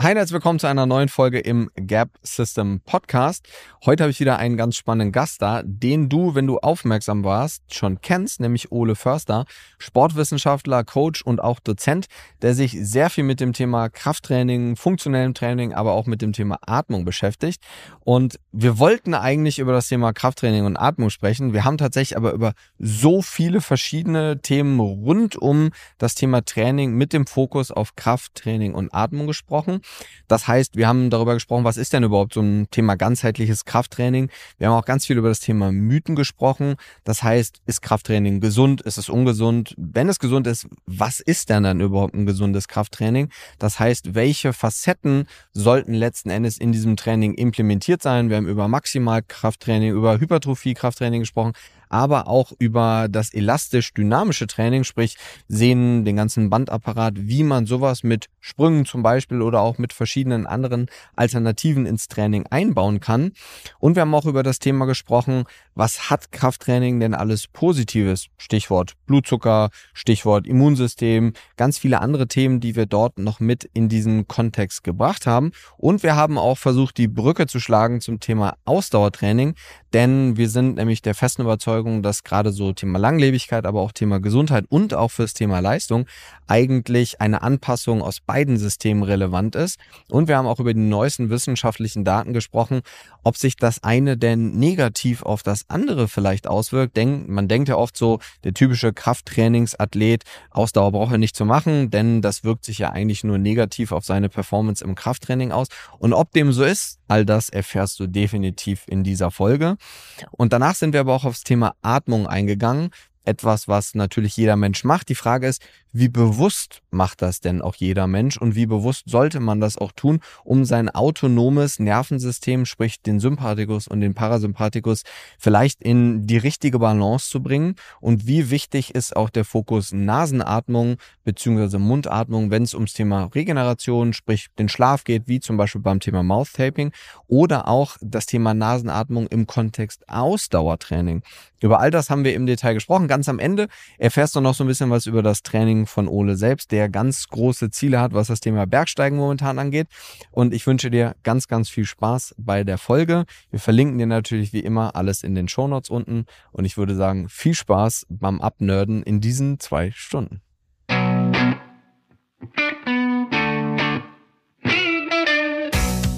Hi, herzlich willkommen zu einer neuen Folge im Gap System Podcast. Heute habe ich wieder einen ganz spannenden Gast da, den du, wenn du aufmerksam warst, schon kennst, nämlich Ole Förster, Sportwissenschaftler, Coach und auch Dozent, der sich sehr viel mit dem Thema Krafttraining, funktionellem Training, aber auch mit dem Thema Atmung beschäftigt. Und wir wollten eigentlich über das Thema Krafttraining und Atmung sprechen. Wir haben tatsächlich aber über so viele verschiedene Themen rund um das Thema Training mit dem Fokus auf Krafttraining und Atmung gesprochen. Das heißt, wir haben darüber gesprochen, was ist denn überhaupt so ein Thema ganzheitliches Krafttraining. Wir haben auch ganz viel über das Thema Mythen gesprochen. Das heißt, ist Krafttraining gesund? Ist es ungesund? Wenn es gesund ist, was ist denn dann überhaupt ein gesundes Krafttraining? Das heißt, welche Facetten sollten letzten Endes in diesem Training implementiert sein? Wir haben über Maximalkrafttraining, über Hypertrophie-Krafttraining gesprochen aber auch über das elastisch-dynamische Training, sprich sehen den ganzen Bandapparat, wie man sowas mit Sprüngen zum Beispiel oder auch mit verschiedenen anderen Alternativen ins Training einbauen kann. Und wir haben auch über das Thema gesprochen, was hat Krafttraining denn alles Positives? Stichwort Blutzucker, Stichwort Immunsystem, ganz viele andere Themen, die wir dort noch mit in diesen Kontext gebracht haben. Und wir haben auch versucht, die Brücke zu schlagen zum Thema Ausdauertraining, denn wir sind nämlich der festen Überzeugung, dass gerade so Thema Langlebigkeit, aber auch Thema Gesundheit und auch fürs Thema Leistung eigentlich eine Anpassung aus beiden Systemen relevant ist. Und wir haben auch über die neuesten wissenschaftlichen Daten gesprochen, ob sich das eine denn negativ auf das andere vielleicht auswirkt. Denk, man denkt ja oft so, der typische Krafttrainingsathlet, Ausdauer braucht er nicht zu machen, denn das wirkt sich ja eigentlich nur negativ auf seine Performance im Krafttraining aus. Und ob dem so ist, all das erfährst du definitiv in dieser Folge. Und danach sind wir aber auch aufs Thema Atmung eingegangen etwas, was natürlich jeder Mensch macht. Die Frage ist, wie bewusst macht das denn auch jeder Mensch und wie bewusst sollte man das auch tun, um sein autonomes Nervensystem, sprich den Sympathikus und den Parasympathikus, vielleicht in die richtige Balance zu bringen? Und wie wichtig ist auch der Fokus Nasenatmung bzw. Mundatmung, wenn es ums Thema Regeneration, sprich den Schlaf geht, wie zum Beispiel beim Thema Mouth Taping oder auch das Thema Nasenatmung im Kontext Ausdauertraining. Über all das haben wir im Detail gesprochen. Ganz am Ende erfährst du noch so ein bisschen was über das Training von Ole selbst, der ganz große Ziele hat, was das Thema Bergsteigen momentan angeht. Und ich wünsche dir ganz, ganz viel Spaß bei der Folge. Wir verlinken dir natürlich wie immer alles in den Shownotes unten. Und ich würde sagen, viel Spaß beim Abnörden in diesen zwei Stunden.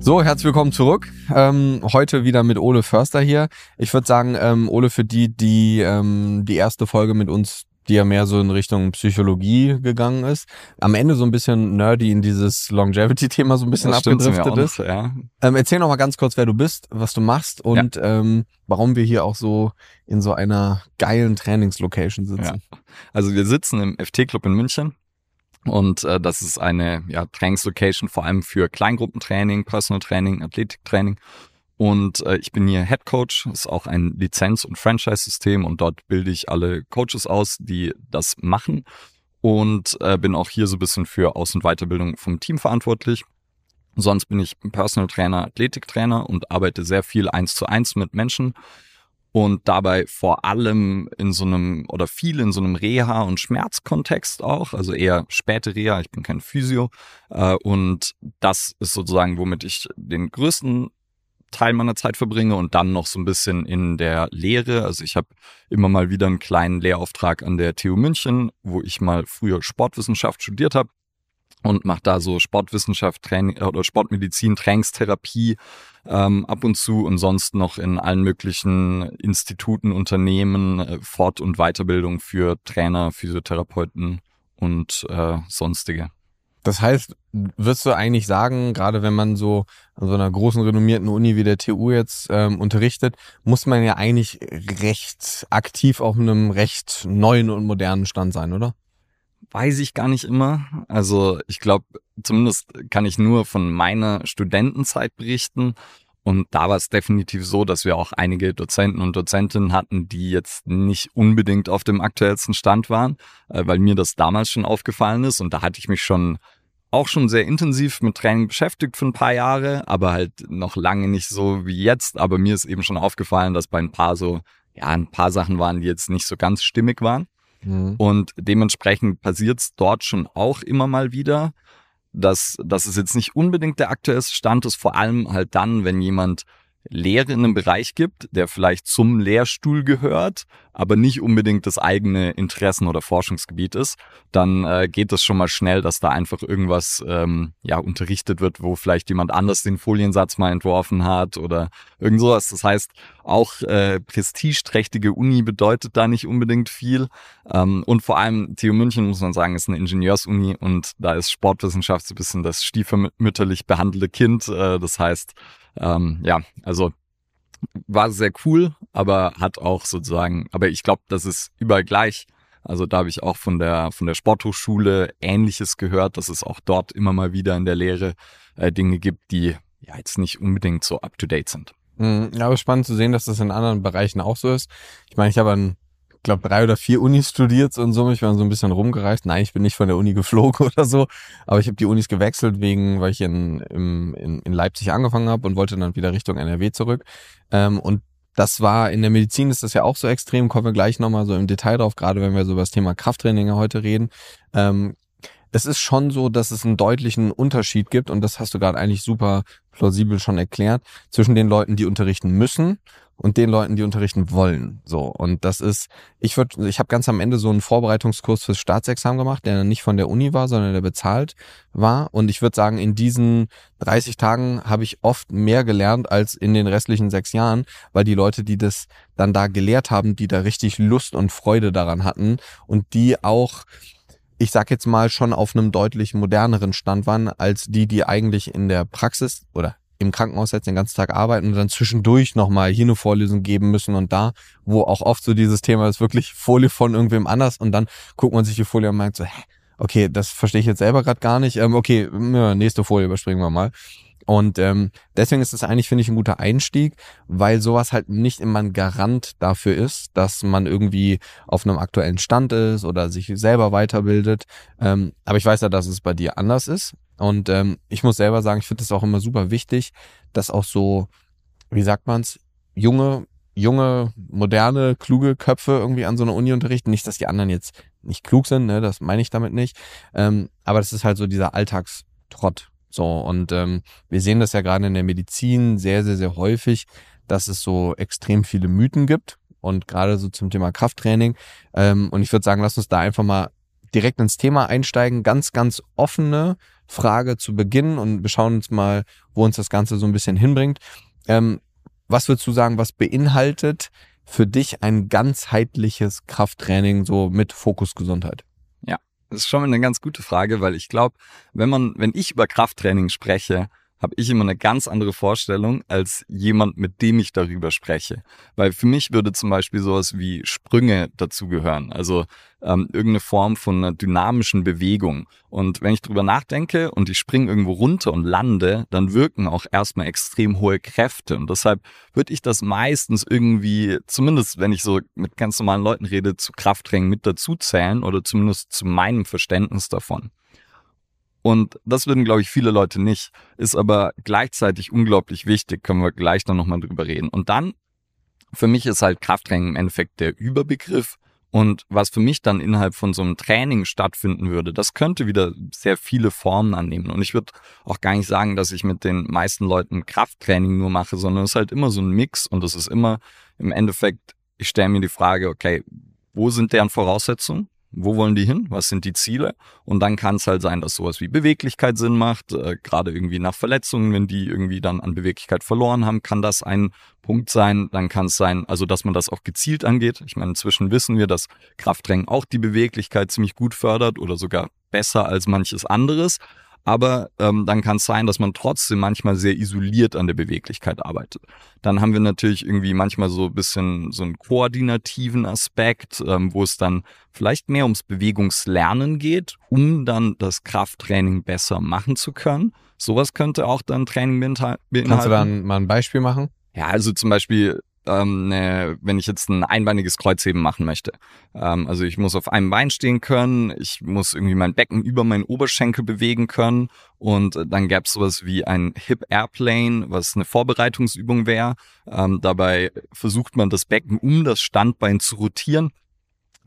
So, herzlich willkommen zurück. Ähm, heute wieder mit Ole Förster hier. Ich würde sagen, ähm, Ole, für die, die ähm, die erste Folge mit uns, die ja mehr so in Richtung Psychologie gegangen ist, am Ende so ein bisschen nerdy in dieses Longevity-Thema so ein bisschen abgedriftet ist. ja. ähm, erzähl noch mal ganz kurz, wer du bist, was du machst und ja. ähm, warum wir hier auch so in so einer geilen Trainingslocation sitzen. Ja. Also wir sitzen im FT-Club in München und äh, das ist eine ja, Trainingslocation vor allem für Kleingruppentraining, Personal Training, Athletiktraining. Und äh, ich bin hier Head Coach, ist auch ein Lizenz- und Franchise-System und dort bilde ich alle Coaches aus, die das machen. Und äh, bin auch hier so ein bisschen für Aus- und Weiterbildung vom Team verantwortlich. Sonst bin ich Personal Trainer, Athletiktrainer und arbeite sehr viel eins zu eins mit Menschen und dabei vor allem in so einem oder viel in so einem Reha- und Schmerzkontext auch, also eher späte Reha, ich bin kein Physio äh, und das ist sozusagen, womit ich den größten Teil meiner Zeit verbringe und dann noch so ein bisschen in der Lehre. Also ich habe immer mal wieder einen kleinen Lehrauftrag an der TU München, wo ich mal früher Sportwissenschaft studiert habe und mache da so Sportwissenschaft, Training oder Sportmedizin, Trainingstherapie ähm, ab und zu und sonst noch in allen möglichen Instituten, Unternehmen, äh, Fort- und Weiterbildung für Trainer, Physiotherapeuten und äh, sonstige. Das heißt, würdest du eigentlich sagen, gerade wenn man so an so einer großen renommierten Uni wie der TU jetzt ähm, unterrichtet, muss man ja eigentlich recht aktiv auf einem recht neuen und modernen Stand sein, oder? Weiß ich gar nicht immer. Also ich glaube, zumindest kann ich nur von meiner Studentenzeit berichten. Und da war es definitiv so, dass wir auch einige Dozenten und Dozentinnen hatten, die jetzt nicht unbedingt auf dem aktuellsten Stand waren, äh, weil mir das damals schon aufgefallen ist. Und da hatte ich mich schon auch schon sehr intensiv mit Training beschäftigt für ein paar Jahre, aber halt noch lange nicht so wie jetzt. Aber mir ist eben schon aufgefallen, dass bei ein paar so, ja, ein paar Sachen waren, die jetzt nicht so ganz stimmig waren. Mhm. Und dementsprechend passiert es dort schon auch immer mal wieder, dass, dass es jetzt nicht unbedingt der aktuelle Stand ist, vor allem halt dann, wenn jemand Lehre in einem Bereich gibt, der vielleicht zum Lehrstuhl gehört, aber nicht unbedingt das eigene Interessen- oder Forschungsgebiet ist, dann äh, geht es schon mal schnell, dass da einfach irgendwas ähm, ja unterrichtet wird, wo vielleicht jemand anders den Foliensatz mal entworfen hat oder irgend sowas. Das heißt, auch äh, prestigeträchtige Uni bedeutet da nicht unbedingt viel. Ähm, und vor allem TU München, muss man sagen, ist eine Ingenieursuni und da ist Sportwissenschaft so ein bisschen das stiefmütterlich behandelte Kind. Äh, das heißt, ähm, ja, also war sehr cool, aber hat auch sozusagen, aber ich glaube, das ist überall gleich. Also da habe ich auch von der von der Sporthochschule Ähnliches gehört, dass es auch dort immer mal wieder in der Lehre äh, Dinge gibt, die ja jetzt nicht unbedingt so up to date sind. Mhm, ja, aber spannend zu sehen, dass das in anderen Bereichen auch so ist. Ich meine, ich habe an glaube, drei oder vier Unis studiert und so. Ich war so ein bisschen rumgereist. Nein, ich bin nicht von der Uni geflogen oder so. Aber ich habe die Unis gewechselt, wegen, weil ich in, in, in Leipzig angefangen habe und wollte dann wieder Richtung NRW zurück. Ähm, und das war in der Medizin ist das ja auch so extrem, kommen wir gleich nochmal so im Detail drauf, gerade wenn wir so über das Thema Krafttraining heute reden. Ähm, es ist schon so, dass es einen deutlichen Unterschied gibt und das hast du gerade eigentlich super plausibel schon erklärt, zwischen den Leuten, die unterrichten müssen und den Leuten, die unterrichten wollen. So und das ist, ich würde, ich habe ganz am Ende so einen Vorbereitungskurs fürs Staatsexamen gemacht, der nicht von der Uni war, sondern der bezahlt war. Und ich würde sagen, in diesen 30 Tagen habe ich oft mehr gelernt als in den restlichen sechs Jahren, weil die Leute, die das dann da gelehrt haben, die da richtig Lust und Freude daran hatten und die auch ich sag jetzt mal schon auf einem deutlich moderneren Stand waren als die, die eigentlich in der Praxis oder im Krankenhaus jetzt den ganzen Tag arbeiten und dann zwischendurch nochmal hier eine Vorlesung geben müssen und da, wo auch oft so dieses Thema ist, wirklich Folie von irgendwem anders und dann guckt man sich die Folie und meint so, hä, okay, das verstehe ich jetzt selber gerade gar nicht. Ähm, okay, nächste Folie überspringen wir mal. Und ähm, deswegen ist es eigentlich, finde ich, ein guter Einstieg, weil sowas halt nicht immer ein Garant dafür ist, dass man irgendwie auf einem aktuellen Stand ist oder sich selber weiterbildet. Ähm, aber ich weiß ja, dass es bei dir anders ist. Und ähm, ich muss selber sagen, ich finde es auch immer super wichtig, dass auch so, wie sagt man's, junge, junge, moderne, kluge Köpfe irgendwie an so einer Uni unterrichten. Nicht, dass die anderen jetzt nicht klug sind, ne, das meine ich damit nicht. Ähm, aber das ist halt so dieser Alltagstrott. So, und ähm, wir sehen das ja gerade in der Medizin sehr, sehr, sehr häufig, dass es so extrem viele Mythen gibt. Und gerade so zum Thema Krafttraining. Ähm, und ich würde sagen, lass uns da einfach mal direkt ins Thema einsteigen. Ganz, ganz offene Frage zu Beginn und wir schauen uns mal, wo uns das Ganze so ein bisschen hinbringt. Ähm, was würdest du sagen, was beinhaltet für dich ein ganzheitliches Krafttraining so mit Fokus Gesundheit? Ja, das ist schon eine ganz gute Frage, weil ich glaube, wenn man, wenn ich über Krafttraining spreche, habe ich immer eine ganz andere Vorstellung als jemand, mit dem ich darüber spreche. Weil für mich würde zum Beispiel sowas wie Sprünge dazugehören, also ähm, irgendeine Form von einer dynamischen Bewegung. Und wenn ich drüber nachdenke und ich springe irgendwo runter und lande, dann wirken auch erstmal extrem hohe Kräfte. Und deshalb würde ich das meistens irgendwie, zumindest wenn ich so mit ganz normalen Leuten rede, zu Krafttraining mit dazu zählen oder zumindest zu meinem Verständnis davon. Und das würden, glaube ich, viele Leute nicht. Ist aber gleichzeitig unglaublich wichtig, können wir gleich dann nochmal drüber reden. Und dann, für mich ist halt Krafttraining im Endeffekt der Überbegriff. Und was für mich dann innerhalb von so einem Training stattfinden würde, das könnte wieder sehr viele Formen annehmen. Und ich würde auch gar nicht sagen, dass ich mit den meisten Leuten Krafttraining nur mache, sondern es ist halt immer so ein Mix und es ist immer im Endeffekt, ich stelle mir die Frage, okay, wo sind deren Voraussetzungen? Wo wollen die hin? Was sind die Ziele? Und dann kann es halt sein, dass sowas wie Beweglichkeit Sinn macht. Äh, Gerade irgendwie nach Verletzungen, wenn die irgendwie dann an Beweglichkeit verloren haben, kann das ein Punkt sein. Dann kann es sein, also dass man das auch gezielt angeht. Ich meine, inzwischen wissen wir, dass Krafttraining auch die Beweglichkeit ziemlich gut fördert oder sogar besser als manches anderes. Aber ähm, dann kann es sein, dass man trotzdem manchmal sehr isoliert an der Beweglichkeit arbeitet. Dann haben wir natürlich irgendwie manchmal so ein bisschen so einen koordinativen Aspekt, ähm, wo es dann vielleicht mehr ums Bewegungslernen geht, um dann das Krafttraining besser machen zu können. Sowas könnte auch dann Training beinhalten. Kannst du dann mal ein Beispiel machen? Ja, also zum Beispiel ähm, ne, wenn ich jetzt ein einbeiniges Kreuzheben machen möchte. Ähm, also ich muss auf einem Bein stehen können, ich muss irgendwie mein Becken über meinen Oberschenkel bewegen können und dann gäbe es sowas wie ein Hip Airplane, was eine Vorbereitungsübung wäre. Ähm, dabei versucht man das Becken um das Standbein zu rotieren.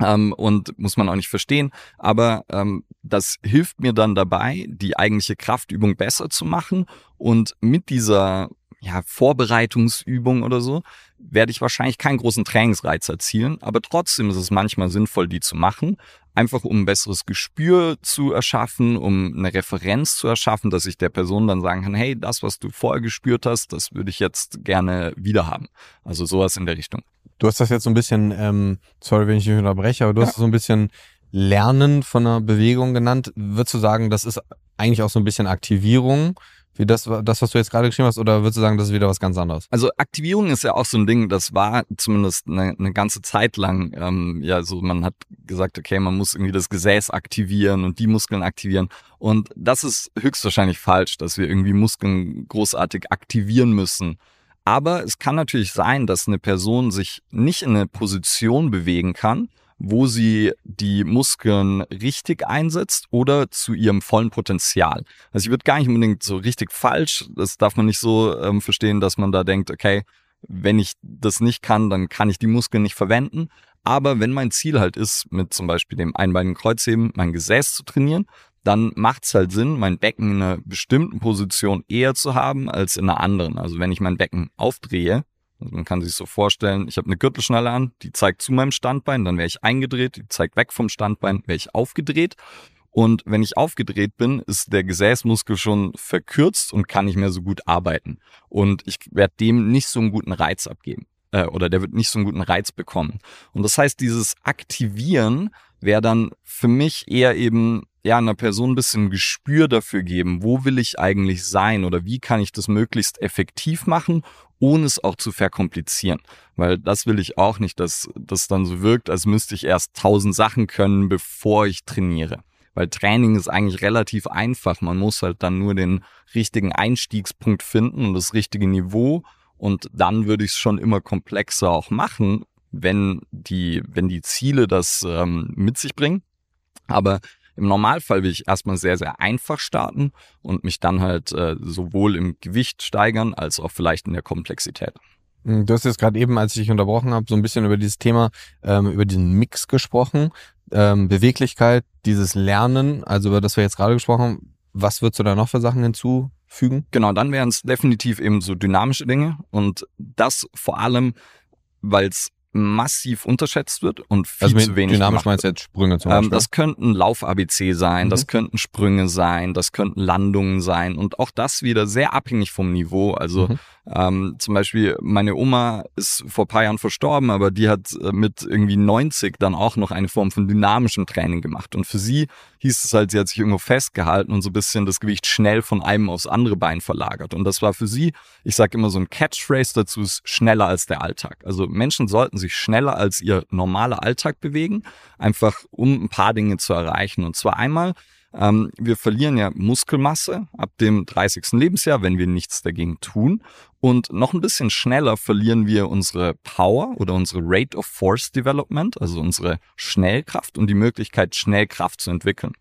Ähm, und muss man auch nicht verstehen. Aber ähm, das hilft mir dann dabei, die eigentliche Kraftübung besser zu machen. Und mit dieser ja, Vorbereitungsübung oder so, werde ich wahrscheinlich keinen großen Trainingsreiz erzielen, aber trotzdem ist es manchmal sinnvoll, die zu machen, einfach um ein besseres Gespür zu erschaffen, um eine Referenz zu erschaffen, dass ich der Person dann sagen kann, hey, das, was du vorher gespürt hast, das würde ich jetzt gerne wieder haben. Also sowas in der Richtung. Du hast das jetzt so ein bisschen, ähm, sorry, wenn ich dich unterbreche, aber du ja. hast so ein bisschen Lernen von einer Bewegung genannt. Würdest du sagen, das ist eigentlich auch so ein bisschen Aktivierung? Wie das, das, was du jetzt gerade geschrieben hast, oder würdest du sagen, das ist wieder was ganz anderes? Also Aktivierung ist ja auch so ein Ding, das war zumindest eine, eine ganze Zeit lang, ähm, ja, so man hat gesagt, okay, man muss irgendwie das Gesäß aktivieren und die Muskeln aktivieren. Und das ist höchstwahrscheinlich falsch, dass wir irgendwie Muskeln großartig aktivieren müssen. Aber es kann natürlich sein, dass eine Person sich nicht in eine Position bewegen kann, wo sie die Muskeln richtig einsetzt oder zu ihrem vollen Potenzial. Also ich würde gar nicht unbedingt so richtig falsch, das darf man nicht so ähm, verstehen, dass man da denkt, okay, wenn ich das nicht kann, dann kann ich die Muskeln nicht verwenden. Aber wenn mein Ziel halt ist, mit zum Beispiel dem einbeinigen Kreuzheben mein Gesäß zu trainieren, dann macht es halt Sinn, mein Becken in einer bestimmten Position eher zu haben als in einer anderen. Also wenn ich mein Becken aufdrehe, man kann sich so vorstellen, ich habe eine Gürtelschnalle an, die zeigt zu meinem Standbein, dann wäre ich eingedreht, die zeigt weg vom Standbein, wäre ich aufgedreht. Und wenn ich aufgedreht bin, ist der Gesäßmuskel schon verkürzt und kann nicht mehr so gut arbeiten. Und ich werde dem nicht so einen guten Reiz abgeben. Äh, oder der wird nicht so einen guten Reiz bekommen. Und das heißt, dieses Aktivieren wäre dann für mich eher eben ja, einer Person ein bisschen Gespür dafür geben, wo will ich eigentlich sein oder wie kann ich das möglichst effektiv machen, ohne es auch zu verkomplizieren. Weil das will ich auch nicht, dass das dann so wirkt, als müsste ich erst tausend Sachen können, bevor ich trainiere. Weil Training ist eigentlich relativ einfach. Man muss halt dann nur den richtigen Einstiegspunkt finden und das richtige Niveau. Und dann würde ich es schon immer komplexer auch machen, wenn die, wenn die Ziele das ähm, mit sich bringen. Aber im Normalfall will ich erstmal sehr, sehr einfach starten und mich dann halt äh, sowohl im Gewicht steigern als auch vielleicht in der Komplexität. Hm, du hast jetzt gerade eben, als ich dich unterbrochen habe, so ein bisschen über dieses Thema, ähm, über diesen Mix gesprochen. Ähm, Beweglichkeit, dieses Lernen, also über das wir jetzt gerade gesprochen haben. Was würdest du da noch für Sachen hinzufügen? Genau, dann wären es definitiv eben so dynamische Dinge und das vor allem, weil es massiv unterschätzt wird und viel also zu wenig dynamisch meinst du jetzt Sprünge zum ähm, Beispiel? Ähm, das könnten Lauf-ABC sein, mhm. das könnten Sprünge sein, das könnten Landungen sein und auch das wieder sehr abhängig vom Niveau. Also mhm. Ähm, zum Beispiel, meine Oma ist vor paar Jahren verstorben, aber die hat äh, mit irgendwie 90 dann auch noch eine Form von dynamischem Training gemacht. Und für sie hieß es halt, sie hat sich irgendwo festgehalten und so ein bisschen das Gewicht schnell von einem aufs andere Bein verlagert. Und das war für sie, ich sage immer so ein Catchphrase dazu, ist schneller als der Alltag. Also Menschen sollten sich schneller als ihr normaler Alltag bewegen, einfach um ein paar Dinge zu erreichen. Und zwar einmal, ähm, wir verlieren ja Muskelmasse ab dem 30. Lebensjahr, wenn wir nichts dagegen tun. Und noch ein bisschen schneller verlieren wir unsere Power oder unsere Rate of Force Development, also unsere Schnellkraft und die Möglichkeit, Schnellkraft zu entwickeln.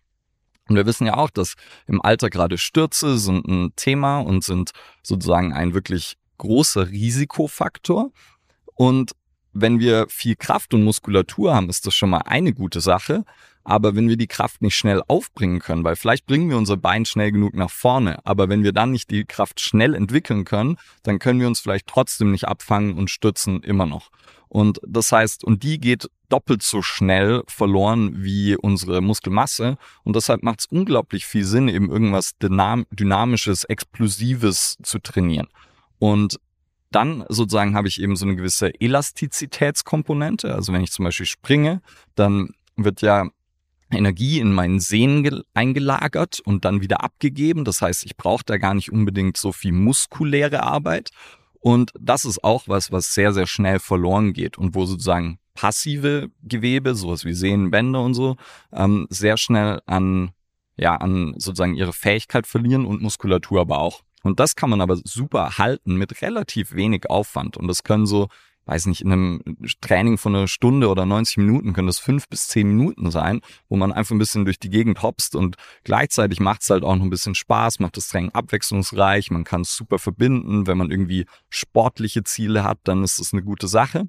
Und wir wissen ja auch, dass im Alter gerade Stürze sind ein Thema und sind sozusagen ein wirklich großer Risikofaktor. Und wenn wir viel Kraft und Muskulatur haben, ist das schon mal eine gute Sache. Aber wenn wir die Kraft nicht schnell aufbringen können, weil vielleicht bringen wir unser Bein schnell genug nach vorne, aber wenn wir dann nicht die Kraft schnell entwickeln können, dann können wir uns vielleicht trotzdem nicht abfangen und stützen immer noch. Und das heißt, und die geht doppelt so schnell verloren wie unsere Muskelmasse. Und deshalb macht es unglaublich viel Sinn, eben irgendwas Dynam Dynamisches, Explosives zu trainieren. Und dann sozusagen habe ich eben so eine gewisse Elastizitätskomponente. Also wenn ich zum Beispiel springe, dann wird ja Energie in meinen Sehnen eingelagert und dann wieder abgegeben. Das heißt, ich brauche da gar nicht unbedingt so viel muskuläre Arbeit. Und das ist auch was, was sehr, sehr schnell verloren geht und wo sozusagen passive Gewebe, sowas wie Sehnenbänder und so, ähm, sehr schnell an, ja, an sozusagen ihre Fähigkeit verlieren und Muskulatur aber auch. Und das kann man aber super halten mit relativ wenig Aufwand. Und das können so weiß nicht, in einem Training von einer Stunde oder 90 Minuten können das fünf bis zehn Minuten sein, wo man einfach ein bisschen durch die Gegend hopst und gleichzeitig macht es halt auch noch ein bisschen Spaß, macht das Training abwechslungsreich, man kann es super verbinden. Wenn man irgendwie sportliche Ziele hat, dann ist das eine gute Sache.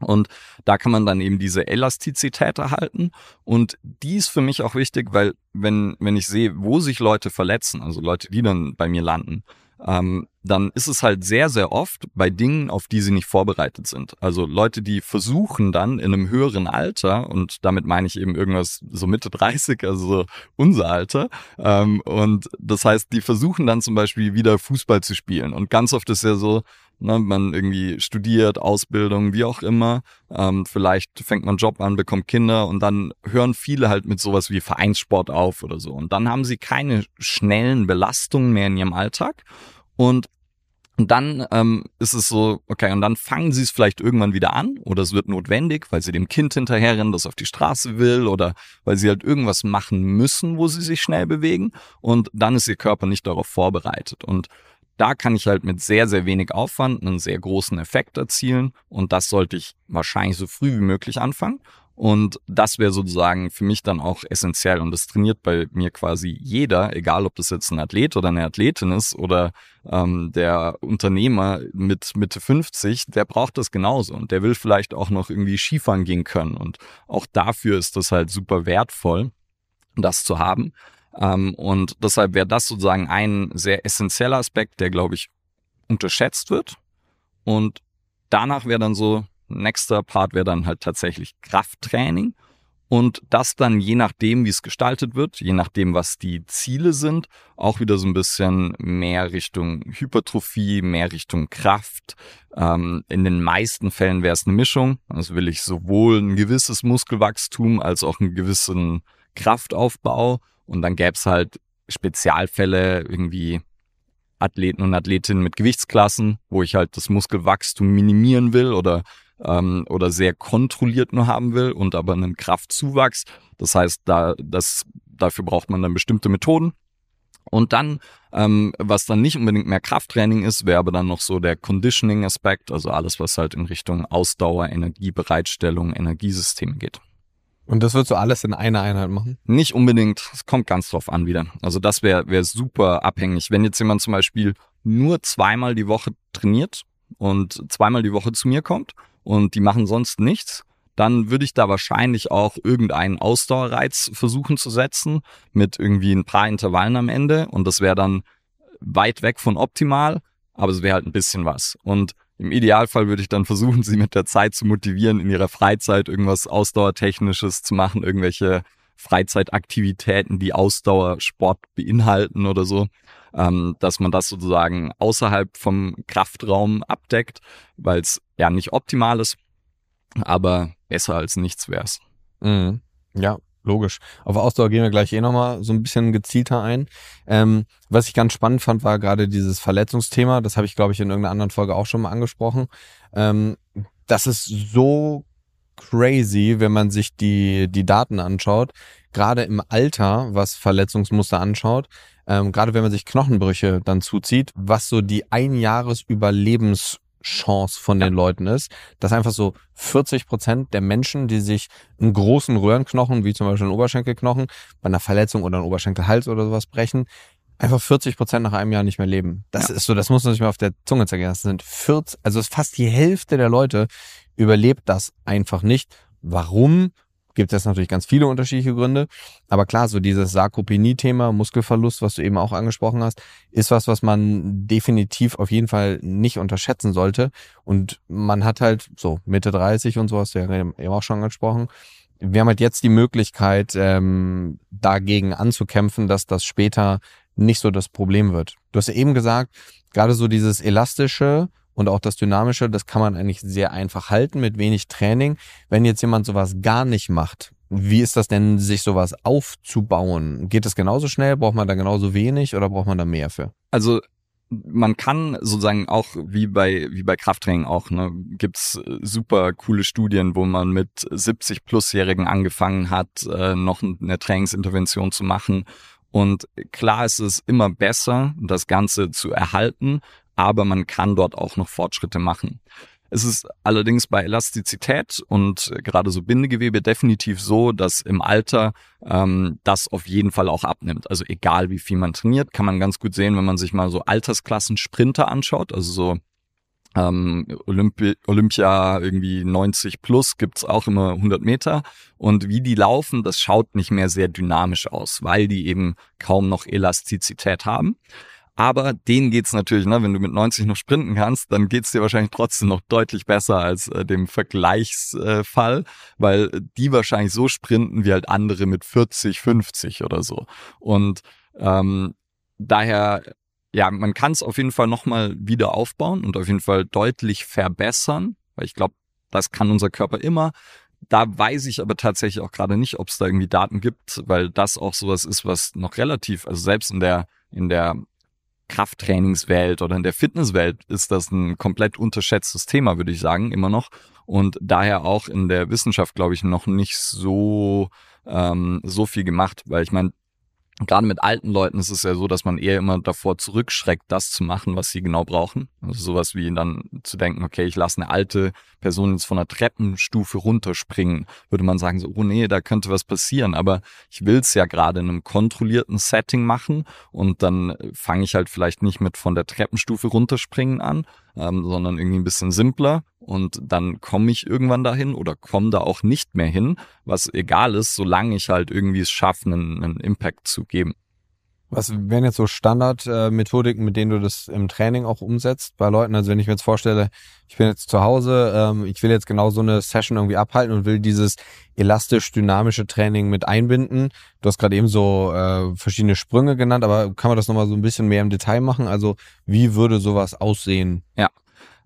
Und da kann man dann eben diese Elastizität erhalten. Und die ist für mich auch wichtig, weil wenn, wenn ich sehe, wo sich Leute verletzen, also Leute, die dann bei mir landen, ähm, dann ist es halt sehr, sehr oft bei Dingen, auf die sie nicht vorbereitet sind. Also Leute, die versuchen dann in einem höheren Alter, und damit meine ich eben irgendwas so Mitte 30, also so unser Alter, ähm, und das heißt, die versuchen dann zum Beispiel wieder Fußball zu spielen. Und ganz oft ist ja so, ne, man irgendwie studiert, Ausbildung, wie auch immer, ähm, vielleicht fängt man Job an, bekommt Kinder und dann hören viele halt mit sowas wie Vereinssport auf oder so. Und dann haben sie keine schnellen Belastungen mehr in ihrem Alltag und dann ähm, ist es so, okay, und dann fangen sie es vielleicht irgendwann wieder an oder es wird notwendig, weil sie dem Kind hinterherrennen, das auf die Straße will oder weil sie halt irgendwas machen müssen, wo sie sich schnell bewegen und dann ist ihr Körper nicht darauf vorbereitet. Und da kann ich halt mit sehr, sehr wenig Aufwand einen sehr großen Effekt erzielen und das sollte ich wahrscheinlich so früh wie möglich anfangen. Und das wäre sozusagen für mich dann auch essentiell. Und das trainiert bei mir quasi jeder, egal ob das jetzt ein Athlet oder eine Athletin ist oder ähm, der Unternehmer mit Mitte 50, der braucht das genauso. Und der will vielleicht auch noch irgendwie Skifahren gehen können. Und auch dafür ist das halt super wertvoll, das zu haben. Ähm, und deshalb wäre das sozusagen ein sehr essentieller Aspekt, der, glaube ich, unterschätzt wird. Und danach wäre dann so, nächster Part wäre dann halt tatsächlich Krafttraining. Und das dann je nachdem, wie es gestaltet wird, je nachdem, was die Ziele sind, auch wieder so ein bisschen mehr Richtung Hypertrophie, mehr Richtung Kraft. Ähm, in den meisten Fällen wäre es eine Mischung. Also will ich sowohl ein gewisses Muskelwachstum als auch einen gewissen Kraftaufbau. Und dann gäbe es halt Spezialfälle, irgendwie Athleten und Athletinnen mit Gewichtsklassen, wo ich halt das Muskelwachstum minimieren will oder, ähm, oder sehr kontrolliert nur haben will und aber einen Kraftzuwachs. Das heißt, da, das, dafür braucht man dann bestimmte Methoden. Und dann, ähm, was dann nicht unbedingt mehr Krafttraining ist, wäre aber dann noch so der Conditioning-Aspekt, also alles, was halt in Richtung Ausdauer, Energiebereitstellung, Energiesystem geht. Und das würdest du alles in einer Einheit machen? Nicht unbedingt. Es kommt ganz drauf an wieder. Also das wäre wär super abhängig. Wenn jetzt jemand zum Beispiel nur zweimal die Woche trainiert und zweimal die Woche zu mir kommt und die machen sonst nichts, dann würde ich da wahrscheinlich auch irgendeinen Ausdauerreiz versuchen zu setzen mit irgendwie ein paar Intervallen am Ende und das wäre dann weit weg von optimal, aber es wäre halt ein bisschen was. Und im Idealfall würde ich dann versuchen, sie mit der Zeit zu motivieren, in ihrer Freizeit irgendwas Ausdauertechnisches zu machen, irgendwelche Freizeitaktivitäten, die Ausdauersport beinhalten oder so, ähm, dass man das sozusagen außerhalb vom Kraftraum abdeckt, weil es ja nicht optimal ist, aber besser als nichts wär's. Mhm. Ja, Logisch. Auf Ausdauer gehen wir gleich eh nochmal so ein bisschen gezielter ein. Ähm, was ich ganz spannend fand, war gerade dieses Verletzungsthema. Das habe ich, glaube ich, in irgendeiner anderen Folge auch schon mal angesprochen. Ähm, das ist so crazy, wenn man sich die, die Daten anschaut. Gerade im Alter, was Verletzungsmuster anschaut. Ähm, gerade wenn man sich Knochenbrüche dann zuzieht, was so die Einjahresüberlebens Chance von den Leuten ist, dass einfach so 40 Prozent der Menschen, die sich einen großen Röhrenknochen, wie zum Beispiel einen Oberschenkelknochen, bei einer Verletzung oder einen Oberschenkelhals oder sowas brechen, einfach 40 Prozent nach einem Jahr nicht mehr leben. Das ja. ist so, das muss man sich mal auf der Zunge zergehen. Das sind 40, also fast die Hälfte der Leute überlebt das einfach nicht. Warum? Gibt es natürlich ganz viele unterschiedliche Gründe. Aber klar, so dieses Sarkopenie-Thema, Muskelverlust, was du eben auch angesprochen hast, ist was, was man definitiv auf jeden Fall nicht unterschätzen sollte. Und man hat halt so Mitte 30 und so hast du ja eben auch schon angesprochen. Wir haben halt jetzt die Möglichkeit, ähm, dagegen anzukämpfen, dass das später nicht so das Problem wird. Du hast ja eben gesagt, gerade so dieses elastische, und auch das Dynamische, das kann man eigentlich sehr einfach halten mit wenig Training. Wenn jetzt jemand sowas gar nicht macht, Wie ist das denn, sich sowas aufzubauen? Geht das genauso schnell? Braucht man da genauso wenig oder braucht man da mehr für? Also man kann sozusagen auch wie bei wie bei Krafttraining auch ne gibt's super coole Studien, wo man mit 70 plusjährigen angefangen hat, äh, noch eine Trainingsintervention zu machen und klar ist es immer besser, das Ganze zu erhalten, aber man kann dort auch noch Fortschritte machen. Es ist allerdings bei Elastizität und gerade so Bindegewebe definitiv so, dass im Alter ähm, das auf jeden Fall auch abnimmt. Also egal wie viel man trainiert, kann man ganz gut sehen, wenn man sich mal so Altersklassen Sprinter anschaut, also so ähm, Olympi Olympia irgendwie 90 plus gibt's auch immer 100 Meter und wie die laufen, das schaut nicht mehr sehr dynamisch aus, weil die eben kaum noch Elastizität haben. Aber denen geht's natürlich, ne, wenn du mit 90 noch sprinten kannst, dann geht's dir wahrscheinlich trotzdem noch deutlich besser als äh, dem Vergleichsfall, weil die wahrscheinlich so sprinten wie halt andere mit 40, 50 oder so. Und ähm, daher, ja, man kann es auf jeden Fall nochmal wieder aufbauen und auf jeden Fall deutlich verbessern, weil ich glaube, das kann unser Körper immer. Da weiß ich aber tatsächlich auch gerade nicht, ob es da irgendwie Daten gibt, weil das auch sowas ist, was noch relativ, also selbst in der in der Krafttrainingswelt oder in der Fitnesswelt ist das ein komplett unterschätztes Thema, würde ich sagen, immer noch. Und daher auch in der Wissenschaft, glaube ich, noch nicht so, ähm, so viel gemacht, weil ich meine, gerade mit alten Leuten ist es ja so, dass man eher immer davor zurückschreckt, das zu machen, was sie genau brauchen. Also sowas wie dann zu denken, okay, ich lasse eine alte Person jetzt von einer Treppenstufe runterspringen, würde man sagen, so, oh nee, da könnte was passieren. Aber ich will es ja gerade in einem kontrollierten Setting machen und dann fange ich halt vielleicht nicht mit von der Treppenstufe runterspringen an, ähm, sondern irgendwie ein bisschen simpler und dann komme ich irgendwann dahin oder komme da auch nicht mehr hin, was egal ist, solange ich halt irgendwie es schaffe, einen, einen Impact zu geben. Was wären jetzt so Standardmethodiken, mit denen du das im Training auch umsetzt bei Leuten? Also wenn ich mir jetzt vorstelle, ich bin jetzt zu Hause, ähm, ich will jetzt genau so eine Session irgendwie abhalten und will dieses elastisch-dynamische Training mit einbinden. Du hast gerade eben so äh, verschiedene Sprünge genannt, aber kann man das nochmal so ein bisschen mehr im Detail machen? Also wie würde sowas aussehen? Ja,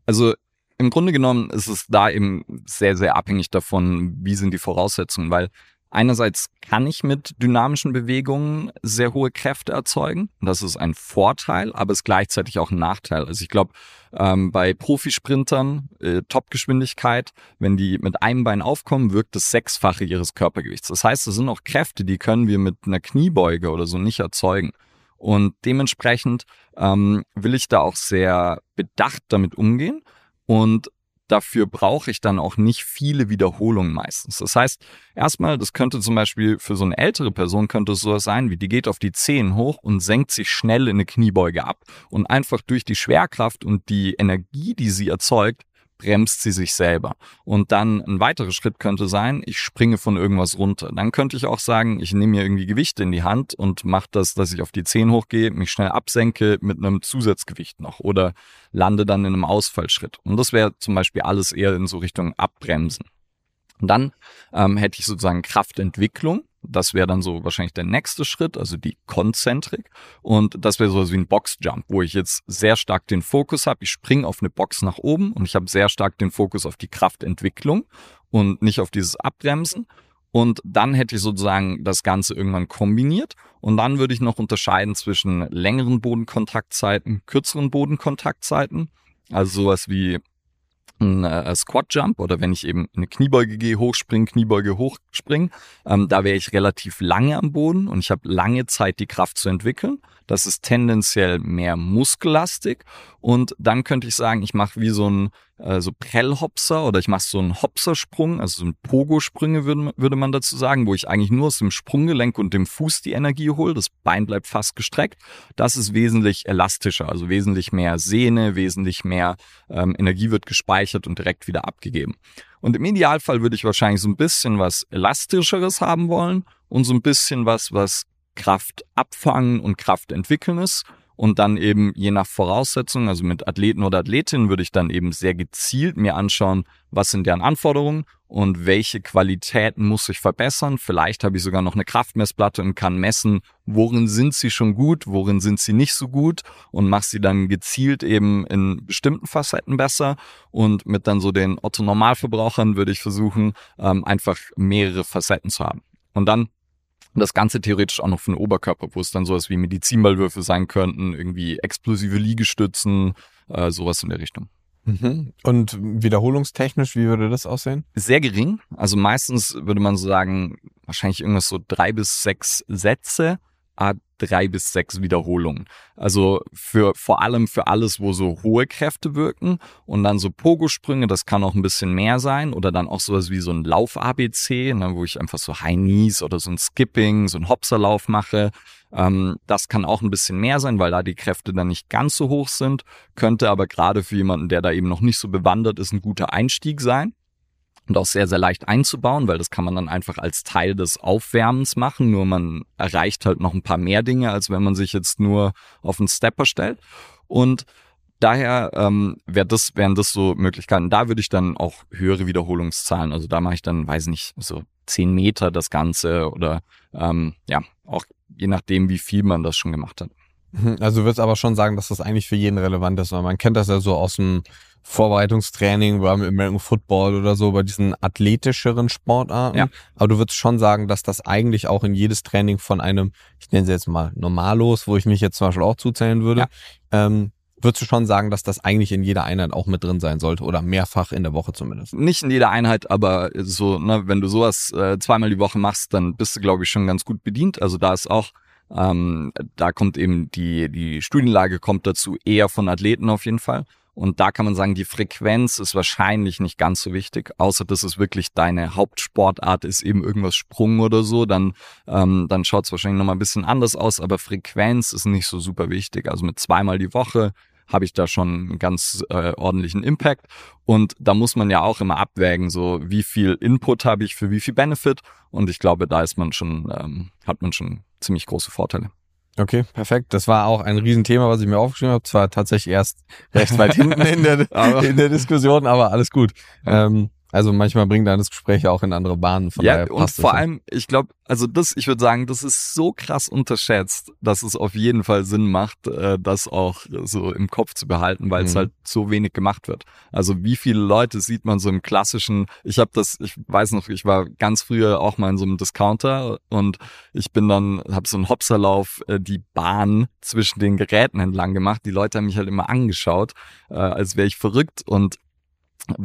also im Grunde genommen ist es da eben sehr, sehr abhängig davon, wie sind die Voraussetzungen, weil Einerseits kann ich mit dynamischen Bewegungen sehr hohe Kräfte erzeugen. Das ist ein Vorteil, aber ist gleichzeitig auch ein Nachteil. Also ich glaube, ähm, bei Profisprintern, äh, Topgeschwindigkeit, wenn die mit einem Bein aufkommen, wirkt das Sechsfache ihres Körpergewichts. Das heißt, es sind auch Kräfte, die können wir mit einer Kniebeuge oder so nicht erzeugen. Und dementsprechend ähm, will ich da auch sehr bedacht damit umgehen und dafür brauche ich dann auch nicht viele Wiederholungen meistens. Das heißt, erstmal, das könnte zum Beispiel für so eine ältere Person könnte es sowas sein, wie die geht auf die Zehen hoch und senkt sich schnell in eine Kniebeuge ab und einfach durch die Schwerkraft und die Energie, die sie erzeugt, bremst sie sich selber. Und dann ein weiterer Schritt könnte sein, ich springe von irgendwas runter. Dann könnte ich auch sagen, ich nehme mir irgendwie Gewichte in die Hand und mache das, dass ich auf die Zehen hochgehe, mich schnell absenke mit einem Zusatzgewicht noch oder lande dann in einem Ausfallschritt. Und das wäre zum Beispiel alles eher in so Richtung Abbremsen. Und dann ähm, hätte ich sozusagen Kraftentwicklung. Das wäre dann so wahrscheinlich der nächste Schritt, also die Konzentrik. Und das wäre so wie ein Boxjump, wo ich jetzt sehr stark den Fokus habe. Ich springe auf eine Box nach oben und ich habe sehr stark den Fokus auf die Kraftentwicklung und nicht auf dieses Abbremsen. Und dann hätte ich sozusagen das Ganze irgendwann kombiniert. Und dann würde ich noch unterscheiden zwischen längeren Bodenkontaktzeiten, kürzeren Bodenkontaktzeiten. Also sowas wie ein äh, Squat Jump oder wenn ich eben eine Kniebeuge gehe, hochspringen, Kniebeuge hochspringen, ähm, da wäre ich relativ lange am Boden und ich habe lange Zeit, die Kraft zu entwickeln. Das ist tendenziell mehr muskellastig und dann könnte ich sagen, ich mache wie so ein äh, so Prellhopser oder ich mache so einen Hopsersprung, also so ein Pogo-Sprünge würde, würde man dazu sagen, wo ich eigentlich nur aus dem Sprunggelenk und dem Fuß die Energie hole. Das Bein bleibt fast gestreckt. Das ist wesentlich elastischer, also wesentlich mehr Sehne, wesentlich mehr ähm, Energie wird gespeichert und direkt wieder abgegeben. Und im Idealfall würde ich wahrscheinlich so ein bisschen was elastischeres haben wollen und so ein bisschen was, was Kraft abfangen und Kraft entwickeln ist und dann eben je nach Voraussetzung, also mit Athleten oder Athletinnen würde ich dann eben sehr gezielt mir anschauen, was sind deren Anforderungen und welche Qualitäten muss ich verbessern. Vielleicht habe ich sogar noch eine Kraftmessplatte und kann messen, worin sind sie schon gut, worin sind sie nicht so gut und mache sie dann gezielt eben in bestimmten Facetten besser. Und mit dann so den Otto-Normalverbrauchern würde ich versuchen, ähm, einfach mehrere Facetten zu haben. Und dann das Ganze theoretisch auch noch für den Oberkörper, wo es dann sowas wie Medizinballwürfe sein könnten, irgendwie explosive Liegestützen, äh, sowas in der Richtung. Mhm. Und wiederholungstechnisch, wie würde das aussehen? Sehr gering. Also meistens würde man so sagen, wahrscheinlich irgendwas so drei bis sechs Sätze drei bis sechs Wiederholungen. Also für vor allem für alles, wo so hohe Kräfte wirken und dann so Pogo-Sprünge, das kann auch ein bisschen mehr sein oder dann auch sowas wie so ein Lauf-ABC, ne, wo ich einfach so High Knees oder so ein Skipping, so ein Hopserlauf mache. Ähm, das kann auch ein bisschen mehr sein, weil da die Kräfte dann nicht ganz so hoch sind, könnte aber gerade für jemanden, der da eben noch nicht so bewandert ist, ein guter Einstieg sein und auch sehr, sehr leicht einzubauen, weil das kann man dann einfach als Teil des Aufwärmens machen, nur man erreicht halt noch ein paar mehr Dinge, als wenn man sich jetzt nur auf einen Stepper stellt. Und daher ähm, wär das, wären das so Möglichkeiten. Da würde ich dann auch höhere Wiederholungszahlen, also da mache ich dann, weiß nicht, so zehn Meter das Ganze oder ähm, ja, auch je nachdem, wie viel man das schon gemacht hat. Mhm, also du würdest aber schon sagen, dass das eigentlich für jeden relevant ist, weil man kennt das ja so aus dem Vorbereitungstraining beim American Football oder so, bei diesen athletischeren Sportarten. Ja. Aber du würdest schon sagen, dass das eigentlich auch in jedes Training von einem, ich nenne sie jetzt mal Normalos, wo ich mich jetzt zum Beispiel auch zuzählen würde, ja. ähm, würdest du schon sagen, dass das eigentlich in jeder Einheit auch mit drin sein sollte oder mehrfach in der Woche zumindest? Nicht in jeder Einheit, aber so, ne, wenn du sowas äh, zweimal die Woche machst, dann bist du, glaube ich, schon ganz gut bedient. Also da ist auch ähm, da kommt eben die, die Studienlage kommt dazu eher von Athleten auf jeden Fall. Und da kann man sagen, die Frequenz ist wahrscheinlich nicht ganz so wichtig, außer dass es wirklich deine Hauptsportart ist, eben irgendwas Sprung oder so, dann, ähm, dann schaut es wahrscheinlich nochmal ein bisschen anders aus, aber Frequenz ist nicht so super wichtig. Also mit zweimal die Woche habe ich da schon einen ganz äh, ordentlichen Impact. Und da muss man ja auch immer abwägen, so wie viel Input habe ich für wie viel Benefit. Und ich glaube, da ist man schon, ähm, hat man schon ziemlich große Vorteile. Okay, perfekt. Das war auch ein Riesenthema, was ich mir aufgeschrieben habe. Zwar tatsächlich erst recht weit hinten in der, in der Diskussion, aber alles gut. Ähm, also manchmal bringt dann das Gespräch auch in andere Bahnen. Von ja, und vor allem, ich glaube, also das, ich würde sagen, das ist so krass unterschätzt, dass es auf jeden Fall Sinn macht, äh, das auch so im Kopf zu behalten, weil mhm. es halt so wenig gemacht wird. Also wie viele Leute sieht man so im klassischen, ich habe das, ich weiß noch, ich war ganz früher auch mal in so einem Discounter und ich bin dann, habe so einen Hopserlauf, äh, die Bahn zwischen den Geräten entlang gemacht. Die Leute haben mich halt immer angeschaut, äh, als wäre ich verrückt und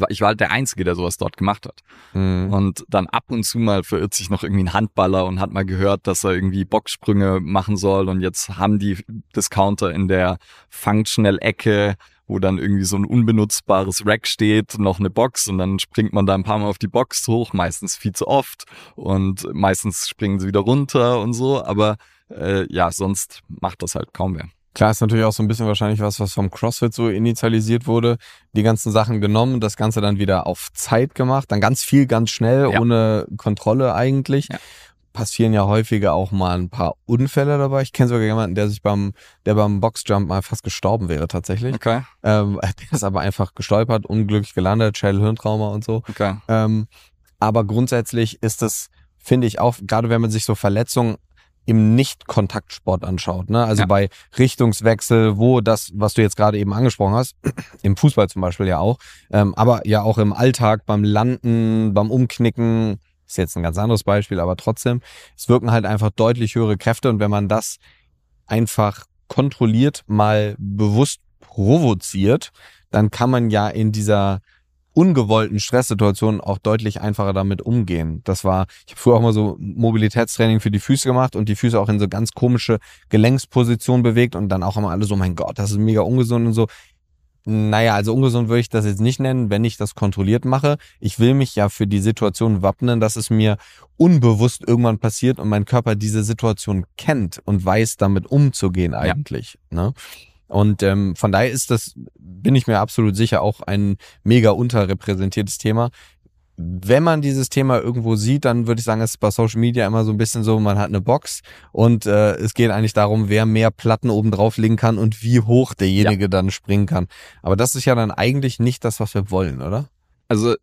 ich war halt der Einzige, der sowas dort gemacht hat. Mhm. Und dann ab und zu mal verirrt sich noch irgendwie ein Handballer und hat mal gehört, dass er irgendwie Boxsprünge machen soll. Und jetzt haben die Discounter in der Functional-Ecke, wo dann irgendwie so ein unbenutzbares Rack steht, noch eine Box und dann springt man da ein paar Mal auf die Box hoch, meistens viel zu oft und meistens springen sie wieder runter und so. Aber äh, ja, sonst macht das halt kaum wer. Klar, ist natürlich auch so ein bisschen wahrscheinlich was, was vom CrossFit so initialisiert wurde. Die ganzen Sachen genommen, das Ganze dann wieder auf Zeit gemacht, dann ganz viel, ganz schnell, ja. ohne Kontrolle eigentlich. Ja. Passieren ja häufiger auch mal ein paar Unfälle dabei. Ich kenne sogar jemanden, der sich beim, der beim Boxjump mal fast gestorben wäre tatsächlich. Okay. Ähm, der ist aber einfach gestolpert, unglücklich gelandet, Schädel-Hirntrauma und so. Okay. Ähm, aber grundsätzlich ist es, finde ich auch, gerade wenn man sich so Verletzungen im Nicht-Kontaktsport anschaut. Ne? Also ja. bei Richtungswechsel, wo das, was du jetzt gerade eben angesprochen hast, im Fußball zum Beispiel ja auch, ähm, aber ja auch im Alltag, beim Landen, beim Umknicken, ist jetzt ein ganz anderes Beispiel, aber trotzdem, es wirken halt einfach deutlich höhere Kräfte und wenn man das einfach kontrolliert, mal bewusst provoziert, dann kann man ja in dieser ungewollten Stresssituationen auch deutlich einfacher damit umgehen. Das war, ich habe früher auch mal so Mobilitätstraining für die Füße gemacht und die Füße auch in so ganz komische Gelenkspositionen bewegt und dann auch immer alle so, mein Gott, das ist mega ungesund und so. Naja, also ungesund würde ich das jetzt nicht nennen, wenn ich das kontrolliert mache. Ich will mich ja für die Situation wappnen, dass es mir unbewusst irgendwann passiert und mein Körper diese Situation kennt und weiß, damit umzugehen eigentlich. Ja. Ne? Und ähm, von daher ist das, bin ich mir absolut sicher, auch ein mega unterrepräsentiertes Thema. wenn man dieses Thema irgendwo sieht, dann würde ich sagen, es ist bei Social Media immer so ein bisschen so, man hat eine Box und äh, es geht eigentlich darum, wer mehr Platten oben drauf legen kann und wie hoch derjenige ja. dann springen kann. Aber das ist ja dann eigentlich nicht das, was wir wollen, oder? Also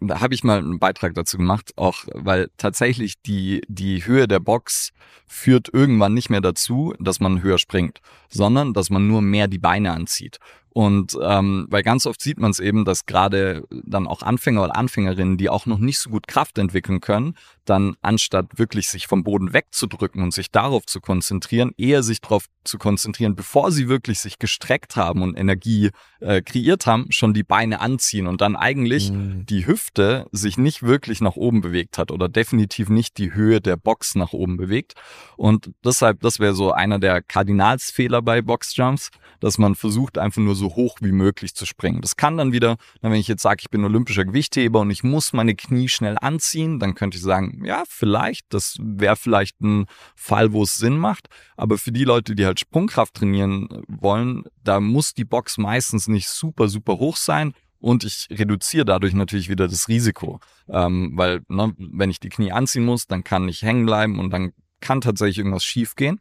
da habe ich mal einen Beitrag dazu gemacht, auch weil tatsächlich die, die Höhe der Box führt irgendwann nicht mehr dazu, dass man höher springt, sondern dass man nur mehr die Beine anzieht. Und ähm, weil ganz oft sieht man es eben, dass gerade dann auch Anfänger oder Anfängerinnen, die auch noch nicht so gut Kraft entwickeln können, dann anstatt wirklich sich vom Boden wegzudrücken und sich darauf zu konzentrieren, eher sich darauf zu konzentrieren, bevor sie wirklich sich gestreckt haben und Energie äh, kreiert haben, schon die Beine anziehen und dann eigentlich mhm. die Hüfte sich nicht wirklich nach oben bewegt hat oder definitiv nicht die Höhe der Box nach oben bewegt. Und deshalb, das wäre so einer der Kardinalsfehler bei Boxjumps, dass man versucht einfach nur so so hoch wie möglich zu springen. Das kann dann wieder, wenn ich jetzt sage, ich bin olympischer Gewichtheber und ich muss meine Knie schnell anziehen, dann könnte ich sagen, ja, vielleicht, das wäre vielleicht ein Fall, wo es Sinn macht. Aber für die Leute, die halt Sprungkraft trainieren wollen, da muss die Box meistens nicht super, super hoch sein. Und ich reduziere dadurch natürlich wieder das Risiko. Ähm, weil, ne, wenn ich die Knie anziehen muss, dann kann ich hängen bleiben und dann kann tatsächlich irgendwas schief gehen.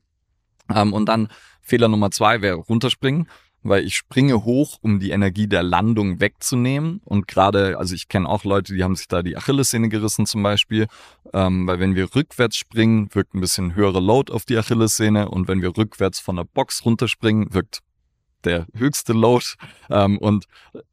Ähm, und dann Fehler Nummer zwei wäre runterspringen weil ich springe hoch, um die Energie der Landung wegzunehmen. Und gerade, also ich kenne auch Leute, die haben sich da die Achillessehne gerissen zum Beispiel, ähm, weil wenn wir rückwärts springen, wirkt ein bisschen höhere Load auf die Achillessehne und wenn wir rückwärts von der Box runterspringen, wirkt der höchste Load. Ähm, und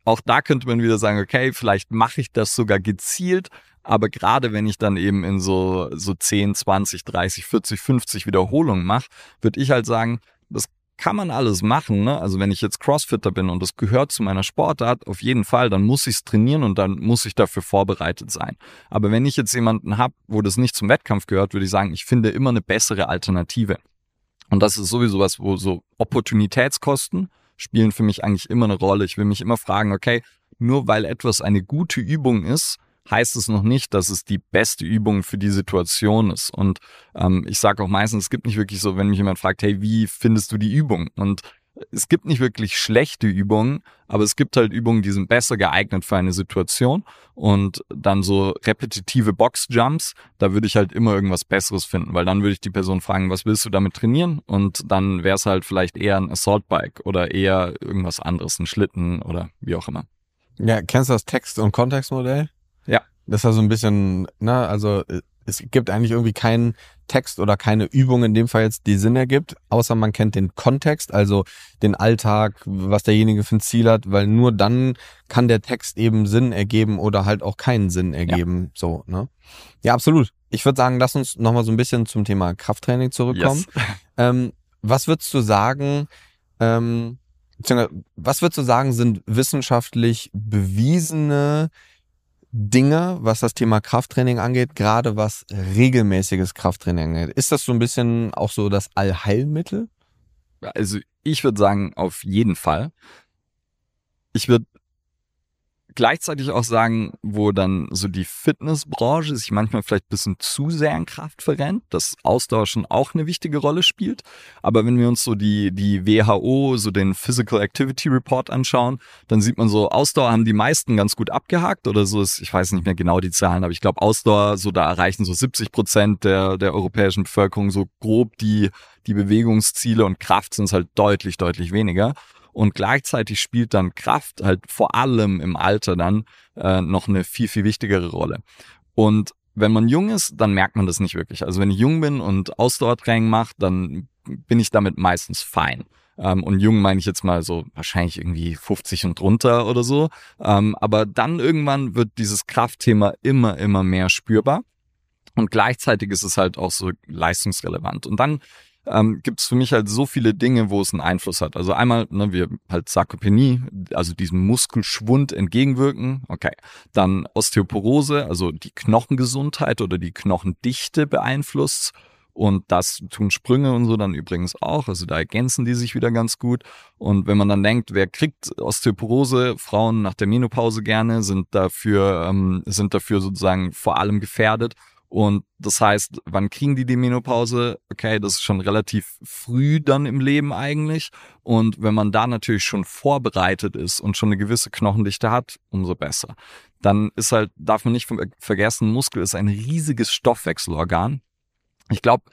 auch da könnte man wieder sagen, okay, vielleicht mache ich das sogar gezielt, aber gerade wenn ich dann eben in so, so 10, 20, 30, 40, 50 Wiederholungen mache, würde ich halt sagen, das kann man alles machen. Ne? Also wenn ich jetzt Crossfitter bin und das gehört zu meiner Sportart, auf jeden Fall, dann muss ich es trainieren und dann muss ich dafür vorbereitet sein. Aber wenn ich jetzt jemanden habe, wo das nicht zum Wettkampf gehört, würde ich sagen, ich finde immer eine bessere Alternative. Und das ist sowieso was, wo so Opportunitätskosten spielen für mich eigentlich immer eine Rolle. Ich will mich immer fragen, okay, nur weil etwas eine gute Übung ist, heißt es noch nicht, dass es die beste Übung für die Situation ist. Und ähm, ich sage auch meistens, es gibt nicht wirklich so, wenn mich jemand fragt, hey, wie findest du die Übung? Und es gibt nicht wirklich schlechte Übungen, aber es gibt halt Übungen, die sind besser geeignet für eine Situation. Und dann so repetitive Boxjumps, da würde ich halt immer irgendwas Besseres finden, weil dann würde ich die Person fragen, was willst du damit trainieren? Und dann wäre es halt vielleicht eher ein Assault Bike oder eher irgendwas anderes, ein Schlitten oder wie auch immer. Ja, kennst du das Text- und Kontextmodell? Ja. Das ist ja so ein bisschen, ne, also äh, es gibt eigentlich irgendwie keinen Text oder keine Übung in dem Fall jetzt, die Sinn ergibt, außer man kennt den Kontext, also den Alltag, was derjenige für ein Ziel hat, weil nur dann kann der Text eben Sinn ergeben oder halt auch keinen Sinn ergeben, ja. so, ne? Ja, absolut. Ich würde sagen, lass uns nochmal so ein bisschen zum Thema Krafttraining zurückkommen. Yes. Ähm, was würdest du sagen, ähm, was würdest du sagen, sind wissenschaftlich bewiesene Dinge, was das Thema Krafttraining angeht, gerade was regelmäßiges Krafttraining angeht. Ist das so ein bisschen auch so das Allheilmittel? Also ich würde sagen, auf jeden Fall. Ich würde gleichzeitig auch sagen, wo dann so die Fitnessbranche sich manchmal vielleicht ein bisschen zu sehr in Kraft verrennt, dass Ausdauer schon auch eine wichtige Rolle spielt. Aber wenn wir uns so die, die WHO, so den Physical Activity Report anschauen, dann sieht man so, Ausdauer haben die meisten ganz gut abgehakt oder so ist, ich weiß nicht mehr genau die Zahlen, aber ich glaube Ausdauer, so da erreichen so 70 Prozent der, der europäischen Bevölkerung so grob die, die Bewegungsziele und Kraft sind es halt deutlich, deutlich weniger. Und gleichzeitig spielt dann Kraft halt vor allem im Alter dann äh, noch eine viel, viel wichtigere Rolle. Und wenn man jung ist, dann merkt man das nicht wirklich. Also wenn ich jung bin und Ausdauertraining mache, dann bin ich damit meistens fein. Ähm, und jung meine ich jetzt mal so wahrscheinlich irgendwie 50 und drunter oder so. Ähm, aber dann irgendwann wird dieses Kraftthema immer, immer mehr spürbar. Und gleichzeitig ist es halt auch so leistungsrelevant. Und dann ähm, gibt es für mich halt so viele Dinge, wo es einen Einfluss hat. Also einmal, ne, wir halt Sarkopenie, also diesem Muskelschwund entgegenwirken. Okay. Dann Osteoporose, also die Knochengesundheit oder die Knochendichte beeinflusst. Und das tun Sprünge und so dann übrigens auch. Also da ergänzen die sich wieder ganz gut. Und wenn man dann denkt, wer kriegt Osteoporose, Frauen nach der Menopause gerne, sind dafür, ähm, sind dafür sozusagen vor allem gefährdet. Und das heißt, wann kriegen die die Menopause? Okay, das ist schon relativ früh dann im Leben eigentlich. Und wenn man da natürlich schon vorbereitet ist und schon eine gewisse Knochendichte hat, umso besser. Dann ist halt, darf man nicht vergessen, Muskel ist ein riesiges Stoffwechselorgan. Ich glaube,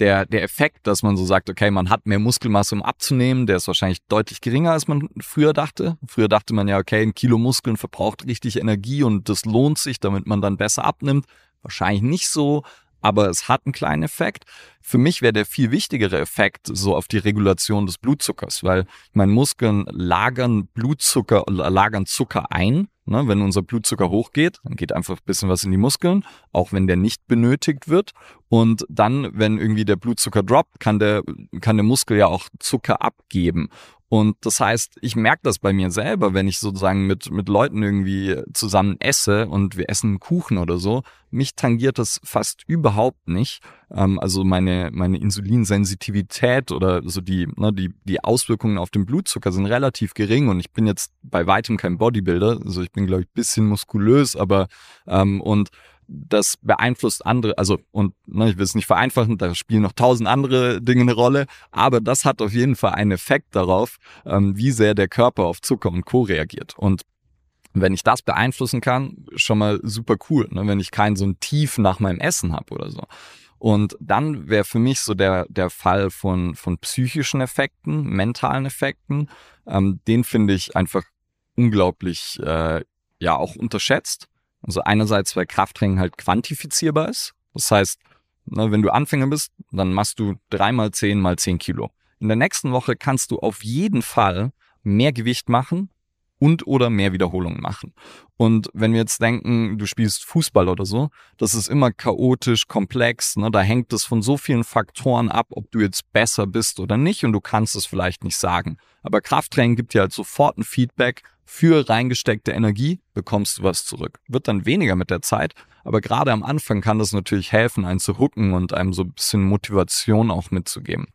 der, der Effekt, dass man so sagt, okay, man hat mehr Muskelmasse, um abzunehmen, der ist wahrscheinlich deutlich geringer, als man früher dachte. Früher dachte man ja, okay, ein Kilo Muskeln verbraucht richtig Energie und das lohnt sich, damit man dann besser abnimmt. Wahrscheinlich nicht so, aber es hat einen kleinen Effekt. Für mich wäre der viel wichtigere Effekt so auf die Regulation des Blutzuckers, weil meine Muskeln lagern Blutzucker, lagern Zucker ein. Ne? Wenn unser Blutzucker hochgeht, dann geht einfach ein bisschen was in die Muskeln, auch wenn der nicht benötigt wird. Und dann, wenn irgendwie der Blutzucker droppt, kann der, kann der Muskel ja auch Zucker abgeben. Und das heißt, ich merke das bei mir selber, wenn ich sozusagen mit, mit Leuten irgendwie zusammen esse und wir essen Kuchen oder so. Mich tangiert das fast überhaupt nicht. Ähm, also meine, meine Insulinsensitivität oder so die, ne, die, die Auswirkungen auf den Blutzucker sind relativ gering und ich bin jetzt bei weitem kein Bodybuilder. Also ich bin, glaube ich, bisschen muskulös, aber ähm, und das beeinflusst andere, also und ne, ich will es nicht vereinfachen, da spielen noch tausend andere Dinge eine Rolle, aber das hat auf jeden Fall einen Effekt darauf, ähm, wie sehr der Körper auf Zucker und Co. reagiert. Und wenn ich das beeinflussen kann, schon mal super cool, ne, wenn ich kein so ein Tief nach meinem Essen habe oder so. Und dann wäre für mich so der, der Fall von, von psychischen Effekten, mentalen Effekten, ähm, den finde ich einfach unglaublich, äh, ja, auch unterschätzt. Also einerseits, weil Krafttraining halt quantifizierbar ist. Das heißt, ne, wenn du Anfänger bist, dann machst du dreimal zehn mal zehn Kilo. In der nächsten Woche kannst du auf jeden Fall mehr Gewicht machen und oder mehr Wiederholungen machen. Und wenn wir jetzt denken, du spielst Fußball oder so, das ist immer chaotisch, komplex, ne? da hängt es von so vielen Faktoren ab, ob du jetzt besser bist oder nicht und du kannst es vielleicht nicht sagen. Aber Krafttraining gibt dir halt sofort ein Feedback, für reingesteckte Energie bekommst du was zurück. Wird dann weniger mit der Zeit, aber gerade am Anfang kann das natürlich helfen, einen zu hucken und einem so ein bisschen Motivation auch mitzugeben.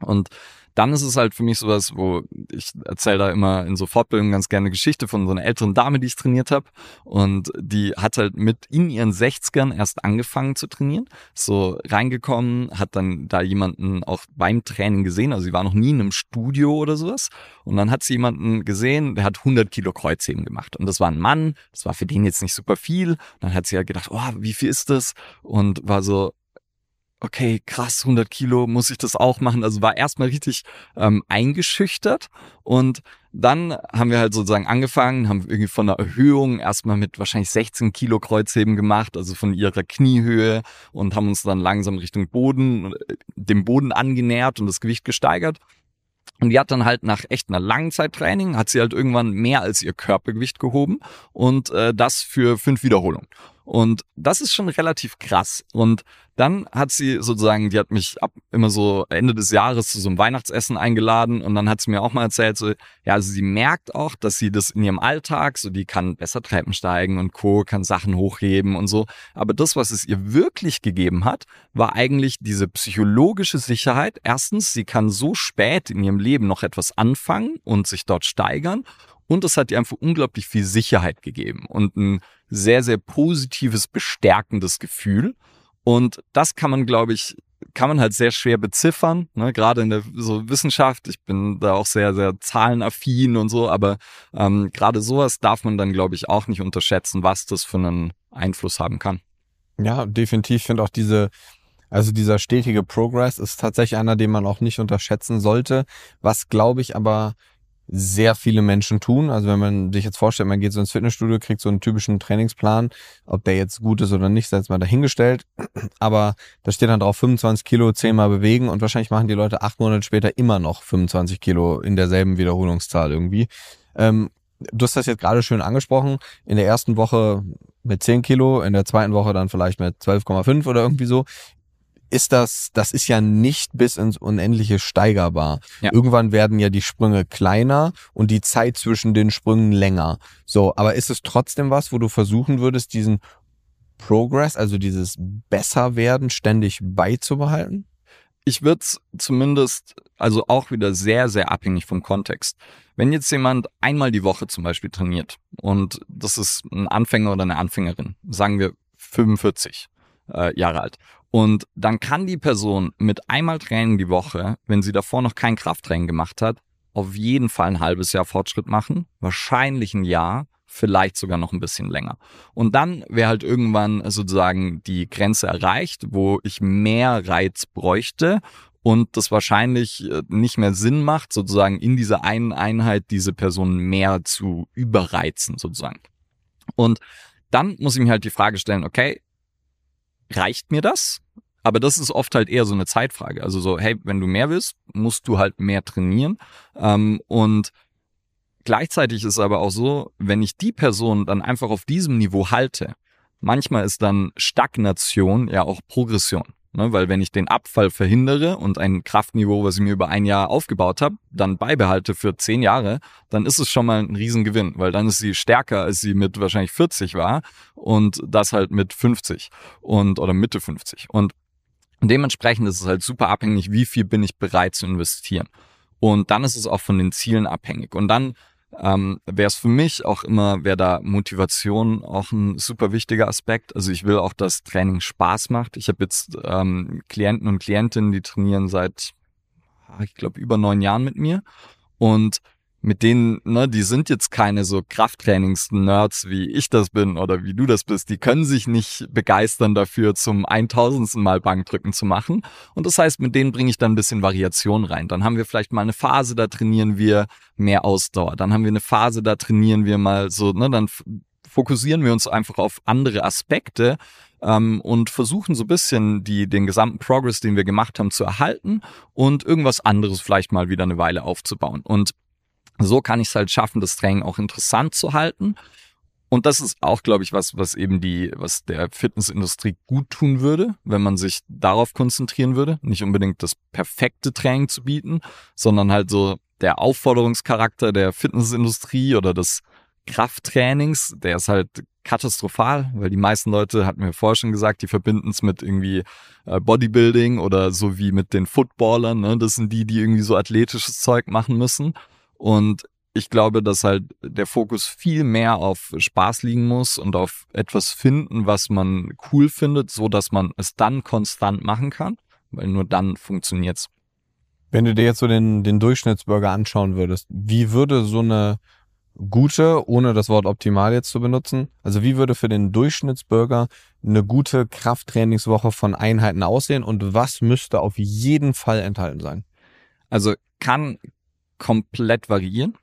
Und dann ist es halt für mich sowas, wo ich erzähle da immer in so Fortbildungen ganz gerne Geschichte von so einer älteren Dame, die ich trainiert habe. Und die hat halt mit in ihren 60ern erst angefangen zu trainieren. So reingekommen, hat dann da jemanden auch beim Training gesehen. Also sie war noch nie in einem Studio oder sowas. Und dann hat sie jemanden gesehen, der hat 100 Kilo Kreuzheben gemacht. Und das war ein Mann. Das war für den jetzt nicht super viel. Dann hat sie halt gedacht, oh, wie viel ist das? Und war so, okay, krass, 100 Kilo, muss ich das auch machen? Also war erstmal richtig ähm, eingeschüchtert und dann haben wir halt sozusagen angefangen, haben irgendwie von der Erhöhung erstmal mit wahrscheinlich 16 Kilo Kreuzheben gemacht, also von ihrer Kniehöhe und haben uns dann langsam Richtung Boden, äh, dem Boden angenähert und das Gewicht gesteigert. Und die hat dann halt nach echt einer langen Zeit Training, hat sie halt irgendwann mehr als ihr Körpergewicht gehoben und äh, das für fünf Wiederholungen. Und das ist schon relativ krass. Und dann hat sie sozusagen, die hat mich ab immer so Ende des Jahres zu so einem Weihnachtsessen eingeladen und dann hat sie mir auch mal erzählt, so, ja, also sie merkt auch, dass sie das in ihrem Alltag, so die kann besser Treppen steigen und Co., kann Sachen hochheben und so. Aber das, was es ihr wirklich gegeben hat, war eigentlich diese psychologische Sicherheit. Erstens, sie kann so spät in ihrem Leben noch etwas anfangen und sich dort steigern. Und es hat ihr einfach unglaublich viel Sicherheit gegeben und ein sehr, sehr positives, bestärkendes Gefühl. Und das kann man, glaube ich, kann man halt sehr schwer beziffern, ne? gerade in der so Wissenschaft. Ich bin da auch sehr, sehr zahlenaffin und so, aber ähm, gerade sowas darf man dann, glaube ich, auch nicht unterschätzen, was das für einen Einfluss haben kann. Ja, definitiv. Ich finde auch diese, also dieser stetige Progress ist tatsächlich einer, den man auch nicht unterschätzen sollte. Was, glaube ich, aber sehr viele Menschen tun. Also wenn man sich jetzt vorstellt, man geht so ins Fitnessstudio, kriegt so einen typischen Trainingsplan, ob der jetzt gut ist oder nicht, sei jetzt mal dahingestellt. Aber da steht dann drauf 25 Kilo zehnmal bewegen und wahrscheinlich machen die Leute acht Monate später immer noch 25 Kilo in derselben Wiederholungszahl irgendwie. Ähm, du hast das jetzt gerade schön angesprochen. In der ersten Woche mit 10 Kilo, in der zweiten Woche dann vielleicht mit 12,5 oder irgendwie so ist das, das ist ja nicht bis ins Unendliche steigerbar. Ja. Irgendwann werden ja die Sprünge kleiner und die Zeit zwischen den Sprüngen länger. So, aber ist es trotzdem was, wo du versuchen würdest, diesen Progress, also dieses Besserwerden ständig beizubehalten? Ich würde zumindest, also auch wieder sehr, sehr abhängig vom Kontext. Wenn jetzt jemand einmal die Woche zum Beispiel trainiert und das ist ein Anfänger oder eine Anfängerin, sagen wir 45, äh, Jahre alt. Und dann kann die Person mit einmal Training die Woche, wenn sie davor noch kein Krafttraining gemacht hat, auf jeden Fall ein halbes Jahr Fortschritt machen, wahrscheinlich ein Jahr, vielleicht sogar noch ein bisschen länger. Und dann wäre halt irgendwann sozusagen die Grenze erreicht, wo ich mehr Reiz bräuchte und das wahrscheinlich äh, nicht mehr Sinn macht, sozusagen in dieser einen Einheit diese Person mehr zu überreizen, sozusagen. Und dann muss ich mir halt die Frage stellen, okay, reicht mir das? Aber das ist oft halt eher so eine Zeitfrage. Also so, hey, wenn du mehr willst, musst du halt mehr trainieren. Ähm, und gleichzeitig ist aber auch so, wenn ich die Person dann einfach auf diesem Niveau halte, manchmal ist dann Stagnation ja auch Progression. Ne, weil wenn ich den Abfall verhindere und ein Kraftniveau, was ich mir über ein Jahr aufgebaut habe, dann beibehalte für zehn Jahre, dann ist es schon mal ein Riesengewinn, weil dann ist sie stärker, als sie mit wahrscheinlich 40 war und das halt mit 50 und oder Mitte 50. Und dementsprechend ist es halt super abhängig, wie viel bin ich bereit zu investieren. Und dann ist es auch von den Zielen abhängig. Und dann ähm, wäre es für mich auch immer, wäre da Motivation auch ein super wichtiger Aspekt. Also ich will auch, dass Training Spaß macht. Ich habe jetzt ähm, Klienten und Klientinnen, die trainieren seit, ich glaube, über neun Jahren mit mir. Und mit denen, ne, die sind jetzt keine so Krafttrainings-Nerds, wie ich das bin oder wie du das bist. Die können sich nicht begeistern dafür, zum 1000. Mal Bankdrücken zu machen. Und das heißt, mit denen bringe ich dann ein bisschen Variation rein. Dann haben wir vielleicht mal eine Phase, da trainieren wir mehr Ausdauer. Dann haben wir eine Phase, da trainieren wir mal so, ne, dann fokussieren wir uns einfach auf andere Aspekte ähm, und versuchen so ein bisschen die, den gesamten Progress, den wir gemacht haben, zu erhalten und irgendwas anderes vielleicht mal wieder eine Weile aufzubauen. Und so kann ich es halt schaffen, das Training auch interessant zu halten. Und das ist auch, glaube ich, was, was eben die, was der Fitnessindustrie gut tun würde, wenn man sich darauf konzentrieren würde, nicht unbedingt das perfekte Training zu bieten, sondern halt so der Aufforderungscharakter der Fitnessindustrie oder des Krafttrainings, der ist halt katastrophal, weil die meisten Leute, hatten wir vorher schon gesagt, die verbinden es mit irgendwie äh, Bodybuilding oder so wie mit den Footballern, ne? das sind die, die irgendwie so athletisches Zeug machen müssen. Und ich glaube, dass halt der Fokus viel mehr auf Spaß liegen muss und auf etwas finden, was man cool findet, so dass man es dann konstant machen kann, weil nur dann funktioniert's. Wenn du dir jetzt so den, den Durchschnittsbürger anschauen würdest, wie würde so eine gute, ohne das Wort optimal jetzt zu benutzen, also wie würde für den Durchschnittsbürger eine gute Krafttrainingswoche von Einheiten aussehen und was müsste auf jeden Fall enthalten sein? Also kann komplett variieren.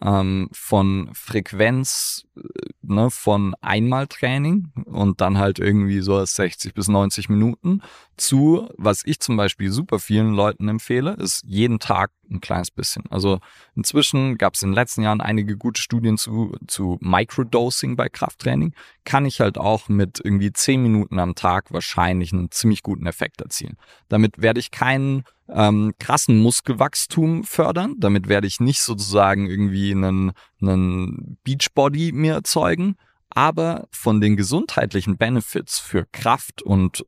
Ähm, von Frequenz, äh, ne, von Einmaltraining und dann halt irgendwie so 60 bis 90 Minuten zu, was ich zum Beispiel super vielen Leuten empfehle, ist jeden Tag ein kleines bisschen. Also inzwischen gab es in den letzten Jahren einige gute Studien zu, zu Microdosing bei Krafttraining. Kann ich halt auch mit irgendwie 10 Minuten am Tag wahrscheinlich einen ziemlich guten Effekt erzielen. Damit werde ich keinen ähm, krassen Muskelwachstum fördern. Damit werde ich nicht sozusagen irgendwie einen, einen Beachbody mir erzeugen. Aber von den gesundheitlichen Benefits für Kraft und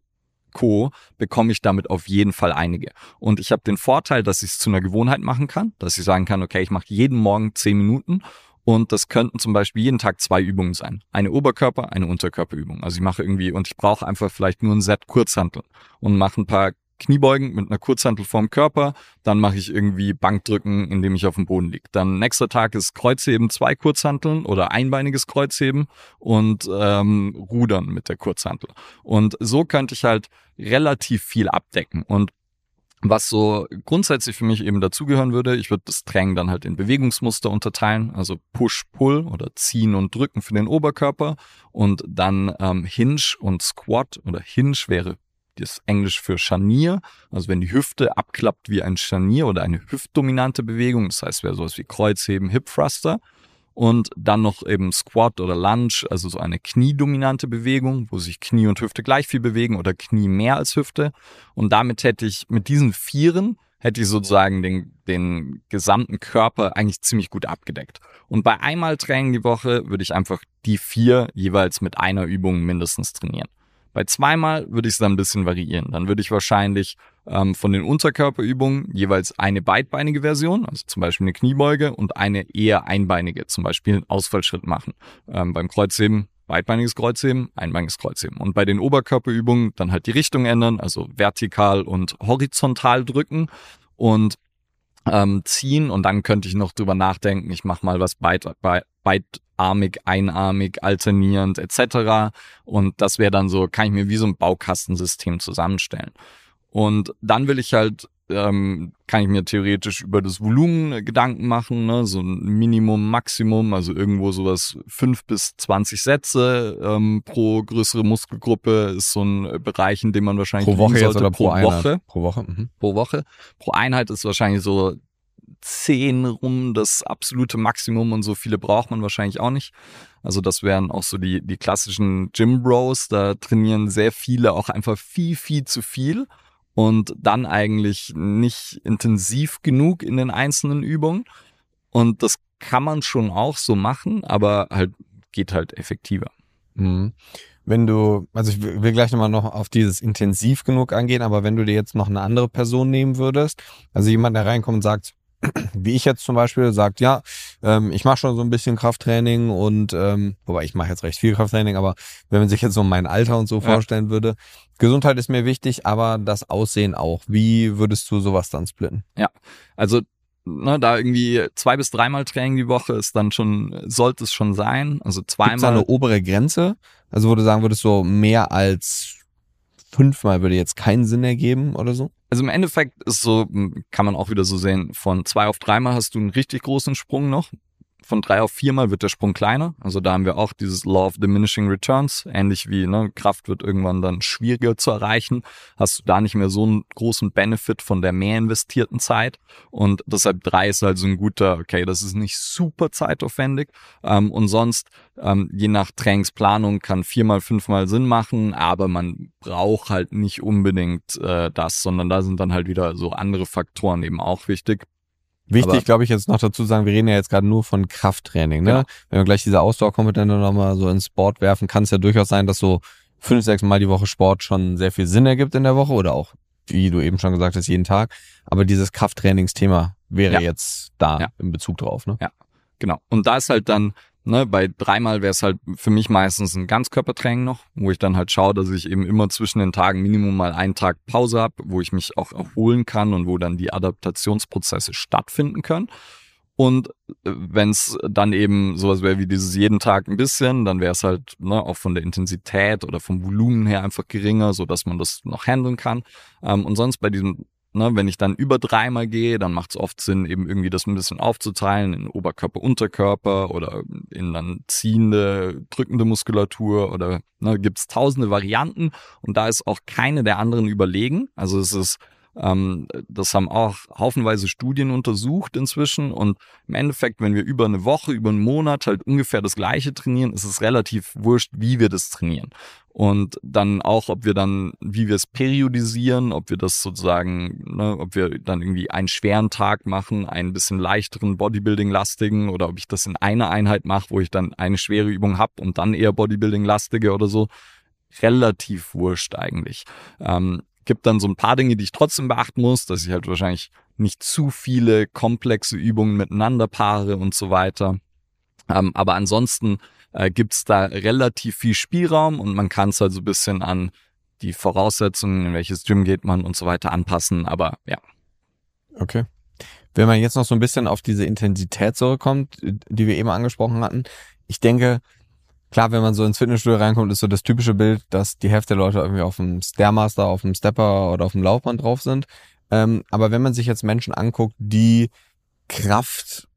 Co. bekomme ich damit auf jeden Fall einige. Und ich habe den Vorteil, dass ich es zu einer Gewohnheit machen kann, dass ich sagen kann, okay, ich mache jeden Morgen zehn Minuten und das könnten zum Beispiel jeden Tag zwei Übungen sein. Eine Oberkörper, eine Unterkörperübung. Also ich mache irgendwie und ich brauche einfach vielleicht nur ein Set Kurzhantel und mache ein paar Kniebeugen mit einer Kurzhantel vorm Körper, dann mache ich irgendwie Bankdrücken, indem ich auf dem Boden liege. Dann nächster Tag ist Kreuzheben, zwei Kurzhanteln oder einbeiniges Kreuzheben und ähm, Rudern mit der Kurzhantel. Und so könnte ich halt relativ viel abdecken. Und was so grundsätzlich für mich eben dazugehören würde, ich würde das Training dann halt in Bewegungsmuster unterteilen, also Push-Pull oder Ziehen und Drücken für den Oberkörper und dann ähm, Hinge und Squat oder Hinge wäre das Englisch für Scharnier. Also wenn die Hüfte abklappt wie ein Scharnier oder eine hüftdominante Bewegung, das heißt, wäre sowas wie Kreuzheben, Hip Thruster. Und dann noch eben Squat oder Lunge, also so eine kniedominante Bewegung, wo sich Knie und Hüfte gleich viel bewegen oder Knie mehr als Hüfte. Und damit hätte ich mit diesen Vieren hätte ich sozusagen den, den gesamten Körper eigentlich ziemlich gut abgedeckt. Und bei einmal Training die Woche würde ich einfach die vier jeweils mit einer Übung mindestens trainieren. Bei zweimal würde ich es dann ein bisschen variieren. Dann würde ich wahrscheinlich ähm, von den Unterkörperübungen jeweils eine beidbeinige Version, also zum Beispiel eine Kniebeuge und eine eher einbeinige, zum Beispiel einen Ausfallschritt machen. Ähm, beim Kreuzheben beidbeiniges Kreuzheben, einbeiniges Kreuzheben. Und bei den Oberkörperübungen dann halt die Richtung ändern, also vertikal und horizontal drücken und ähm, ziehen. Und dann könnte ich noch drüber nachdenken, ich mache mal was beid, beid, beidarmig, einarmig, alternierend etc. Und das wäre dann so, kann ich mir wie so ein Baukastensystem zusammenstellen. Und dann will ich halt ähm, kann ich mir theoretisch über das Volumen Gedanken machen, ne? so ein Minimum, Maximum, also irgendwo sowas fünf bis zwanzig Sätze ähm, pro größere Muskelgruppe ist so ein Bereich, in dem man wahrscheinlich pro Woche sollte, oder pro, pro Woche. Pro Woche. Mhm. Pro Woche. Pro Einheit ist wahrscheinlich so zehn rum das absolute Maximum und so viele braucht man wahrscheinlich auch nicht. Also das wären auch so die, die klassischen Gym Bros. Da trainieren sehr viele auch einfach viel, viel zu viel und dann eigentlich nicht intensiv genug in den einzelnen Übungen. Und das kann man schon auch so machen, aber halt geht halt effektiver. Mhm. Wenn du, also ich will gleich nochmal noch auf dieses intensiv genug angehen, aber wenn du dir jetzt noch eine andere Person nehmen würdest, also jemand, der reinkommt und sagt, wie ich jetzt zum Beispiel, sagt, ja, ähm, ich mache schon so ein bisschen Krafttraining und, ähm, wobei ich mache jetzt recht viel Krafttraining, aber wenn man sich jetzt so mein Alter und so ja. vorstellen würde, Gesundheit ist mir wichtig, aber das Aussehen auch. Wie würdest du sowas dann splitten? Ja, also ne, da irgendwie zwei bis dreimal Training die Woche ist dann schon, sollte es schon sein. Also zweimal. Gibt's da eine obere Grenze? Also wo du sagen würdest, so mehr als fünfmal würde jetzt keinen Sinn ergeben oder so? Also im Endeffekt ist so, kann man auch wieder so sehen, von zwei auf dreimal hast du einen richtig großen Sprung noch von drei auf viermal wird der Sprung kleiner. Also da haben wir auch dieses Law of Diminishing Returns, ähnlich wie ne, Kraft wird irgendwann dann schwieriger zu erreichen, hast du da nicht mehr so einen großen Benefit von der mehr investierten Zeit. Und deshalb drei ist halt ein guter, okay, das ist nicht super zeitaufwendig. Ähm, und sonst, ähm, je nach Trainingsplanung, kann viermal, fünfmal Sinn machen, aber man braucht halt nicht unbedingt äh, das, sondern da sind dann halt wieder so andere Faktoren eben auch wichtig. Wichtig, glaube ich, jetzt noch dazu sagen, wir reden ja jetzt gerade nur von Krafttraining. Ne? Genau. Wenn wir gleich diese Ausdauerkomponente nochmal so ins Sport werfen, kann es ja durchaus sein, dass so fünf, sechs Mal die Woche Sport schon sehr viel Sinn ergibt in der Woche oder auch, wie du eben schon gesagt hast, jeden Tag. Aber dieses Krafttrainingsthema wäre ja. jetzt da ja. in Bezug drauf. Ne? Ja, genau. Und da ist halt dann Ne, bei dreimal wäre es halt für mich meistens ein Ganzkörpertraining noch, wo ich dann halt schaue, dass ich eben immer zwischen den Tagen Minimum mal einen Tag Pause habe, wo ich mich auch erholen kann und wo dann die Adaptationsprozesse stattfinden können. Und äh, wenn es dann eben sowas wäre wie dieses jeden Tag ein bisschen, dann wäre es halt ne, auch von der Intensität oder vom Volumen her einfach geringer, so dass man das noch handeln kann. Ähm, und sonst bei diesem Ne, wenn ich dann über dreimal gehe, dann macht es oft Sinn, eben irgendwie das ein bisschen aufzuteilen in Oberkörper, Unterkörper oder in dann ziehende, drückende Muskulatur oder ne, gibt es tausende Varianten und da ist auch keine der anderen überlegen. Also es ist ähm, das haben auch haufenweise Studien untersucht inzwischen. Und im Endeffekt, wenn wir über eine Woche, über einen Monat halt ungefähr das Gleiche trainieren, ist es relativ wurscht, wie wir das trainieren. Und dann auch, ob wir dann, wie wir es periodisieren, ob wir das sozusagen, ne, ob wir dann irgendwie einen schweren Tag machen, einen bisschen leichteren Bodybuilding-lastigen oder ob ich das in einer Einheit mache, wo ich dann eine schwere Übung habe und dann eher Bodybuilding-lastige oder so relativ wurscht eigentlich. Ähm, gibt dann so ein paar Dinge, die ich trotzdem beachten muss, dass ich halt wahrscheinlich nicht zu viele komplexe Übungen miteinander paare und so weiter. Ähm, aber ansonsten äh, gibt's da relativ viel Spielraum und man kann es halt so ein bisschen an die Voraussetzungen, in welches Gym geht man und so weiter anpassen. Aber ja. Okay. Wenn man jetzt noch so ein bisschen auf diese Intensität zurückkommt, die wir eben angesprochen hatten, ich denke, Klar, wenn man so ins Fitnessstudio reinkommt, ist so das typische Bild, dass die Hälfte der Leute irgendwie auf dem Stairmaster, auf dem Stepper oder auf dem Laufband drauf sind. Ähm, aber wenn man sich jetzt Menschen anguckt, die Kraft,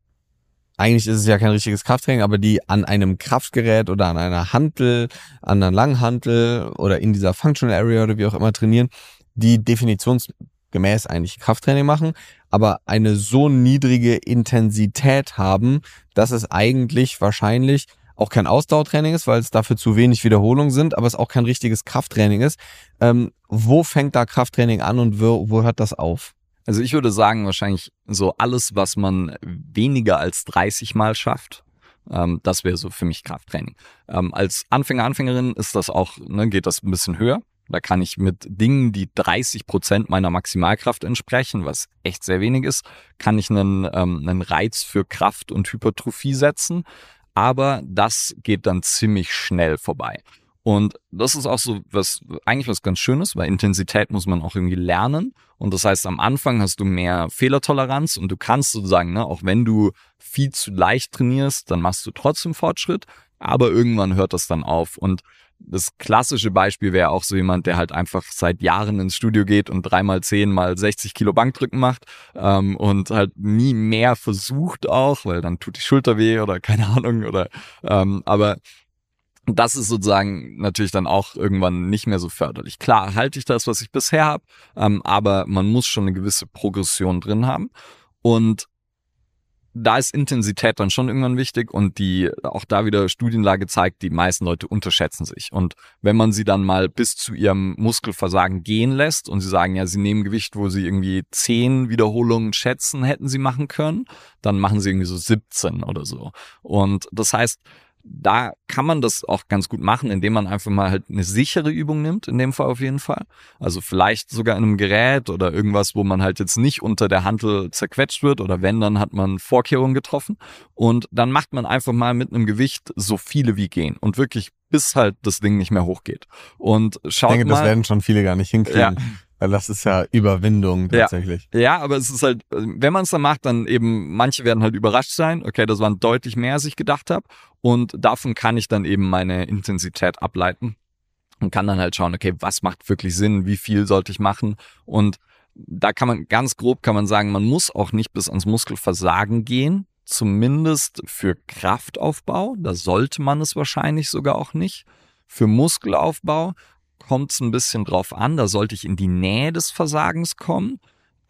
eigentlich ist es ja kein richtiges Krafttraining, aber die an einem Kraftgerät oder an einer Hantel, an einer Langhantel oder in dieser Functional Area oder wie auch immer trainieren, die definitionsgemäß eigentlich Krafttraining machen, aber eine so niedrige Intensität haben, dass es eigentlich wahrscheinlich auch kein Ausdauertraining ist, weil es dafür zu wenig Wiederholungen sind, aber es auch kein richtiges Krafttraining ist. Ähm, wo fängt da Krafttraining an und wo, wo hört das auf? Also ich würde sagen, wahrscheinlich so alles, was man weniger als 30 Mal schafft, ähm, das wäre so für mich Krafttraining. Ähm, als Anfänger, Anfängerin ist das auch, ne, geht das ein bisschen höher. Da kann ich mit Dingen, die 30 Prozent meiner Maximalkraft entsprechen, was echt sehr wenig ist, kann ich einen, ähm, einen Reiz für Kraft und Hypertrophie setzen. Aber das geht dann ziemlich schnell vorbei. Und das ist auch so was, eigentlich was ganz Schönes, weil Intensität muss man auch irgendwie lernen. Und das heißt, am Anfang hast du mehr Fehlertoleranz und du kannst sozusagen, ne, auch wenn du viel zu leicht trainierst, dann machst du trotzdem Fortschritt. Aber irgendwann hört das dann auf. Und das klassische Beispiel wäre auch so jemand, der halt einfach seit Jahren ins Studio geht und dreimal zehn mal 60 Kilo Bankdrücken macht ähm, und halt nie mehr versucht auch, weil dann tut die Schulter weh oder keine Ahnung oder ähm, aber das ist sozusagen natürlich dann auch irgendwann nicht mehr so förderlich. Klar halte ich das, was ich bisher habe, ähm, aber man muss schon eine gewisse Progression drin haben und da ist Intensität dann schon irgendwann wichtig und die auch da wieder Studienlage zeigt, die meisten Leute unterschätzen sich. Und wenn man sie dann mal bis zu ihrem Muskelversagen gehen lässt und sie sagen, ja, sie nehmen Gewicht, wo sie irgendwie zehn Wiederholungen schätzen, hätten sie machen können, dann machen sie irgendwie so 17 oder so. Und das heißt, da kann man das auch ganz gut machen, indem man einfach mal halt eine sichere Übung nimmt, in dem Fall auf jeden Fall. Also vielleicht sogar in einem Gerät oder irgendwas, wo man halt jetzt nicht unter der Handel zerquetscht wird oder wenn, dann hat man Vorkehrungen getroffen und dann macht man einfach mal mit einem Gewicht so viele wie gehen und wirklich bis halt das Ding nicht mehr hochgeht. Und schaut ich denke, mal, das werden schon viele gar nicht hinkriegen. Ja. Das ist ja Überwindung tatsächlich. Ja, ja aber es ist halt, wenn man es dann macht, dann eben, manche werden halt überrascht sein. Okay, das waren deutlich mehr, als ich gedacht habe. Und davon kann ich dann eben meine Intensität ableiten und kann dann halt schauen, okay, was macht wirklich Sinn, wie viel sollte ich machen und da kann man ganz grob kann man sagen, man muss auch nicht bis ans Muskelversagen gehen, zumindest für Kraftaufbau, da sollte man es wahrscheinlich sogar auch nicht. Für Muskelaufbau kommt es ein bisschen drauf an, da sollte ich in die Nähe des Versagens kommen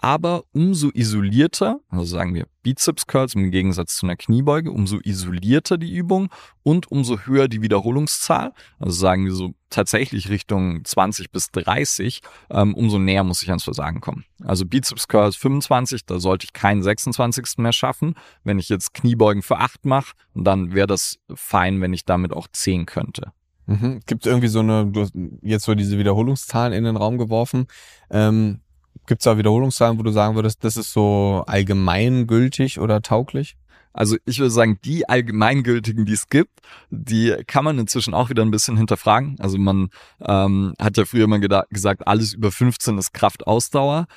aber umso isolierter, also sagen wir Bizeps Curls im Gegensatz zu einer Kniebeuge, umso isolierter die Übung und umso höher die Wiederholungszahl, also sagen wir so tatsächlich Richtung 20 bis 30, ähm, umso näher muss ich ans Versagen kommen. Also Bizeps Curls 25, da sollte ich keinen 26. mehr schaffen. Wenn ich jetzt Kniebeugen für 8 mache, dann wäre das fein, wenn ich damit auch 10 könnte. Mhm. Gibt es irgendwie so eine, du hast jetzt so diese Wiederholungszahlen in den Raum geworfen. Ähm, Gibt es da Wiederholungszahlen, wo du sagen würdest, das ist so allgemeingültig oder tauglich? Also ich würde sagen, die allgemeingültigen, die es gibt, die kann man inzwischen auch wieder ein bisschen hinterfragen. Also man ähm, hat ja früher immer gesagt, alles über 15 ist Kraftausdauer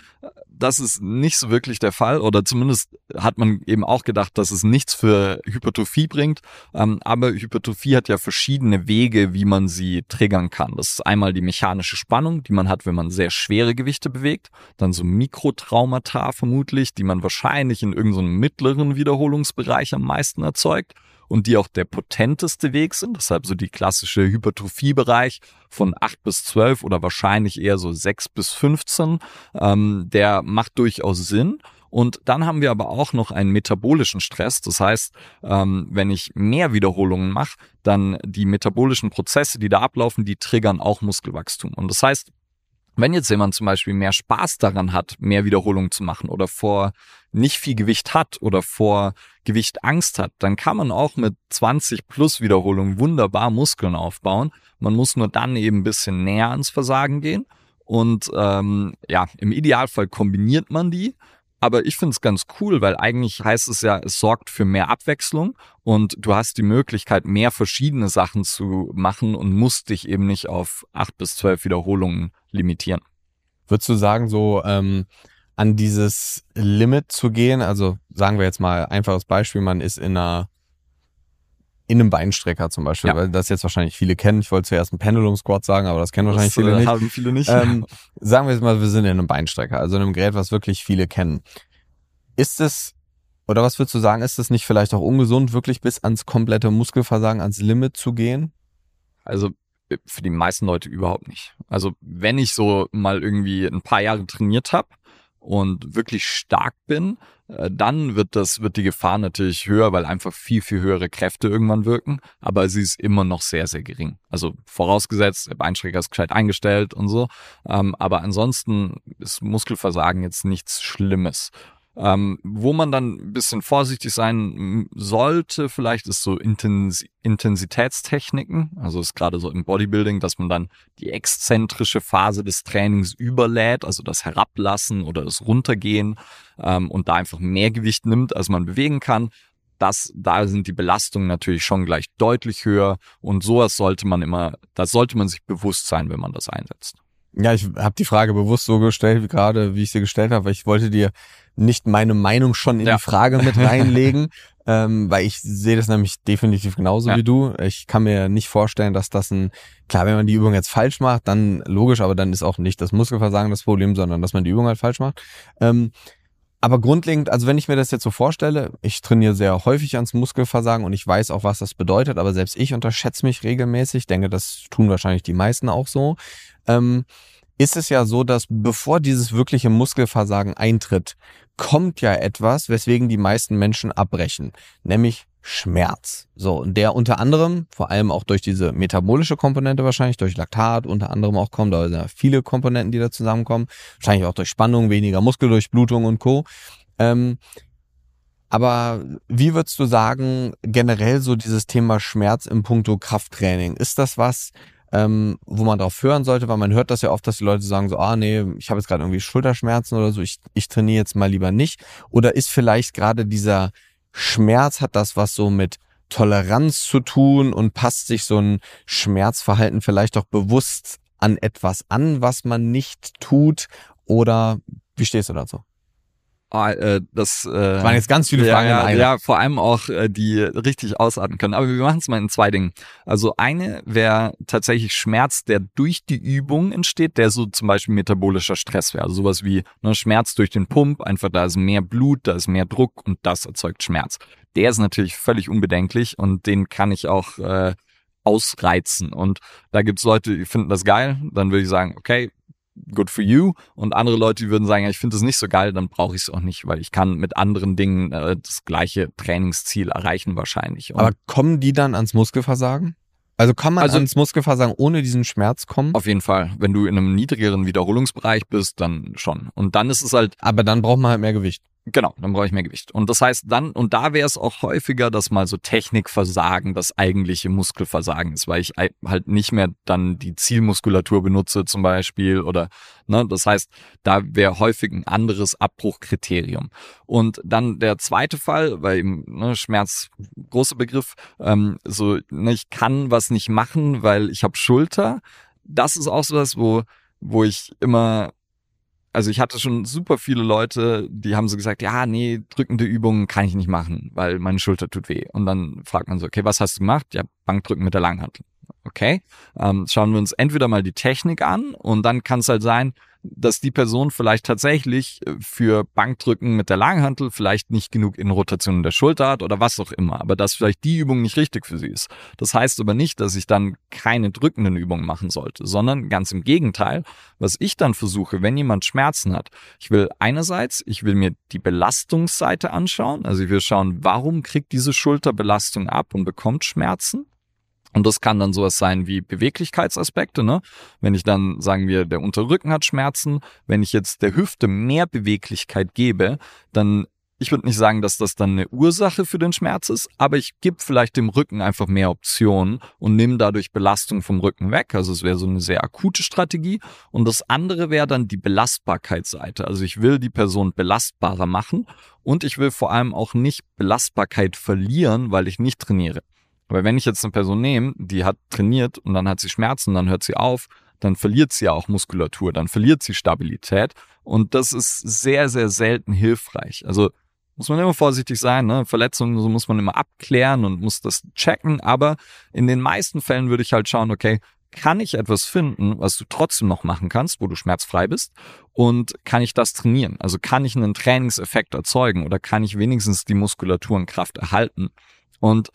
das ist nicht so wirklich der Fall oder zumindest hat man eben auch gedacht, dass es nichts für Hypertrophie bringt. Ähm, aber Hypertrophie hat ja verschiedene Wege, wie man sie triggern kann. Das ist einmal die mechanische Spannung, die man hat, wenn man sehr schwere Gewichte bewegt. Dann so Mikrotraumata vermutlich, die man wahrscheinlich in irgendeinem so mittleren Wiederholungsbereich am meisten erzeugt und die auch der potenteste Weg sind. Deshalb so die klassische Hypertrophiebereich von 8 bis 12 oder wahrscheinlich eher so 6 bis 15. Ähm, der macht durchaus Sinn. Und dann haben wir aber auch noch einen metabolischen Stress. Das heißt, ähm, wenn ich mehr Wiederholungen mache, dann die metabolischen Prozesse, die da ablaufen, die triggern auch Muskelwachstum. Und das heißt, wenn jetzt jemand zum Beispiel mehr Spaß daran hat, mehr Wiederholungen zu machen oder vor nicht viel Gewicht hat oder vor Gewicht Angst hat, dann kann man auch mit 20 plus Wiederholungen wunderbar Muskeln aufbauen. Man muss nur dann eben ein bisschen näher ans Versagen gehen. Und ähm, ja, im Idealfall kombiniert man die. Aber ich finde es ganz cool, weil eigentlich heißt es ja, es sorgt für mehr Abwechslung und du hast die Möglichkeit, mehr verschiedene Sachen zu machen und musst dich eben nicht auf acht bis zwölf Wiederholungen limitieren. Würdest du sagen, so ähm, an dieses Limit zu gehen, also sagen wir jetzt mal einfaches Beispiel, man ist in einer in einem Beinstrecker zum Beispiel, ja. weil das jetzt wahrscheinlich viele kennen. Ich wollte zuerst einen Pendulum Squat sagen, aber das kennen wahrscheinlich das, viele äh, nicht. Haben viele nicht. Ähm, sagen wir jetzt mal, wir sind in einem Beinstrecker, also in einem Gerät, was wirklich viele kennen. Ist es, oder was würdest du sagen, ist es nicht vielleicht auch ungesund, wirklich bis ans komplette Muskelversagen, ans Limit zu gehen? Also äh, für die meisten Leute überhaupt nicht. Also wenn ich so mal irgendwie ein paar Jahre trainiert habe und wirklich stark bin, dann wird das, wird die Gefahr natürlich höher, weil einfach viel, viel höhere Kräfte irgendwann wirken. Aber sie ist immer noch sehr, sehr gering. Also vorausgesetzt, der Beinstrecker ist gescheit eingestellt und so. Ähm, aber ansonsten ist Muskelversagen jetzt nichts Schlimmes. Ähm, wo man dann ein bisschen vorsichtig sein sollte, vielleicht ist so Intens Intensitätstechniken. Also ist gerade so im Bodybuilding, dass man dann die exzentrische Phase des Trainings überlädt, also das Herablassen oder das Runtergehen ähm, und da einfach mehr Gewicht nimmt, als man bewegen kann. das, da sind die Belastungen natürlich schon gleich deutlich höher und sowas sollte man immer, das sollte man sich bewusst sein, wenn man das einsetzt. Ja, ich habe die Frage bewusst so gestellt, gerade, wie ich sie gestellt habe, weil ich wollte dir nicht meine Meinung schon in ja. die Frage mit reinlegen, ähm, weil ich sehe das nämlich definitiv genauso ja. wie du. Ich kann mir nicht vorstellen, dass das ein, klar, wenn man die Übung jetzt falsch macht, dann logisch, aber dann ist auch nicht das Muskelversagen das Problem, sondern dass man die Übung halt falsch macht. Ähm, aber grundlegend, also wenn ich mir das jetzt so vorstelle, ich trainiere sehr häufig ans Muskelversagen und ich weiß auch, was das bedeutet, aber selbst ich unterschätze mich regelmäßig. Ich denke, das tun wahrscheinlich die meisten auch so. Ähm, ist es ja so, dass bevor dieses wirkliche Muskelversagen eintritt, kommt ja etwas, weswegen die meisten Menschen abbrechen, nämlich Schmerz. So, und der unter anderem, vor allem auch durch diese metabolische Komponente wahrscheinlich, durch Laktat unter anderem auch kommt, da sind ja viele Komponenten, die da zusammenkommen, wahrscheinlich auch durch Spannung, weniger Muskeldurchblutung und Co. Ähm, aber wie würdest du sagen, generell so dieses Thema Schmerz im Punkto Krafttraining? Ist das was, ähm, wo man drauf hören sollte, weil man hört das ja oft, dass die Leute sagen so, ah nee, ich habe jetzt gerade irgendwie Schulterschmerzen oder so, ich, ich trainiere jetzt mal lieber nicht. Oder ist vielleicht gerade dieser Schmerz, hat das was so mit Toleranz zu tun und passt sich so ein Schmerzverhalten vielleicht auch bewusst an etwas an, was man nicht tut? Oder wie stehst du dazu? Oh, äh, das, äh, das waren jetzt ganz viele Fragen. Ja, ja, vor allem auch, äh, die richtig ausatmen können. Aber wir machen es mal in zwei Dingen. Also eine wäre tatsächlich Schmerz, der durch die Übung entsteht, der so zum Beispiel metabolischer Stress wäre. Also sowas wie ne, Schmerz durch den Pump, einfach da ist mehr Blut, da ist mehr Druck und das erzeugt Schmerz. Der ist natürlich völlig unbedenklich und den kann ich auch äh, ausreizen. Und da gibt's Leute, die finden das geil. Dann würde ich sagen, okay, good for you. Und andere Leute, die würden sagen, ja, ich finde das nicht so geil, dann brauche ich es auch nicht, weil ich kann mit anderen Dingen äh, das gleiche Trainingsziel erreichen wahrscheinlich. Und Aber kommen die dann ans Muskelversagen? Also kann man also, ans Muskelversagen ohne diesen Schmerz kommen? Auf jeden Fall. Wenn du in einem niedrigeren Wiederholungsbereich bist, dann schon. Und dann ist es halt. Aber dann braucht man halt mehr Gewicht. Genau, dann brauche ich mehr Gewicht. Und das heißt dann, und da wäre es auch häufiger, dass mal so Technikversagen das eigentliche Muskelversagen ist, weil ich halt nicht mehr dann die Zielmuskulatur benutze zum Beispiel oder, ne, das heißt, da wäre häufig ein anderes Abbruchkriterium. Und dann der zweite Fall, weil eben ne, Schmerz, großer Begriff, ähm, so, ne, ich kann was nicht machen, weil ich habe Schulter. Das ist auch so was, wo, wo ich immer also ich hatte schon super viele Leute, die haben so gesagt, ja, nee, drückende Übungen kann ich nicht machen, weil meine Schulter tut weh. Und dann fragt man so, okay, was hast du gemacht? Ja, Bankdrücken mit der Langhantel. Okay, ähm, schauen wir uns entweder mal die Technik an und dann kann es halt sein, dass die Person vielleicht tatsächlich äh, für Bankdrücken mit der Langhantel vielleicht nicht genug in Rotation der Schulter hat oder was auch immer, aber dass vielleicht die Übung nicht richtig für sie ist. Das heißt aber nicht, dass ich dann keine drückenden Übungen machen sollte, sondern ganz im Gegenteil, was ich dann versuche, wenn jemand Schmerzen hat, ich will einerseits, ich will mir die Belastungsseite anschauen, also ich will schauen, warum kriegt diese Schulter Belastung ab und bekommt Schmerzen und das kann dann sowas sein wie Beweglichkeitsaspekte, ne? Wenn ich dann, sagen wir, der Unterrücken hat Schmerzen, wenn ich jetzt der Hüfte mehr Beweglichkeit gebe, dann ich würde nicht sagen, dass das dann eine Ursache für den Schmerz ist, aber ich gebe vielleicht dem Rücken einfach mehr Optionen und nehme dadurch Belastung vom Rücken weg. Also es wäre so eine sehr akute Strategie. Und das andere wäre dann die Belastbarkeitsseite. Also ich will die Person belastbarer machen und ich will vor allem auch nicht Belastbarkeit verlieren, weil ich nicht trainiere. Aber wenn ich jetzt eine Person nehme, die hat trainiert und dann hat sie Schmerzen, dann hört sie auf, dann verliert sie ja auch Muskulatur, dann verliert sie Stabilität. Und das ist sehr, sehr selten hilfreich. Also muss man immer vorsichtig sein. Ne? Verletzungen so muss man immer abklären und muss das checken. Aber in den meisten Fällen würde ich halt schauen, okay, kann ich etwas finden, was du trotzdem noch machen kannst, wo du schmerzfrei bist? Und kann ich das trainieren? Also kann ich einen Trainingseffekt erzeugen oder kann ich wenigstens die Muskulatur und Kraft erhalten? Und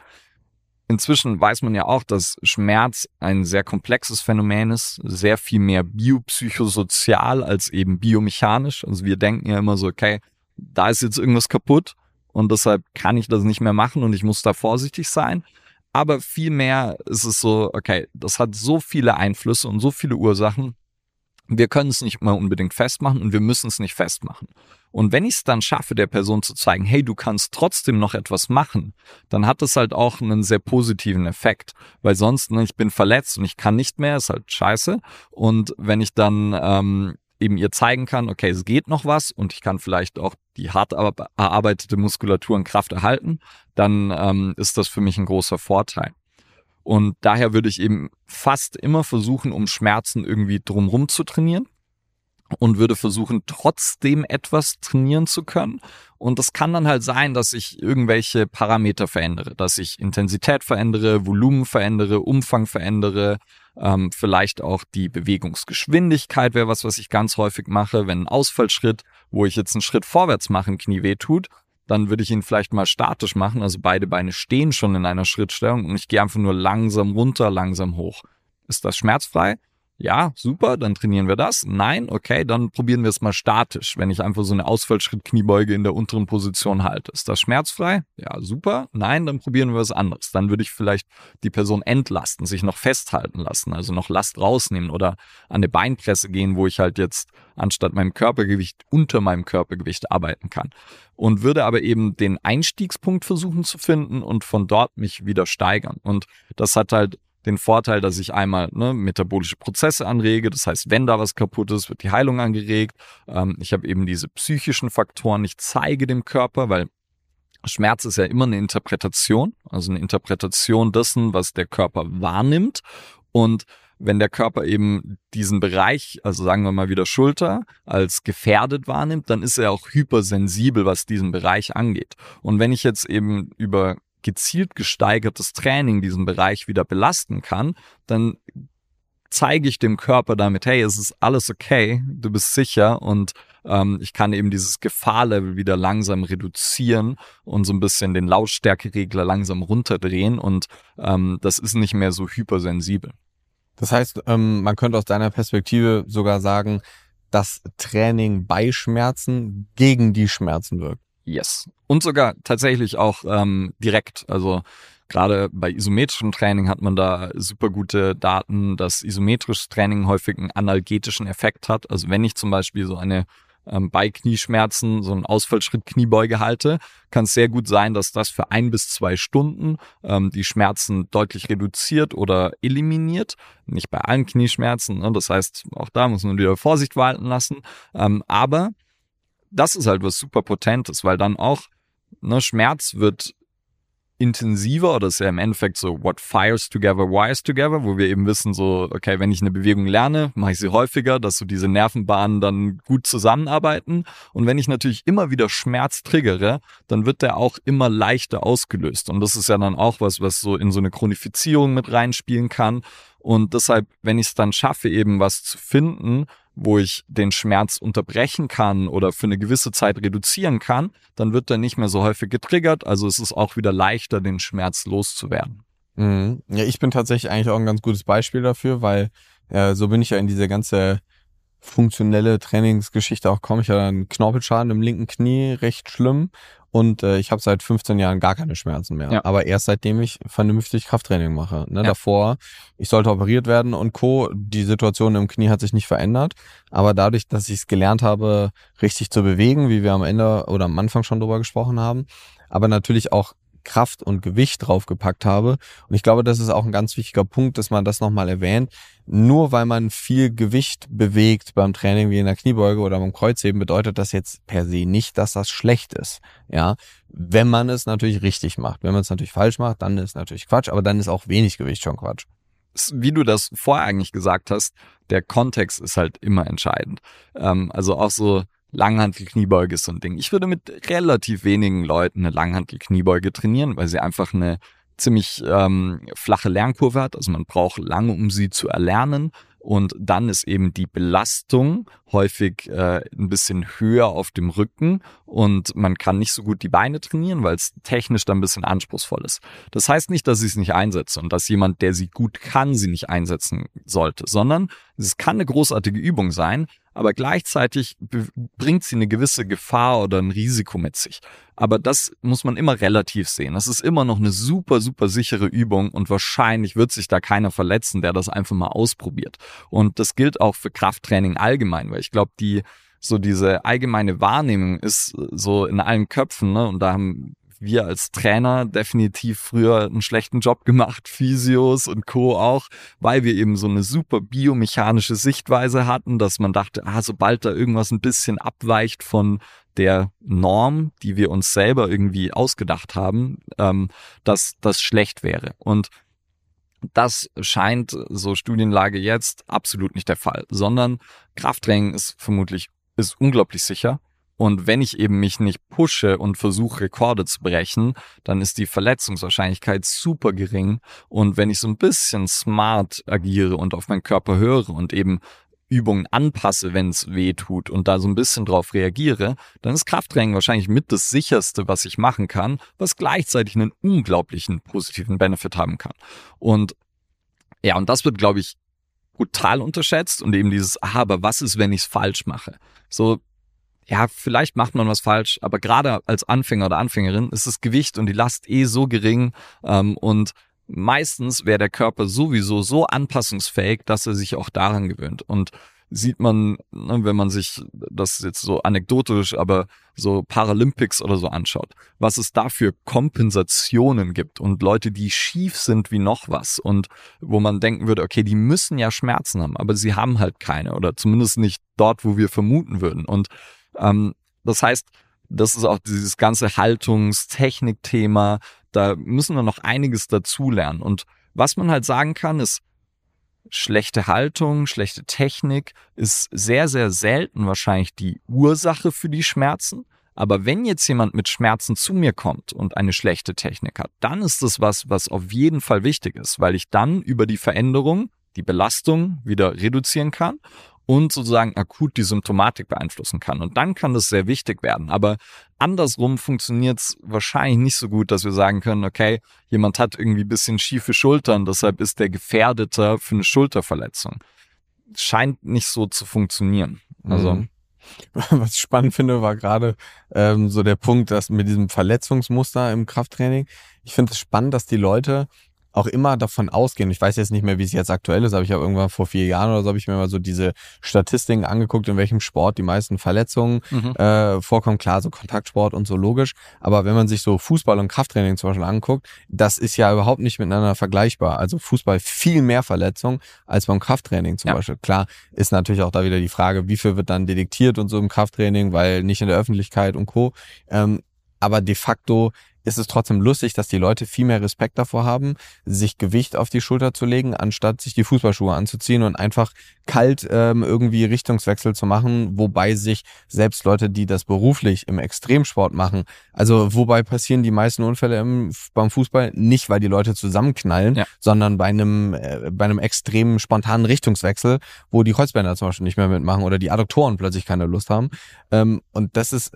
Inzwischen weiß man ja auch, dass Schmerz ein sehr komplexes Phänomen ist, sehr viel mehr biopsychosozial als eben biomechanisch. Also wir denken ja immer so, okay, da ist jetzt irgendwas kaputt und deshalb kann ich das nicht mehr machen und ich muss da vorsichtig sein. Aber vielmehr ist es so, okay, das hat so viele Einflüsse und so viele Ursachen, wir können es nicht mal unbedingt festmachen und wir müssen es nicht festmachen. Und wenn ich es dann schaffe, der Person zu zeigen, hey, du kannst trotzdem noch etwas machen, dann hat das halt auch einen sehr positiven Effekt. Weil sonst, ne, ich bin verletzt und ich kann nicht mehr, ist halt scheiße. Und wenn ich dann ähm, eben ihr zeigen kann, okay, es geht noch was und ich kann vielleicht auch die hart erarbeitete Muskulatur und Kraft erhalten, dann ähm, ist das für mich ein großer Vorteil. Und daher würde ich eben fast immer versuchen, um Schmerzen irgendwie drumrum zu trainieren und würde versuchen, trotzdem etwas trainieren zu können. Und das kann dann halt sein, dass ich irgendwelche Parameter verändere, dass ich Intensität verändere, Volumen verändere, Umfang verändere, ähm, vielleicht auch die Bewegungsgeschwindigkeit wäre was, was ich ganz häufig mache. Wenn ein Ausfallschritt, wo ich jetzt einen Schritt vorwärts mache, ein Knie weh tut, dann würde ich ihn vielleicht mal statisch machen. Also beide Beine stehen schon in einer Schrittstellung und ich gehe einfach nur langsam runter, langsam hoch. Ist das schmerzfrei? Ja, super, dann trainieren wir das. Nein, okay, dann probieren wir es mal statisch, wenn ich einfach so eine Ausfallschritt-Kniebeuge in der unteren Position halte. Ist das schmerzfrei? Ja, super. Nein, dann probieren wir was anderes. Dann würde ich vielleicht die Person entlasten, sich noch festhalten lassen, also noch Last rausnehmen oder an eine Beinpresse gehen, wo ich halt jetzt anstatt meinem Körpergewicht unter meinem Körpergewicht arbeiten kann. Und würde aber eben den Einstiegspunkt versuchen zu finden und von dort mich wieder steigern. Und das hat halt den Vorteil, dass ich einmal ne, metabolische Prozesse anrege. Das heißt, wenn da was kaputt ist, wird die Heilung angeregt. Ähm, ich habe eben diese psychischen Faktoren. Ich zeige dem Körper, weil Schmerz ist ja immer eine Interpretation, also eine Interpretation dessen, was der Körper wahrnimmt. Und wenn der Körper eben diesen Bereich, also sagen wir mal wieder Schulter, als gefährdet wahrnimmt, dann ist er auch hypersensibel, was diesen Bereich angeht. Und wenn ich jetzt eben über gezielt gesteigertes Training diesen Bereich wieder belasten kann, dann zeige ich dem Körper damit, hey, es ist alles okay, du bist sicher und ähm, ich kann eben dieses Gefahrlevel wieder langsam reduzieren und so ein bisschen den Lautstärkeregler langsam runterdrehen und ähm, das ist nicht mehr so hypersensibel. Das heißt, ähm, man könnte aus deiner Perspektive sogar sagen, dass Training bei Schmerzen gegen die Schmerzen wirkt. Yes. Und sogar tatsächlich auch ähm, direkt. Also gerade bei isometrischem Training hat man da super gute Daten, dass isometrisches Training häufig einen analgetischen Effekt hat. Also wenn ich zum Beispiel so eine ähm, bei Knieschmerzen so einen Ausfallschritt Kniebeuge halte, kann es sehr gut sein, dass das für ein bis zwei Stunden ähm, die Schmerzen deutlich reduziert oder eliminiert. Nicht bei allen Knieschmerzen. Ne? Das heißt, auch da muss man wieder Vorsicht walten lassen. Ähm, aber das ist halt was super Potentes, weil dann auch ne, Schmerz wird intensiver oder ist ja im Endeffekt so what fires together wires together, wo wir eben wissen so, okay, wenn ich eine Bewegung lerne, mache ich sie häufiger, dass so diese Nervenbahnen dann gut zusammenarbeiten. Und wenn ich natürlich immer wieder Schmerz triggere, dann wird der auch immer leichter ausgelöst. Und das ist ja dann auch was, was so in so eine Chronifizierung mit reinspielen kann. Und deshalb, wenn ich es dann schaffe, eben was zu finden, wo ich den Schmerz unterbrechen kann oder für eine gewisse Zeit reduzieren kann, dann wird er nicht mehr so häufig getriggert. Also es ist auch wieder leichter, den Schmerz loszuwerden. Mhm. Ja, ich bin tatsächlich eigentlich auch ein ganz gutes Beispiel dafür, weil äh, so bin ich ja in diese ganze funktionelle Trainingsgeschichte auch komme. Ich hatte einen Knorpelschaden im linken Knie, recht schlimm. Und äh, ich habe seit 15 Jahren gar keine Schmerzen mehr. Ja. Aber erst seitdem ich vernünftig Krafttraining mache. Ne? Ja. Davor, ich sollte operiert werden und Co. Die Situation im Knie hat sich nicht verändert. Aber dadurch, dass ich es gelernt habe, richtig zu bewegen, wie wir am Ende oder am Anfang schon drüber gesprochen haben, aber natürlich auch Kraft und Gewicht draufgepackt habe. Und ich glaube, das ist auch ein ganz wichtiger Punkt, dass man das nochmal erwähnt. Nur weil man viel Gewicht bewegt beim Training wie in der Kniebeuge oder beim Kreuzheben, bedeutet das jetzt per se nicht, dass das schlecht ist. Ja, wenn man es natürlich richtig macht. Wenn man es natürlich falsch macht, dann ist natürlich Quatsch, aber dann ist auch wenig Gewicht schon Quatsch wie du das vorher eigentlich gesagt hast, der Kontext ist halt immer entscheidend. Ähm, also auch so Langhantel-Kniebeuge ist so ein Ding. Ich würde mit relativ wenigen Leuten eine Langhantel-Kniebeuge trainieren, weil sie einfach eine ziemlich ähm, flache Lernkurve hat. Also man braucht lange, um sie zu erlernen. Und dann ist eben die Belastung häufig äh, ein bisschen höher auf dem Rücken und man kann nicht so gut die Beine trainieren, weil es technisch dann ein bisschen anspruchsvoll ist. Das heißt nicht, dass ich es nicht einsetze und dass jemand, der sie gut kann, sie nicht einsetzen sollte, sondern es kann eine großartige Übung sein, aber gleichzeitig bringt sie eine gewisse Gefahr oder ein Risiko mit sich. Aber das muss man immer relativ sehen. Das ist immer noch eine super, super sichere Übung und wahrscheinlich wird sich da keiner verletzen, der das einfach mal ausprobiert. Und das gilt auch für Krafttraining allgemein, weil ich glaube, die so diese allgemeine Wahrnehmung ist so in allen Köpfen, ne? Und da haben wir als Trainer definitiv früher einen schlechten Job gemacht, Physios und Co. auch, weil wir eben so eine super biomechanische Sichtweise hatten, dass man dachte, ah, sobald da irgendwas ein bisschen abweicht von der Norm, die wir uns selber irgendwie ausgedacht haben, ähm, dass das schlecht wäre. Und das scheint, so Studienlage jetzt, absolut nicht der Fall, sondern Krafttraining ist vermutlich, ist unglaublich sicher. Und wenn ich eben mich nicht pushe und versuche, Rekorde zu brechen, dann ist die Verletzungswahrscheinlichkeit super gering. Und wenn ich so ein bisschen smart agiere und auf meinen Körper höre und eben Übungen anpasse, wenn es weh tut und da so ein bisschen drauf reagiere, dann ist Krafttraining wahrscheinlich mit das sicherste, was ich machen kann, was gleichzeitig einen unglaublichen positiven Benefit haben kann. Und ja, und das wird, glaube ich, brutal unterschätzt und eben dieses, ah, aber was ist, wenn ich es falsch mache? So, ja, vielleicht macht man was falsch, aber gerade als Anfänger oder Anfängerin ist das Gewicht und die Last eh so gering ähm, und meistens wäre der Körper sowieso so anpassungsfähig, dass er sich auch daran gewöhnt. Und sieht man, ne, wenn man sich das jetzt so anekdotisch, aber so Paralympics oder so anschaut, was es da für Kompensationen gibt und Leute, die schief sind wie noch was und wo man denken würde, okay, die müssen ja Schmerzen haben, aber sie haben halt keine oder zumindest nicht dort, wo wir vermuten würden. Und ähm, das heißt, das ist auch dieses ganze Haltungstechnik-Thema, da müssen wir noch einiges dazulernen. Und was man halt sagen kann, ist, schlechte Haltung, schlechte Technik ist sehr, sehr selten wahrscheinlich die Ursache für die Schmerzen. Aber wenn jetzt jemand mit Schmerzen zu mir kommt und eine schlechte Technik hat, dann ist das was, was auf jeden Fall wichtig ist, weil ich dann über die Veränderung die Belastung wieder reduzieren kann und sozusagen akut die Symptomatik beeinflussen kann. Und dann kann das sehr wichtig werden. Aber andersrum funktioniert es wahrscheinlich nicht so gut, dass wir sagen können, okay, jemand hat irgendwie bisschen schiefe Schultern, deshalb ist der gefährdeter für eine Schulterverletzung. Scheint nicht so zu funktionieren. Also. Mhm. Was ich spannend finde, war gerade ähm, so der Punkt, dass mit diesem Verletzungsmuster im Krafttraining. Ich finde es spannend, dass die Leute auch immer davon ausgehen, ich weiß jetzt nicht mehr, wie es jetzt aktuell ist, aber ich habe irgendwann vor vier Jahren oder so habe ich mir mal so diese Statistiken angeguckt, in welchem Sport die meisten Verletzungen mhm. äh, vorkommen. Klar, so Kontaktsport und so logisch. Aber wenn man sich so Fußball und Krafttraining zum Beispiel anguckt, das ist ja überhaupt nicht miteinander vergleichbar. Also Fußball viel mehr Verletzungen als beim Krafttraining zum ja. Beispiel. Klar, ist natürlich auch da wieder die Frage, wie viel wird dann detektiert und so im Krafttraining, weil nicht in der Öffentlichkeit und Co. Ähm, aber de facto ist es trotzdem lustig, dass die Leute viel mehr Respekt davor haben, sich Gewicht auf die Schulter zu legen, anstatt sich die Fußballschuhe anzuziehen und einfach kalt ähm, irgendwie Richtungswechsel zu machen, wobei sich selbst Leute, die das beruflich im Extremsport machen, also wobei passieren die meisten Unfälle im, beim Fußball nicht, weil die Leute zusammenknallen, ja. sondern bei einem äh, bei einem extremen spontanen Richtungswechsel, wo die Kreuzbänder zum Beispiel nicht mehr mitmachen oder die Adduktoren plötzlich keine Lust haben. Ähm, und das ist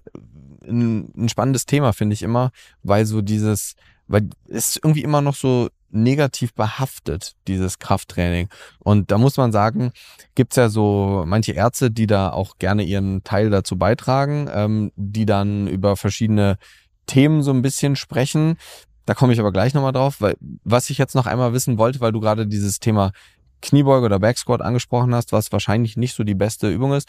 ein, ein spannendes Thema, finde ich immer, weil so dieses, weil es irgendwie immer noch so negativ behaftet, dieses Krafttraining. Und da muss man sagen, gibt's ja so manche Ärzte, die da auch gerne ihren Teil dazu beitragen, ähm, die dann über verschiedene Themen so ein bisschen sprechen. Da komme ich aber gleich nochmal drauf, weil was ich jetzt noch einmal wissen wollte, weil du gerade dieses Thema Kniebeuge oder Backsquat angesprochen hast, was wahrscheinlich nicht so die beste Übung ist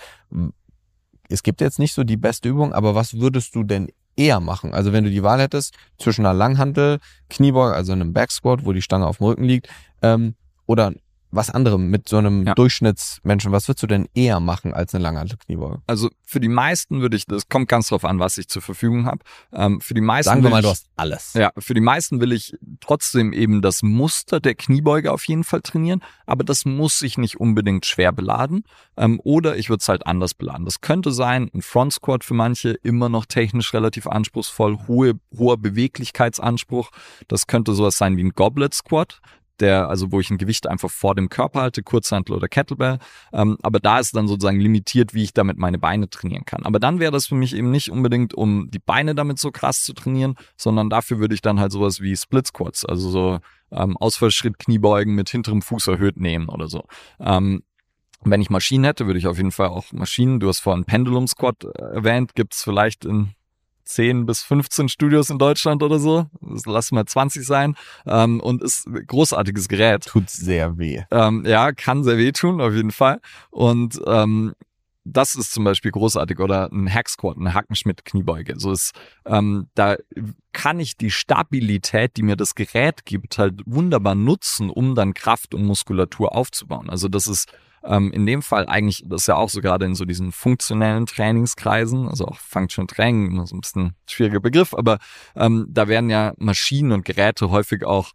es gibt jetzt nicht so die beste Übung, aber was würdest du denn eher machen? Also wenn du die Wahl hättest zwischen einer Langhantel, Kniebeuge, also einem Backsquat, wo die Stange auf dem Rücken liegt, ähm, oder was anderem mit so einem ja. Durchschnittsmenschen. Was würdest du denn eher machen als eine Langhantel-Kniebeuge? Also für die meisten würde ich, das kommt ganz drauf an, was ich zur Verfügung habe. Ähm, für die meisten Sagen wir mal, ich, du hast alles. Ja, für die meisten will ich trotzdem eben das Muster der Kniebeuge auf jeden Fall trainieren, aber das muss sich nicht unbedingt schwer beladen. Ähm, oder ich würde es halt anders beladen. Das könnte sein, ein Front Squat für manche, immer noch technisch relativ anspruchsvoll, hohe, hoher Beweglichkeitsanspruch. Das könnte sowas sein wie ein Goblet Squat der, also wo ich ein Gewicht einfach vor dem Körper halte, Kurzhantel oder Kettlebell. Ähm, aber da ist dann sozusagen limitiert, wie ich damit meine Beine trainieren kann. Aber dann wäre das für mich eben nicht unbedingt, um die Beine damit so krass zu trainieren, sondern dafür würde ich dann halt sowas wie Split Squats, also so ähm, Ausfallschritt Kniebeugen mit hinterem Fuß erhöht nehmen oder so. Ähm, wenn ich Maschinen hätte, würde ich auf jeden Fall auch Maschinen, du hast vorhin Pendulum Squat äh, erwähnt, gibt's vielleicht in 10 bis 15 Studios in Deutschland oder so. Lass mal 20 sein. Ähm, und ist ein großartiges Gerät. Tut sehr weh. Ähm, ja, kann sehr weh tun, auf jeden Fall. Und ähm, das ist zum Beispiel großartig oder ein Hack Squat, eine Hackenschmidt Kniebeuge. So ist, ähm, da kann ich die Stabilität, die mir das Gerät gibt, halt wunderbar nutzen, um dann Kraft und Muskulatur aufzubauen. Also das ist ähm, in dem Fall eigentlich, das ist ja auch so gerade in so diesen funktionellen Trainingskreisen, also auch Functional Training, so ein bisschen schwieriger Begriff, aber ähm, da werden ja Maschinen und Geräte häufig auch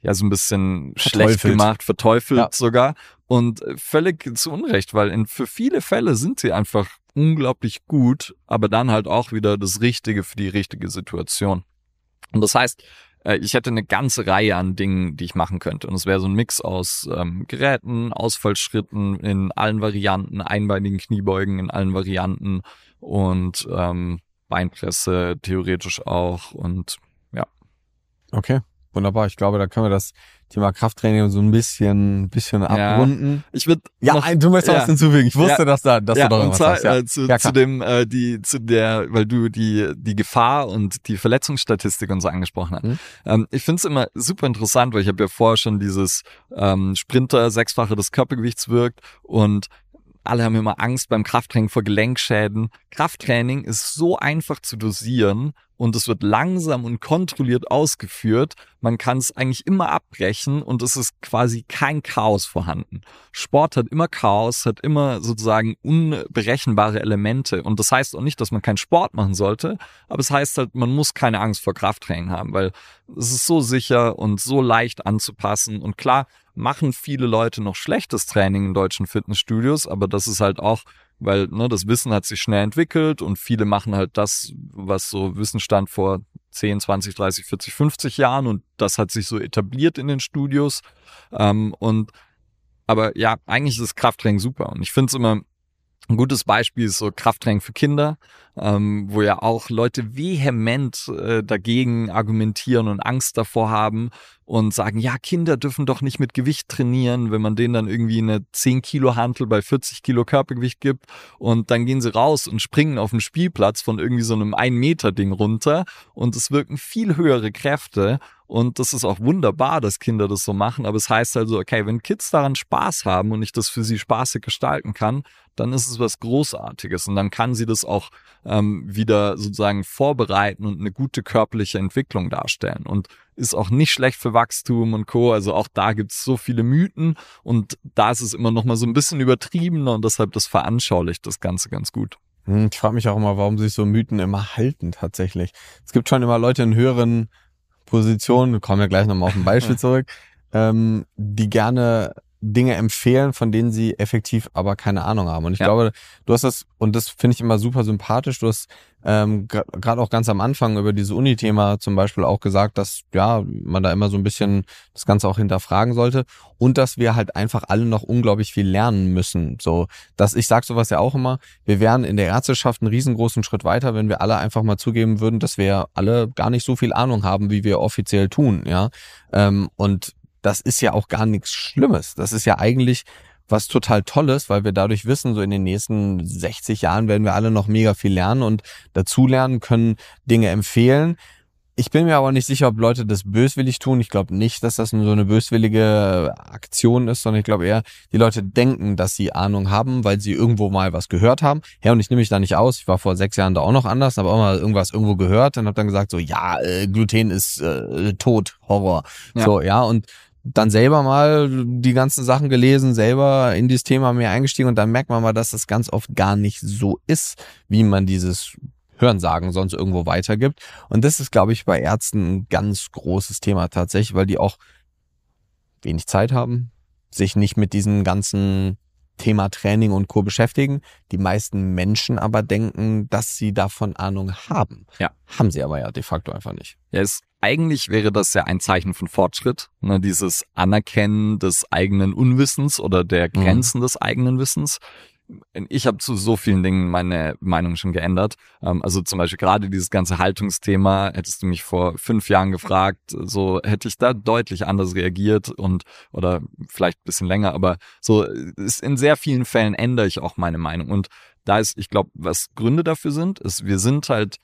ja so ein bisschen schlecht gemacht, verteufelt ja. sogar und völlig zu Unrecht, weil in, für viele Fälle sind sie einfach unglaublich gut, aber dann halt auch wieder das Richtige für die richtige Situation. Und das heißt, äh, ich hätte eine ganze Reihe an Dingen, die ich machen könnte. Und es wäre so ein Mix aus ähm, Geräten, Ausfallschritten in allen Varianten, einbeinigen Kniebeugen in allen Varianten und ähm, Beinpresse theoretisch auch und ja. Okay. Wunderbar. Ich glaube, da können wir das Thema Krafttraining so ein bisschen, bisschen abrunden. Ja, ich würde ja, noch, du möchtest ja, was hinzufügen. Ich wusste, ja, dass da, dass ja, du noch was hast. Ja. Äh, zu, zu dem, äh, die, zu der, weil du die, die Gefahr und die Verletzungsstatistik und so angesprochen hast. Mhm. Ähm, ich finde es immer super interessant, weil ich habe ja vorher schon dieses ähm, Sprinter sechsfache des Körpergewichts wirkt und alle haben immer Angst beim Krafttraining vor Gelenkschäden. Krafttraining ist so einfach zu dosieren und es wird langsam und kontrolliert ausgeführt. Man kann es eigentlich immer abbrechen und es ist quasi kein Chaos vorhanden. Sport hat immer Chaos, hat immer sozusagen unberechenbare Elemente und das heißt auch nicht, dass man keinen Sport machen sollte, aber es heißt halt, man muss keine Angst vor Krafttraining haben, weil es ist so sicher und so leicht anzupassen und klar machen viele Leute noch schlechtes Training in deutschen Fitnessstudios, aber das ist halt auch weil ne, das Wissen hat sich schnell entwickelt und viele machen halt das, was so Wissen stand vor 10, 20, 30, 40, 50 Jahren und das hat sich so etabliert in den Studios. Ähm, und aber ja, eigentlich ist das Krafttraining super und ich finde es immer ein gutes Beispiel ist so Krafttraining für Kinder, ähm, wo ja auch Leute vehement äh, dagegen argumentieren und Angst davor haben und sagen, ja, Kinder dürfen doch nicht mit Gewicht trainieren, wenn man denen dann irgendwie eine 10 Kilo Hantel bei 40 Kilo Körpergewicht gibt und dann gehen sie raus und springen auf dem Spielplatz von irgendwie so einem 1 Meter Ding runter und es wirken viel höhere Kräfte und das ist auch wunderbar, dass Kinder das so machen. Aber es heißt also, okay, wenn Kids daran Spaß haben und ich das für sie spaßig gestalten kann, dann ist es was Großartiges. Und dann kann sie das auch ähm, wieder sozusagen vorbereiten und eine gute körperliche Entwicklung darstellen. Und ist auch nicht schlecht für Wachstum und Co. Also auch da gibt es so viele Mythen und da ist es immer noch mal so ein bisschen übertriebener und deshalb das veranschaulicht das Ganze ganz gut. Hm, ich frage mich auch immer, warum sich so Mythen immer halten tatsächlich. Es gibt schon immer Leute in höheren Position, kommen wir gleich nochmal auf ein Beispiel zurück, ähm, die gerne Dinge empfehlen, von denen sie effektiv aber keine Ahnung haben. Und ich ja. glaube, du hast das, und das finde ich immer super sympathisch, du hast ähm, gerade auch ganz am Anfang über dieses Uni-Thema zum Beispiel auch gesagt, dass ja man da immer so ein bisschen das Ganze auch hinterfragen sollte und dass wir halt einfach alle noch unglaublich viel lernen müssen. So, dass ich sage sowas ja auch immer, wir wären in der Ärzteschaft einen riesengroßen Schritt weiter, wenn wir alle einfach mal zugeben würden, dass wir alle gar nicht so viel Ahnung haben, wie wir offiziell tun, ja. Ähm, und das ist ja auch gar nichts Schlimmes. Das ist ja eigentlich was total Tolles, weil wir dadurch wissen, so in den nächsten 60 Jahren werden wir alle noch mega viel lernen und dazulernen können, Dinge empfehlen. Ich bin mir aber nicht sicher, ob Leute das böswillig tun. Ich glaube nicht, dass das so eine böswillige Aktion ist, sondern ich glaube eher, die Leute denken, dass sie Ahnung haben, weil sie irgendwo mal was gehört haben. Ja, und ich nehme mich da nicht aus. Ich war vor sechs Jahren da auch noch anders, habe auch mal irgendwas irgendwo gehört und habe dann gesagt, so, ja, äh, Gluten ist äh, tot, Horror. Ja. So, ja, und dann selber mal die ganzen Sachen gelesen, selber in dieses Thema mehr eingestiegen und dann merkt man mal, dass das ganz oft gar nicht so ist, wie man dieses Hörensagen sonst irgendwo weitergibt. Und das ist, glaube ich, bei Ärzten ein ganz großes Thema tatsächlich, weil die auch wenig Zeit haben, sich nicht mit diesem ganzen Thema Training und Co. beschäftigen. Die meisten Menschen aber denken, dass sie davon Ahnung haben. Ja. Haben sie aber ja de facto einfach nicht. Ja, es eigentlich wäre das ja ein Zeichen von Fortschritt, ne, dieses Anerkennen des eigenen Unwissens oder der mhm. Grenzen mhm. des eigenen Wissens. Ich habe zu so vielen Dingen meine Meinung schon geändert. Ähm, also zum Beispiel gerade dieses ganze Haltungsthema, hättest du mich vor fünf Jahren gefragt, so hätte ich da deutlich anders reagiert und oder vielleicht ein bisschen länger, aber so ist in sehr vielen Fällen ändere ich auch meine Meinung. Und da ist, ich glaube, was Gründe dafür sind, ist, wir sind halt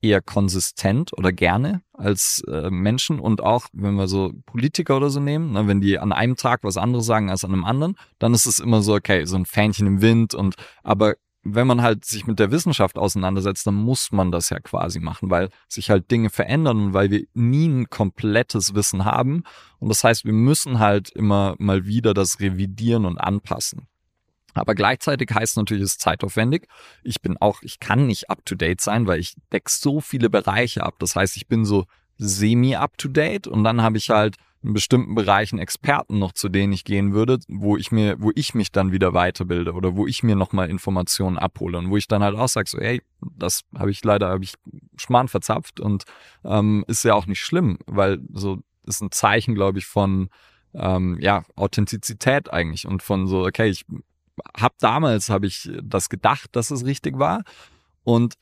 eher konsistent oder gerne als äh, Menschen und auch, wenn wir so Politiker oder so nehmen, ne, wenn die an einem Tag was anderes sagen als an einem anderen, dann ist es immer so, okay, so ein Fähnchen im Wind und aber wenn man halt sich mit der Wissenschaft auseinandersetzt, dann muss man das ja quasi machen, weil sich halt Dinge verändern und weil wir nie ein komplettes Wissen haben. Und das heißt, wir müssen halt immer mal wieder das revidieren und anpassen. Aber gleichzeitig heißt natürlich, es ist zeitaufwendig. Ich bin auch, ich kann nicht up to date sein, weil ich deck so viele Bereiche ab. Das heißt, ich bin so semi up to date und dann habe ich halt in bestimmten Bereichen Experten noch, zu denen ich gehen würde, wo ich mir, wo ich mich dann wieder weiterbilde oder wo ich mir nochmal Informationen abhole und wo ich dann halt auch sage, so, hey, das habe ich leider, habe ich Schmarrn verzapft und ähm, ist ja auch nicht schlimm, weil so ist ein Zeichen, glaube ich, von ähm, ja, Authentizität eigentlich und von so, okay, ich habe damals, habe ich das gedacht, dass es richtig war und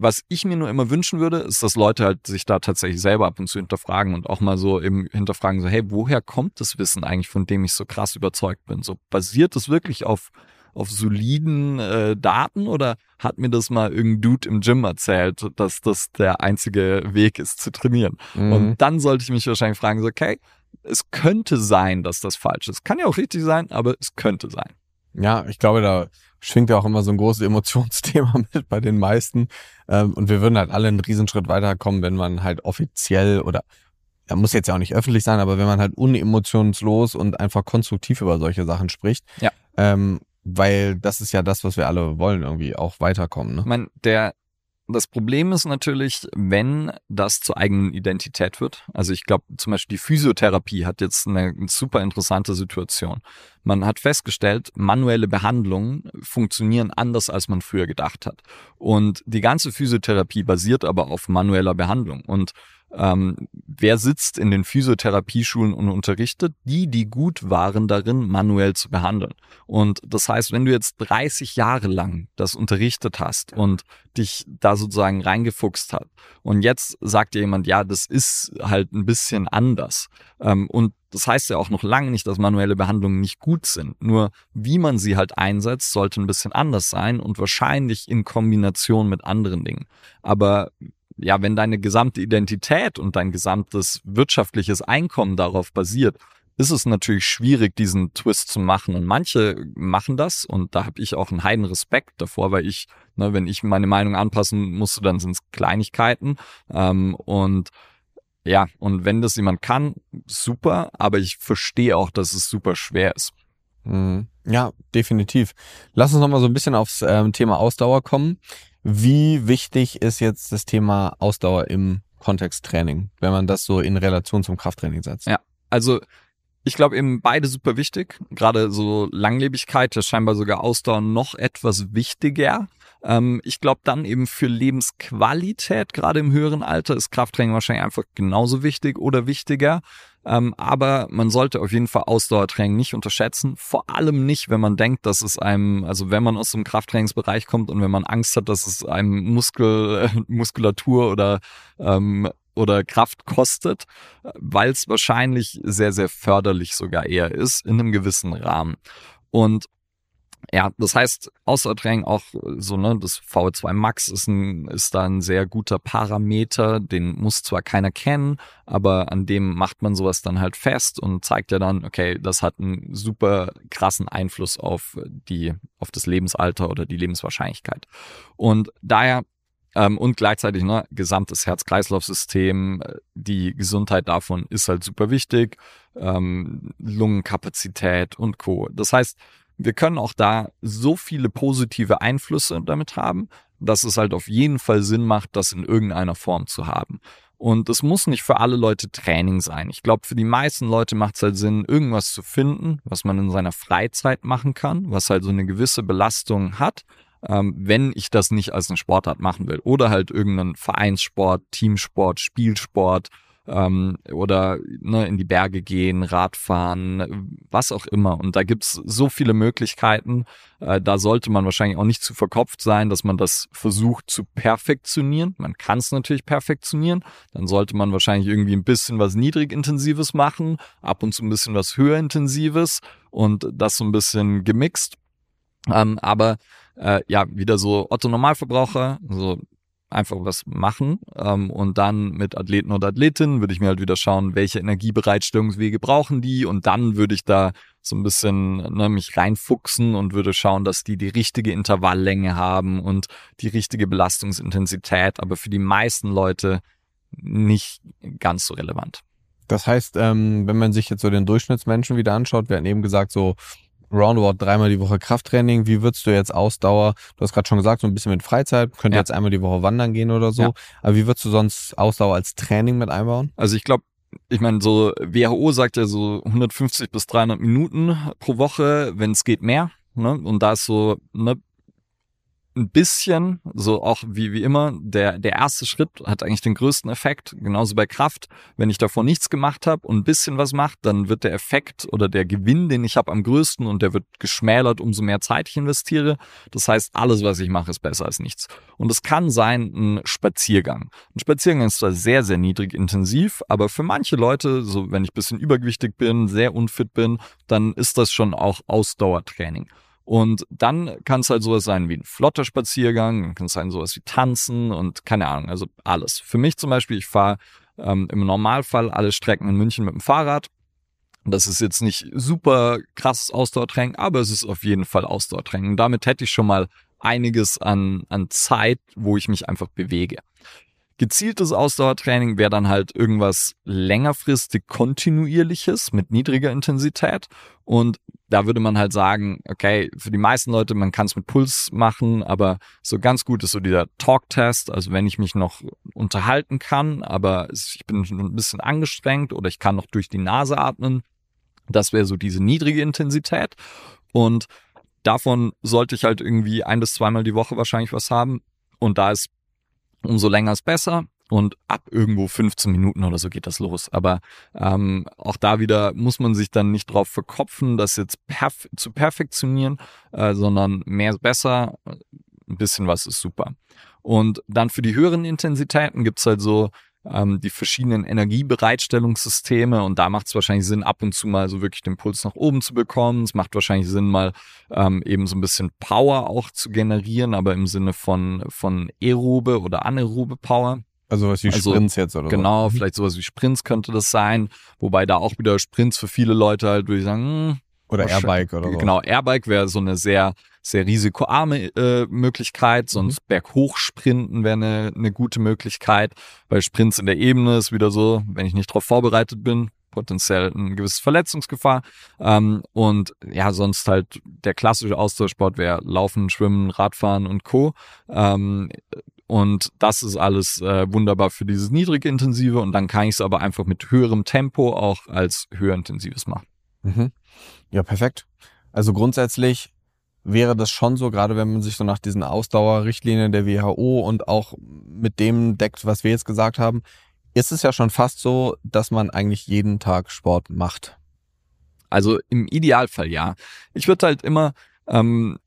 was ich mir nur immer wünschen würde, ist, dass Leute halt sich da tatsächlich selber ab und zu hinterfragen und auch mal so eben hinterfragen, so, hey, woher kommt das Wissen eigentlich, von dem ich so krass überzeugt bin? So, basiert es wirklich auf, auf soliden äh, Daten oder hat mir das mal irgendein Dude im Gym erzählt, dass das der einzige Weg ist zu trainieren? Mhm. Und dann sollte ich mich wahrscheinlich fragen, so, okay, es könnte sein, dass das falsch ist. Kann ja auch richtig sein, aber es könnte sein. Ja, ich glaube, da schwingt ja auch immer so ein großes Emotionsthema mit bei den meisten. Ähm, und wir würden halt alle einen Riesenschritt weiterkommen, wenn man halt offiziell oder ja, muss jetzt ja auch nicht öffentlich sein, aber wenn man halt unemotionslos und einfach konstruktiv über solche Sachen spricht. Ja. Ähm, weil das ist ja das, was wir alle wollen, irgendwie auch weiterkommen. Ne? Ich meine, der das Problem ist natürlich, wenn das zur eigenen Identität wird. Also ich glaube, zum Beispiel die Physiotherapie hat jetzt eine, eine super interessante Situation. Man hat festgestellt, manuelle Behandlungen funktionieren anders, als man früher gedacht hat. Und die ganze Physiotherapie basiert aber auf manueller Behandlung. Und ähm, wer sitzt in den Physiotherapieschulen und unterrichtet? Die, die gut waren darin, manuell zu behandeln. Und das heißt, wenn du jetzt 30 Jahre lang das unterrichtet hast und dich da sozusagen reingefuchst hat und jetzt sagt dir jemand, ja, das ist halt ein bisschen anders. Ähm, und das heißt ja auch noch lange nicht, dass manuelle Behandlungen nicht gut sind. Nur wie man sie halt einsetzt, sollte ein bisschen anders sein und wahrscheinlich in Kombination mit anderen Dingen. Aber ja, wenn deine gesamte Identität und dein gesamtes wirtschaftliches Einkommen darauf basiert, ist es natürlich schwierig, diesen Twist zu machen. Und manche machen das und da habe ich auch einen heiden Respekt davor, weil ich, ne, wenn ich meine Meinung anpassen musste, dann sind es Kleinigkeiten. Ähm, und ja, und wenn das jemand kann, super, aber ich verstehe auch, dass es super schwer ist. Mhm. Ja, definitiv. Lass uns nochmal so ein bisschen aufs ähm, Thema Ausdauer kommen. Wie wichtig ist jetzt das Thema Ausdauer im Kontext Training, wenn man das so in Relation zum Krafttraining setzt? Ja, also ich glaube eben beide super wichtig. Gerade so Langlebigkeit ist scheinbar sogar Ausdauer noch etwas wichtiger. Ähm, ich glaube dann eben für Lebensqualität, gerade im höheren Alter, ist Krafttraining wahrscheinlich einfach genauso wichtig oder wichtiger. Ähm, aber man sollte auf jeden Fall Ausdauertraining nicht unterschätzen. Vor allem nicht, wenn man denkt, dass es einem, also wenn man aus dem Krafttrainingsbereich kommt und wenn man Angst hat, dass es einem Muskel, Muskulatur oder ähm, oder Kraft kostet, weil es wahrscheinlich sehr, sehr förderlich sogar eher ist in einem gewissen Rahmen. Und ja, das heißt, Ausdauertraining auch so, ne, das VO2 Max ist, ein, ist da ein sehr guter Parameter, den muss zwar keiner kennen, aber an dem macht man sowas dann halt fest und zeigt ja dann, okay, das hat einen super krassen Einfluss auf die, auf das Lebensalter oder die Lebenswahrscheinlichkeit. Und daher ähm, und gleichzeitig ne, gesamtes Herz-Kreislauf-System, die Gesundheit davon ist halt super wichtig, ähm, Lungenkapazität und Co. Das heißt, wir können auch da so viele positive Einflüsse damit haben, dass es halt auf jeden Fall Sinn macht, das in irgendeiner Form zu haben. Und es muss nicht für alle Leute Training sein. Ich glaube, für die meisten Leute macht es halt Sinn, irgendwas zu finden, was man in seiner Freizeit machen kann, was halt so eine gewisse Belastung hat, ähm, wenn ich das nicht als eine Sportart machen will. Oder halt irgendeinen Vereinssport, Teamsport, Spielsport, ähm, oder ne, in die Berge gehen, Radfahren, was auch immer. Und da gibt's so viele Möglichkeiten. Äh, da sollte man wahrscheinlich auch nicht zu verkopft sein, dass man das versucht zu perfektionieren. Man kann es natürlich perfektionieren. Dann sollte man wahrscheinlich irgendwie ein bisschen was niedrigintensives machen, ab und zu ein bisschen was höherintensives und das so ein bisschen gemixt. Ähm, aber äh, ja, wieder so Otto Normalverbraucher, so einfach was machen ähm, und dann mit Athleten oder Athletinnen würde ich mir halt wieder schauen, welche Energiebereitstellungswege brauchen die und dann würde ich da so ein bisschen ne, mich reinfuchsen und würde schauen, dass die die richtige Intervalllänge haben und die richtige Belastungsintensität, aber für die meisten Leute nicht ganz so relevant. Das heißt, ähm, wenn man sich jetzt so den Durchschnittsmenschen wieder anschaut, wir hatten eben gesagt, so roundabout dreimal die Woche Krafttraining. Wie würdest du jetzt Ausdauer, du hast gerade schon gesagt, so ein bisschen mit Freizeit, könnte ja. jetzt einmal die Woche wandern gehen oder so. Ja. Aber wie würdest du sonst Ausdauer als Training mit einbauen? Also ich glaube, ich meine, so WHO sagt ja so 150 bis 300 Minuten pro Woche, wenn es geht mehr. Ne? Und da ist so ne, ein bisschen, so auch wie, wie immer, der, der erste Schritt hat eigentlich den größten Effekt. Genauso bei Kraft. Wenn ich davor nichts gemacht habe und ein bisschen was macht, dann wird der Effekt oder der Gewinn, den ich habe, am größten und der wird geschmälert, umso mehr Zeit ich investiere. Das heißt, alles, was ich mache, ist besser als nichts. Und es kann sein, ein Spaziergang. Ein Spaziergang ist zwar sehr, sehr niedrig intensiv, aber für manche Leute, so wenn ich bisschen übergewichtig bin, sehr unfit bin, dann ist das schon auch Ausdauertraining. Und dann kann es halt sowas sein wie ein flotter Spaziergang, kann es sein sowas wie Tanzen und keine Ahnung, also alles. Für mich zum Beispiel, ich fahre ähm, im Normalfall alle Strecken in München mit dem Fahrrad. Das ist jetzt nicht super krasses Ausdauertraining, aber es ist auf jeden Fall Ausdauertraining. Damit hätte ich schon mal einiges an, an Zeit, wo ich mich einfach bewege. Gezieltes Ausdauertraining wäre dann halt irgendwas längerfristig kontinuierliches mit niedriger Intensität. Und da würde man halt sagen, okay, für die meisten Leute, man kann es mit Puls machen, aber so ganz gut ist so dieser Talk-Test, also wenn ich mich noch unterhalten kann, aber ich bin ein bisschen angestrengt oder ich kann noch durch die Nase atmen, das wäre so diese niedrige Intensität. Und davon sollte ich halt irgendwie ein bis zweimal die Woche wahrscheinlich was haben. Und da ist umso länger ist besser. Und ab irgendwo 15 Minuten oder so geht das los. Aber ähm, auch da wieder muss man sich dann nicht drauf verkopfen, das jetzt perf zu perfektionieren, äh, sondern mehr ist besser, ein bisschen was ist super. Und dann für die höheren Intensitäten gibt's halt so ähm, die verschiedenen Energiebereitstellungssysteme und da macht es wahrscheinlich Sinn, ab und zu mal so wirklich den Puls nach oben zu bekommen. Es macht wahrscheinlich Sinn, mal ähm, eben so ein bisschen Power auch zu generieren, aber im Sinne von, von aerobe oder anaerobe Power. Also was wie also, Sprints jetzt oder Genau, so. Mhm. vielleicht sowas wie Sprints könnte das sein, wobei da auch wieder Sprints für viele Leute halt, würde ich sagen, hm, oder Airbike oder so. Genau, Airbike wäre so eine sehr sehr risikoarme äh, Möglichkeit, sonst mhm. berghochsprinten wäre eine, eine gute Möglichkeit, weil Sprints in der Ebene ist wieder so, wenn ich nicht darauf vorbereitet bin, potenziell ein gewisses Verletzungsgefahr. Ähm, und ja, sonst halt der klassische Austauschsport wäre Laufen, Schwimmen, Radfahren und Co. Ähm, und das ist alles äh, wunderbar für dieses niedrige intensive und dann kann ich es aber einfach mit höherem Tempo auch als höher intensives machen. Mhm. Ja, perfekt. Also grundsätzlich wäre das schon so, gerade wenn man sich so nach diesen Ausdauerrichtlinien der WHO und auch mit dem deckt, was wir jetzt gesagt haben, ist es ja schon fast so, dass man eigentlich jeden Tag Sport macht. Also im Idealfall ja. Ich würde halt immer, ähm,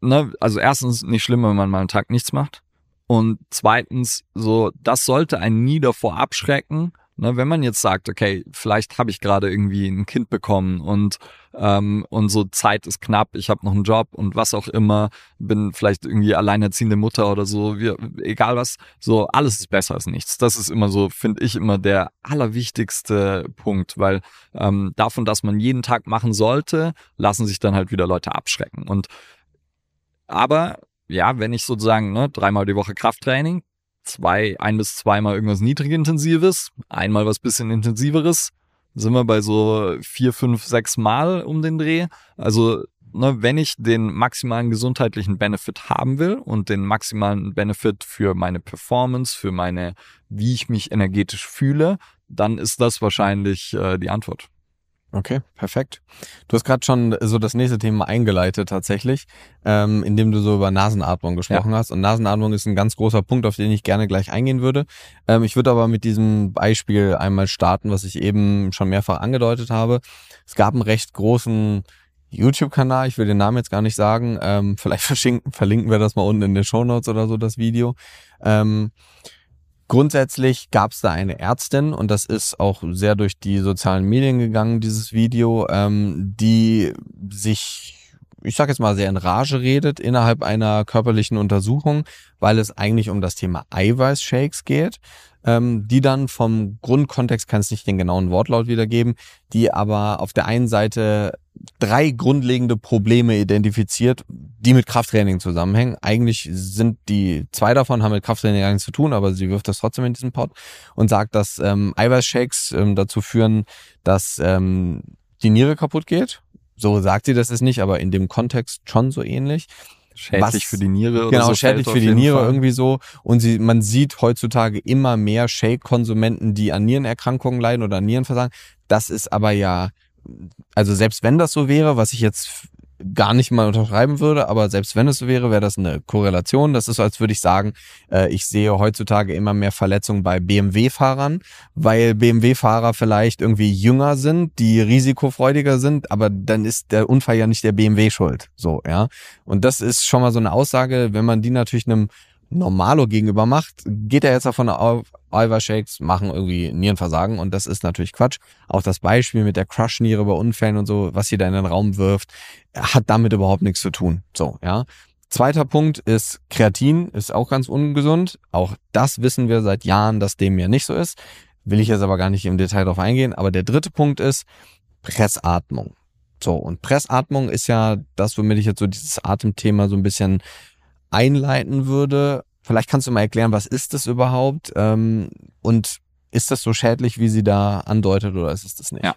ne, also erstens nicht schlimm, wenn man mal einen Tag nichts macht. Und zweitens, so, das sollte einen nie davor abschrecken, Ne, wenn man jetzt sagt, okay, vielleicht habe ich gerade irgendwie ein Kind bekommen und ähm, und so Zeit ist knapp, ich habe noch einen Job und was auch immer, bin vielleicht irgendwie alleinerziehende Mutter oder so, wie, egal was, so alles ist besser als nichts. Das ist immer so, finde ich immer der allerwichtigste Punkt, weil ähm, davon, dass man jeden Tag machen sollte, lassen sich dann halt wieder Leute abschrecken. Und aber ja, wenn ich sozusagen ne, dreimal die Woche Krafttraining, zwei, ein bis zweimal irgendwas niedrigintensives, einmal was bisschen intensiveres, sind wir bei so vier, fünf, sechs Mal um den Dreh. Also ne, wenn ich den maximalen gesundheitlichen Benefit haben will und den maximalen Benefit für meine Performance, für meine, wie ich mich energetisch fühle, dann ist das wahrscheinlich äh, die Antwort. Okay, perfekt. Du hast gerade schon so das nächste Thema eingeleitet tatsächlich, ähm, indem du so über Nasenatmung gesprochen ja. hast. Und Nasenatmung ist ein ganz großer Punkt, auf den ich gerne gleich eingehen würde. Ähm, ich würde aber mit diesem Beispiel einmal starten, was ich eben schon mehrfach angedeutet habe. Es gab einen recht großen YouTube-Kanal, ich will den Namen jetzt gar nicht sagen. Ähm, vielleicht verlinken wir das mal unten in den Show Notes oder so, das Video. Ähm, Grundsätzlich gab es da eine Ärztin und das ist auch sehr durch die sozialen Medien gegangen, dieses Video, ähm, die sich ich sage jetzt mal, sehr in Rage redet innerhalb einer körperlichen Untersuchung, weil es eigentlich um das Thema Eiweißshakes geht, ähm, die dann vom Grundkontext, kann es nicht den genauen Wortlaut wiedergeben, die aber auf der einen Seite drei grundlegende Probleme identifiziert, die mit Krafttraining zusammenhängen. Eigentlich sind die zwei davon haben mit Krafttraining gar nichts zu tun, aber sie wirft das trotzdem in diesen Pot und sagt, dass ähm, Eiweißshakes ähm, dazu führen, dass ähm, die Niere kaputt geht. So sagt sie das ist nicht, aber in dem Kontext schon so ähnlich. Schädlich Was, für die Niere oder Genau, so schädlich für die Niere Fall. irgendwie so. Und sie, man sieht heutzutage immer mehr Shake-Konsumenten, die an Nierenerkrankungen leiden oder an Nierenversagen. Das ist aber ja, also selbst wenn das so wäre, was ich jetzt gar nicht mal unterschreiben würde, aber selbst wenn es so wäre, wäre das eine Korrelation. Das ist als würde ich sagen, äh, ich sehe heutzutage immer mehr Verletzungen bei BMW-Fahrern, weil BMW-Fahrer vielleicht irgendwie jünger sind, die risikofreudiger sind, aber dann ist der Unfall ja nicht der BMW schuld. So, ja. Und das ist schon mal so eine Aussage, wenn man die natürlich einem Normalo gegenüber macht, geht er jetzt davon auf, Eiweißshakes machen irgendwie Nierenversagen und das ist natürlich Quatsch. Auch das Beispiel mit der Crush-Niere bei Unfällen und so, was sie da in den Raum wirft, hat damit überhaupt nichts zu tun. So, ja. Zweiter Punkt ist Kreatin, ist auch ganz ungesund. Auch das wissen wir seit Jahren, dass dem ja nicht so ist. Will ich jetzt aber gar nicht im Detail drauf eingehen. Aber der dritte Punkt ist Pressatmung. So, und Pressatmung ist ja das, womit ich jetzt so dieses Atemthema so ein bisschen einleiten würde. Vielleicht kannst du mal erklären, was ist das überhaupt? Ähm, und ist das so schädlich, wie sie da andeutet, oder ist es das nicht? Ja.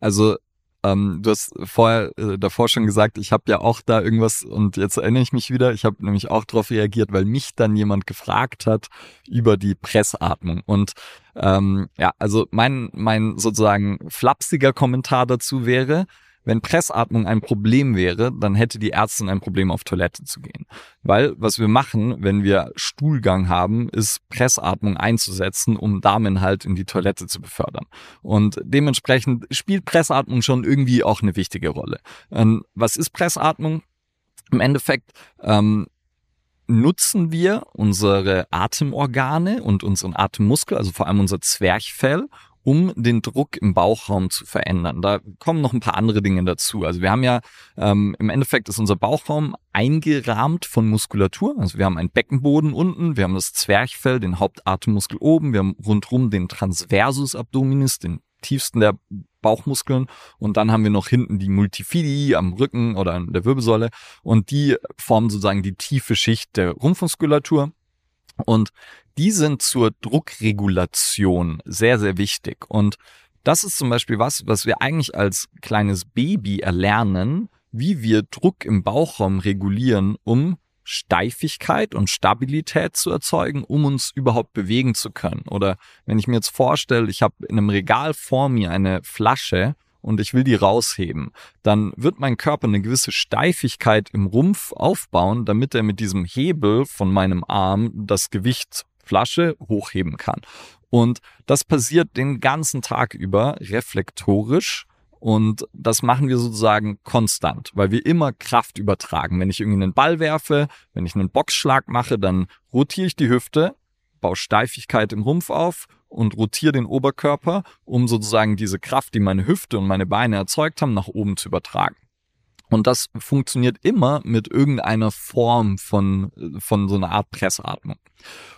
Also ähm, du hast vorher äh, davor schon gesagt, ich habe ja auch da irgendwas und jetzt erinnere ich mich wieder. Ich habe nämlich auch darauf reagiert, weil mich dann jemand gefragt hat über die Pressatmung und ähm, ja, also mein mein sozusagen flapsiger Kommentar dazu wäre, wenn Pressatmung ein Problem wäre, dann hätte die Ärztin ein Problem, auf Toilette zu gehen. Weil was wir machen, wenn wir Stuhlgang haben, ist Pressatmung einzusetzen, um Damen halt in die Toilette zu befördern. Und dementsprechend spielt Pressatmung schon irgendwie auch eine wichtige Rolle. Ähm, was ist Pressatmung? Im Endeffekt ähm, nutzen wir unsere Atemorgane und unseren Atemmuskel, also vor allem unser Zwerchfell, um den Druck im Bauchraum zu verändern. Da kommen noch ein paar andere Dinge dazu. Also wir haben ja ähm, im Endeffekt ist unser Bauchraum eingerahmt von Muskulatur. Also wir haben einen Beckenboden unten, wir haben das Zwerchfell, den Hauptatemmuskel oben, wir haben rundrum den Transversus Abdominis, den tiefsten der Bauchmuskeln und dann haben wir noch hinten die Multifidi am Rücken oder an der Wirbelsäule und die formen sozusagen die tiefe Schicht der Rumpfmuskulatur. Und die sind zur Druckregulation sehr, sehr wichtig. Und das ist zum Beispiel was, was wir eigentlich als kleines Baby erlernen, wie wir Druck im Bauchraum regulieren, um Steifigkeit und Stabilität zu erzeugen, um uns überhaupt bewegen zu können. Oder wenn ich mir jetzt vorstelle, ich habe in einem Regal vor mir eine Flasche und ich will die rausheben, dann wird mein Körper eine gewisse Steifigkeit im Rumpf aufbauen, damit er mit diesem Hebel von meinem Arm das Gewicht Flasche hochheben kann. Und das passiert den ganzen Tag über reflektorisch. Und das machen wir sozusagen konstant, weil wir immer Kraft übertragen. Wenn ich irgendwie einen Ball werfe, wenn ich einen Boxschlag mache, dann rotiere ich die Hüfte, baue Steifigkeit im Rumpf auf und rotiere den Oberkörper, um sozusagen diese Kraft, die meine Hüfte und meine Beine erzeugt haben, nach oben zu übertragen. Und das funktioniert immer mit irgendeiner Form von, von so einer Art Pressatmung.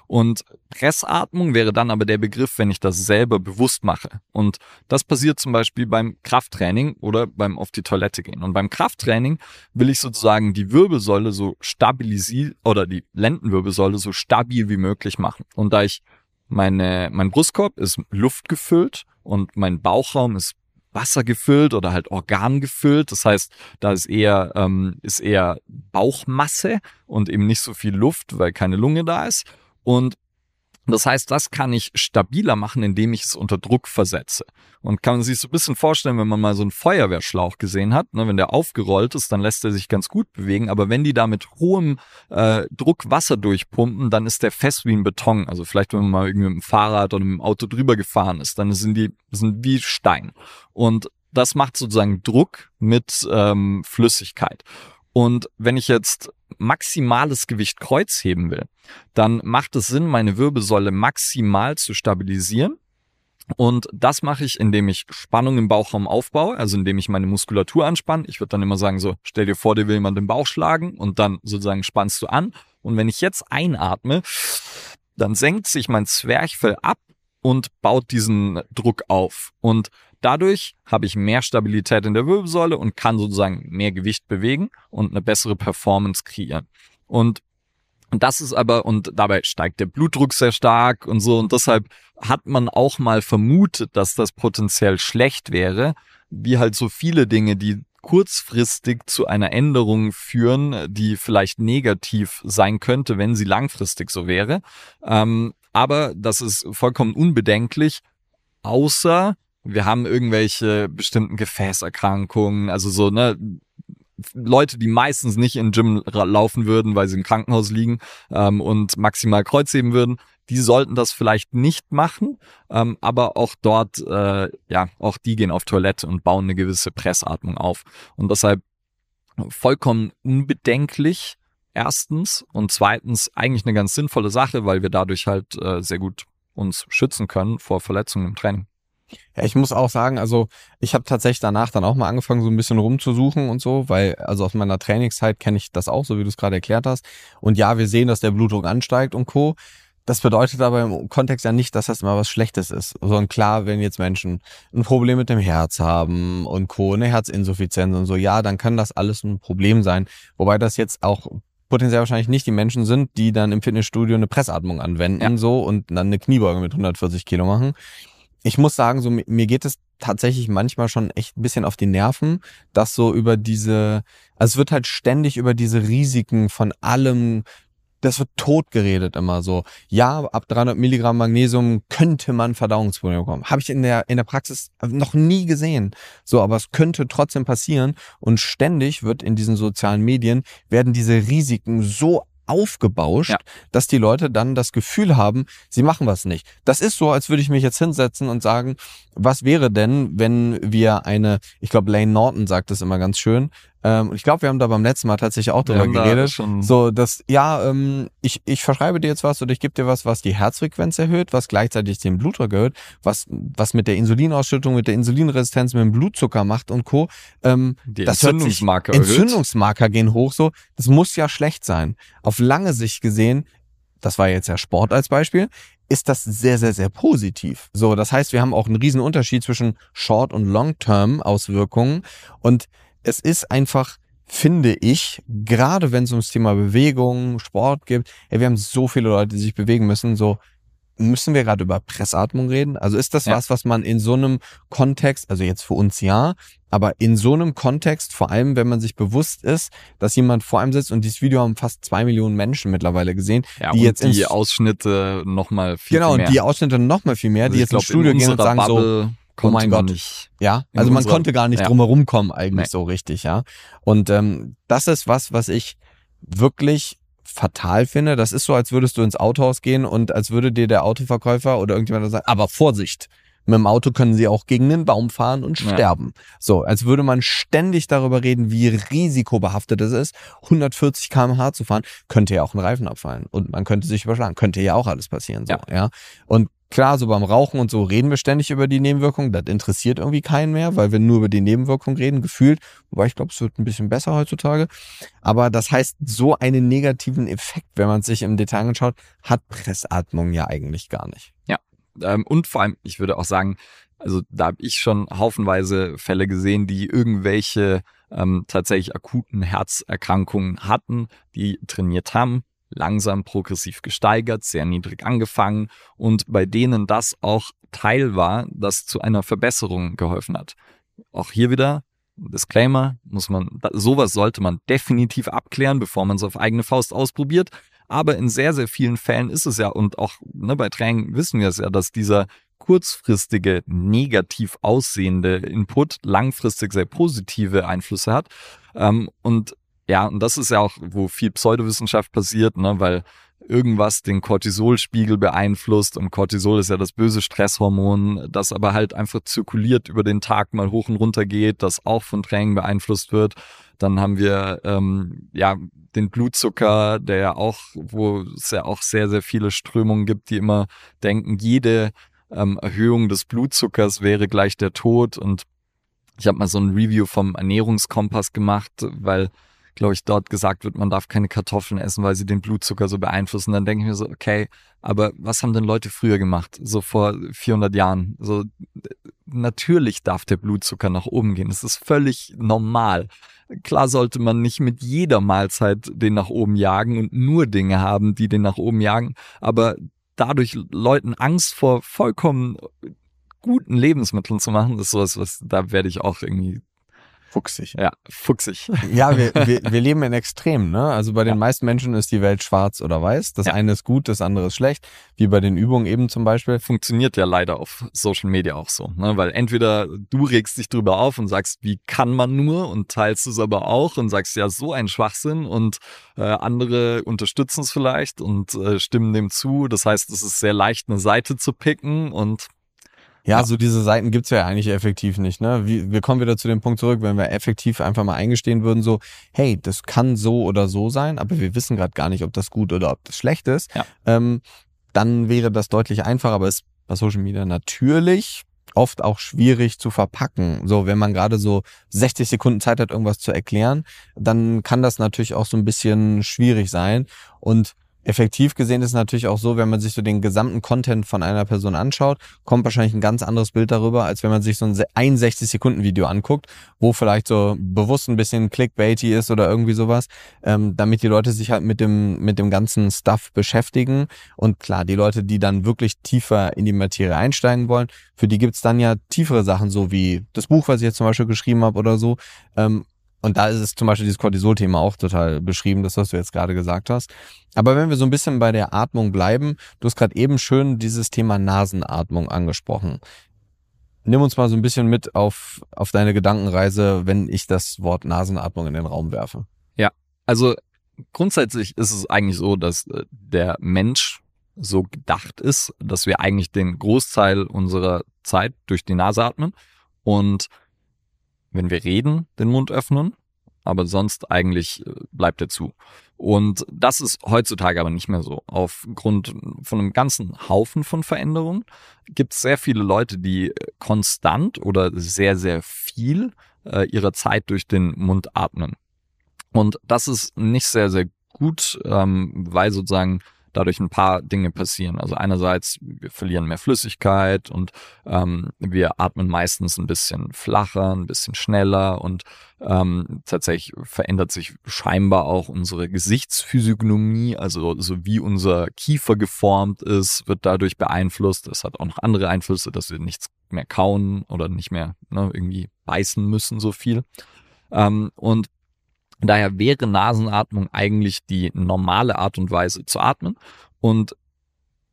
Und Pressatmung wäre dann aber der Begriff, wenn ich das selber bewusst mache. Und das passiert zum Beispiel beim Krafttraining oder beim auf die Toilette gehen. Und beim Krafttraining will ich sozusagen die Wirbelsäule so stabilisieren oder die Lendenwirbelsäule so stabil wie möglich machen. Und da ich meine, mein Brustkorb ist luftgefüllt und mein Bauchraum ist Wasser gefüllt oder halt Organ gefüllt. Das heißt, da ist eher, ähm, ist eher Bauchmasse und eben nicht so viel Luft, weil keine Lunge da ist. Und das heißt, das kann ich stabiler machen, indem ich es unter Druck versetze. Und kann man sich so ein bisschen vorstellen, wenn man mal so einen Feuerwehrschlauch gesehen hat, ne, wenn der aufgerollt ist, dann lässt er sich ganz gut bewegen. Aber wenn die da mit hohem äh, Druck Wasser durchpumpen, dann ist der fest wie ein Beton. Also vielleicht, wenn man mal irgendwie mit dem Fahrrad oder mit dem Auto drüber gefahren ist, dann sind die sind wie Stein. Und das macht sozusagen Druck mit ähm, Flüssigkeit. Und wenn ich jetzt maximales Gewicht Kreuzheben will, dann macht es Sinn, meine Wirbelsäule maximal zu stabilisieren Und das mache ich, indem ich Spannung im Bauchraum aufbaue, also indem ich meine Muskulatur anspanne. Ich würde dann immer sagen, so, stell dir vor, dir will jemand den Bauch schlagen und dann sozusagen spannst du an. Und wenn ich jetzt einatme, dann senkt sich mein Zwerchfell ab und baut diesen Druck auf. Und dadurch habe ich mehr Stabilität in der Wirbelsäule und kann sozusagen mehr Gewicht bewegen und eine bessere Performance kreieren. Und das ist aber, und dabei steigt der Blutdruck sehr stark und so, und deshalb hat man auch mal vermutet, dass das potenziell schlecht wäre, wie halt so viele Dinge, die kurzfristig zu einer Änderung führen, die vielleicht negativ sein könnte, wenn sie langfristig so wäre. Ähm, aber das ist vollkommen unbedenklich, außer wir haben irgendwelche bestimmten Gefäßerkrankungen, also so, ne, Leute, die meistens nicht in Gym laufen würden, weil sie im Krankenhaus liegen ähm, und maximal Kreuzheben würden, die sollten das vielleicht nicht machen, ähm, aber auch dort, äh, ja, auch die gehen auf Toilette und bauen eine gewisse Pressatmung auf. Und deshalb vollkommen unbedenklich, erstens, und zweitens eigentlich eine ganz sinnvolle Sache, weil wir dadurch halt äh, sehr gut uns schützen können vor Verletzungen im Training. Ja, ich muss auch sagen, also ich habe tatsächlich danach dann auch mal angefangen, so ein bisschen rumzusuchen und so, weil also aus meiner Trainingszeit kenne ich das auch, so wie du es gerade erklärt hast. Und ja, wir sehen, dass der Blutdruck ansteigt und Co. Das bedeutet aber im Kontext ja nicht, dass das immer was Schlechtes ist. Sondern klar, wenn jetzt Menschen ein Problem mit dem Herz haben und Co., eine Herzinsuffizienz und so, ja, dann kann das alles ein Problem sein. Wobei das jetzt auch potenziell wahrscheinlich nicht die Menschen sind, die dann im Fitnessstudio eine Pressatmung anwenden ja. so und dann eine Kniebeuge mit 140 Kilo machen ich muss sagen, so mir geht es tatsächlich manchmal schon echt ein bisschen auf die Nerven, dass so über diese, also es wird halt ständig über diese Risiken von allem, das wird tot geredet immer so. Ja, ab 300 Milligramm Magnesium könnte man Verdauungsprobleme bekommen. Habe ich in der, in der Praxis noch nie gesehen. So, aber es könnte trotzdem passieren und ständig wird in diesen sozialen Medien werden diese Risiken so aufgebauscht, ja. dass die Leute dann das Gefühl haben, sie machen was nicht. Das ist so, als würde ich mich jetzt hinsetzen und sagen, was wäre denn, wenn wir eine, ich glaube, Lane Norton sagt das immer ganz schön, ähm, ich glaube, wir haben da beim letzten Mal tatsächlich auch drüber geredet. Da so, dass, ja, ähm, ich, ich verschreibe dir jetzt was oder ich gebe dir was, was die Herzfrequenz erhöht, was gleichzeitig den Blutdruck erhöht, was, was mit der Insulinausschüttung, mit der Insulinresistenz, mit dem Blutzucker macht und Co. Ähm, die das Entzündungsmarker sich, Entzündungsmarker gehen hoch, so. Das muss ja schlecht sein. Auf lange Sicht gesehen, das war jetzt ja Sport als Beispiel, ist das sehr, sehr, sehr positiv. So, das heißt, wir haben auch einen riesen Unterschied zwischen Short- und Long-Term-Auswirkungen und es ist einfach, finde ich, gerade wenn es ums Thema Bewegung, Sport gibt, ey, wir haben so viele Leute, die sich bewegen müssen, so müssen wir gerade über Pressatmung reden? Also ist das ja. was, was man in so einem Kontext, also jetzt für uns ja, aber in so einem Kontext, vor allem wenn man sich bewusst ist, dass jemand vor einem sitzt und dieses Video haben fast zwei Millionen Menschen mittlerweile gesehen, ja, die jetzt die Ausschnitte nochmal viel, genau, viel mehr. Genau, die Ausschnitte nochmal viel mehr, also die jetzt glaub, ins Studio gehen und sagen Bubble so, oh mein Gott. Nicht ja, also man konnte gar nicht ja. drumherum kommen eigentlich nee. so richtig, ja. Und ähm, das ist was, was ich wirklich fatal finde. Das ist so, als würdest du ins Autohaus gehen und als würde dir der Autoverkäufer oder irgendjemand sagen, aber Vorsicht, mit dem Auto können sie auch gegen einen Baum fahren und sterben. Ja. So, als würde man ständig darüber reden, wie risikobehaftet es ist, 140 km/h zu fahren, könnte ja auch ein Reifen abfallen und man könnte sich überschlagen, könnte ja auch alles passieren. So, ja. ja. Und Klar, so beim Rauchen und so reden wir ständig über die Nebenwirkungen. Das interessiert irgendwie keinen mehr, weil wir nur über die Nebenwirkungen reden, gefühlt. Wobei ich glaube, es wird ein bisschen besser heutzutage. Aber das heißt, so einen negativen Effekt, wenn man sich im Detail anschaut, hat Pressatmung ja eigentlich gar nicht. Ja, ähm, und vor allem, ich würde auch sagen, also da habe ich schon haufenweise Fälle gesehen, die irgendwelche ähm, tatsächlich akuten Herzerkrankungen hatten, die trainiert haben, langsam progressiv gesteigert, sehr niedrig angefangen und bei denen das auch Teil war, das zu einer Verbesserung geholfen hat. Auch hier wieder Disclaimer, muss man, sowas sollte man definitiv abklären, bevor man es auf eigene Faust ausprobiert. Aber in sehr, sehr vielen Fällen ist es ja, und auch ne, bei Training wissen wir es ja, dass dieser kurzfristige, negativ aussehende Input langfristig sehr positive Einflüsse hat. Ähm, und ja, und das ist ja auch, wo viel Pseudowissenschaft passiert, ne, weil irgendwas den Cortisolspiegel beeinflusst und Cortisol ist ja das böse Stresshormon, das aber halt einfach zirkuliert über den Tag mal hoch und runter geht, das auch von Training beeinflusst wird. Dann haben wir ähm, ja den Blutzucker, der ja auch, wo es ja auch sehr, sehr viele Strömungen gibt, die immer denken, jede ähm, Erhöhung des Blutzuckers wäre gleich der Tod und ich habe mal so ein Review vom Ernährungskompass gemacht, weil glaube ich, dort gesagt wird, man darf keine Kartoffeln essen, weil sie den Blutzucker so beeinflussen. Dann denke ich mir so, okay, aber was haben denn Leute früher gemacht? So vor 400 Jahren? So, natürlich darf der Blutzucker nach oben gehen. Das ist völlig normal. Klar sollte man nicht mit jeder Mahlzeit den nach oben jagen und nur Dinge haben, die den nach oben jagen, aber dadurch Leuten Angst vor vollkommen guten Lebensmitteln zu machen, ist sowas, was da werde ich auch irgendwie Fuchsig. Ja, fuchsig. Ja, wir, wir, wir leben in Extremen. Ne? Also bei den ja. meisten Menschen ist die Welt schwarz oder weiß. Das ja. eine ist gut, das andere ist schlecht. Wie bei den Übungen eben zum Beispiel. Funktioniert ja leider auf Social Media auch so. Ne? Weil entweder du regst dich drüber auf und sagst, wie kann man nur und teilst es aber auch und sagst, ja, so ein Schwachsinn und äh, andere unterstützen es vielleicht und äh, stimmen dem zu. Das heißt, es ist sehr leicht, eine Seite zu picken und ja, so diese Seiten gibt's ja eigentlich effektiv nicht. Ne? Wie, wir kommen wieder zu dem Punkt zurück, wenn wir effektiv einfach mal eingestehen würden, so, hey, das kann so oder so sein, aber wir wissen gerade gar nicht, ob das gut oder ob das schlecht ist, ja. ähm, dann wäre das deutlich einfacher, aber es ist bei Social Media natürlich oft auch schwierig zu verpacken. So, wenn man gerade so 60 Sekunden Zeit hat, irgendwas zu erklären, dann kann das natürlich auch so ein bisschen schwierig sein. Und Effektiv gesehen ist natürlich auch so, wenn man sich so den gesamten Content von einer Person anschaut, kommt wahrscheinlich ein ganz anderes Bild darüber, als wenn man sich so ein 61 Sekunden Video anguckt, wo vielleicht so bewusst ein bisschen clickbaity ist oder irgendwie sowas, ähm, damit die Leute sich halt mit dem mit dem ganzen Stuff beschäftigen. Und klar, die Leute, die dann wirklich tiefer in die Materie einsteigen wollen, für die gibt's dann ja tiefere Sachen, so wie das Buch, was ich jetzt zum Beispiel geschrieben habe oder so. Ähm, und da ist es zum Beispiel dieses Cortisol-Thema auch total beschrieben, das, was du jetzt gerade gesagt hast. Aber wenn wir so ein bisschen bei der Atmung bleiben, du hast gerade eben schön dieses Thema Nasenatmung angesprochen. Nimm uns mal so ein bisschen mit auf, auf deine Gedankenreise, wenn ich das Wort Nasenatmung in den Raum werfe. Ja, also grundsätzlich ist es eigentlich so, dass äh, der Mensch so gedacht ist, dass wir eigentlich den Großteil unserer Zeit durch die Nase atmen und wenn wir reden, den Mund öffnen, aber sonst eigentlich äh, bleibt er zu. Und das ist heutzutage aber nicht mehr so. Aufgrund von einem ganzen Haufen von Veränderungen gibt es sehr viele Leute, die konstant oder sehr, sehr viel äh, ihrer Zeit durch den Mund atmen. Und das ist nicht sehr, sehr gut, ähm, weil sozusagen dadurch ein paar Dinge passieren. Also einerseits, wir verlieren mehr Flüssigkeit und ähm, wir atmen meistens ein bisschen flacher, ein bisschen schneller und ähm, tatsächlich verändert sich scheinbar auch unsere Gesichtsphysiognomie, also so wie unser Kiefer geformt ist, wird dadurch beeinflusst. Das hat auch noch andere Einflüsse, dass wir nichts mehr kauen oder nicht mehr ne, irgendwie beißen müssen so viel. Ähm, und Daher wäre Nasenatmung eigentlich die normale Art und Weise zu atmen und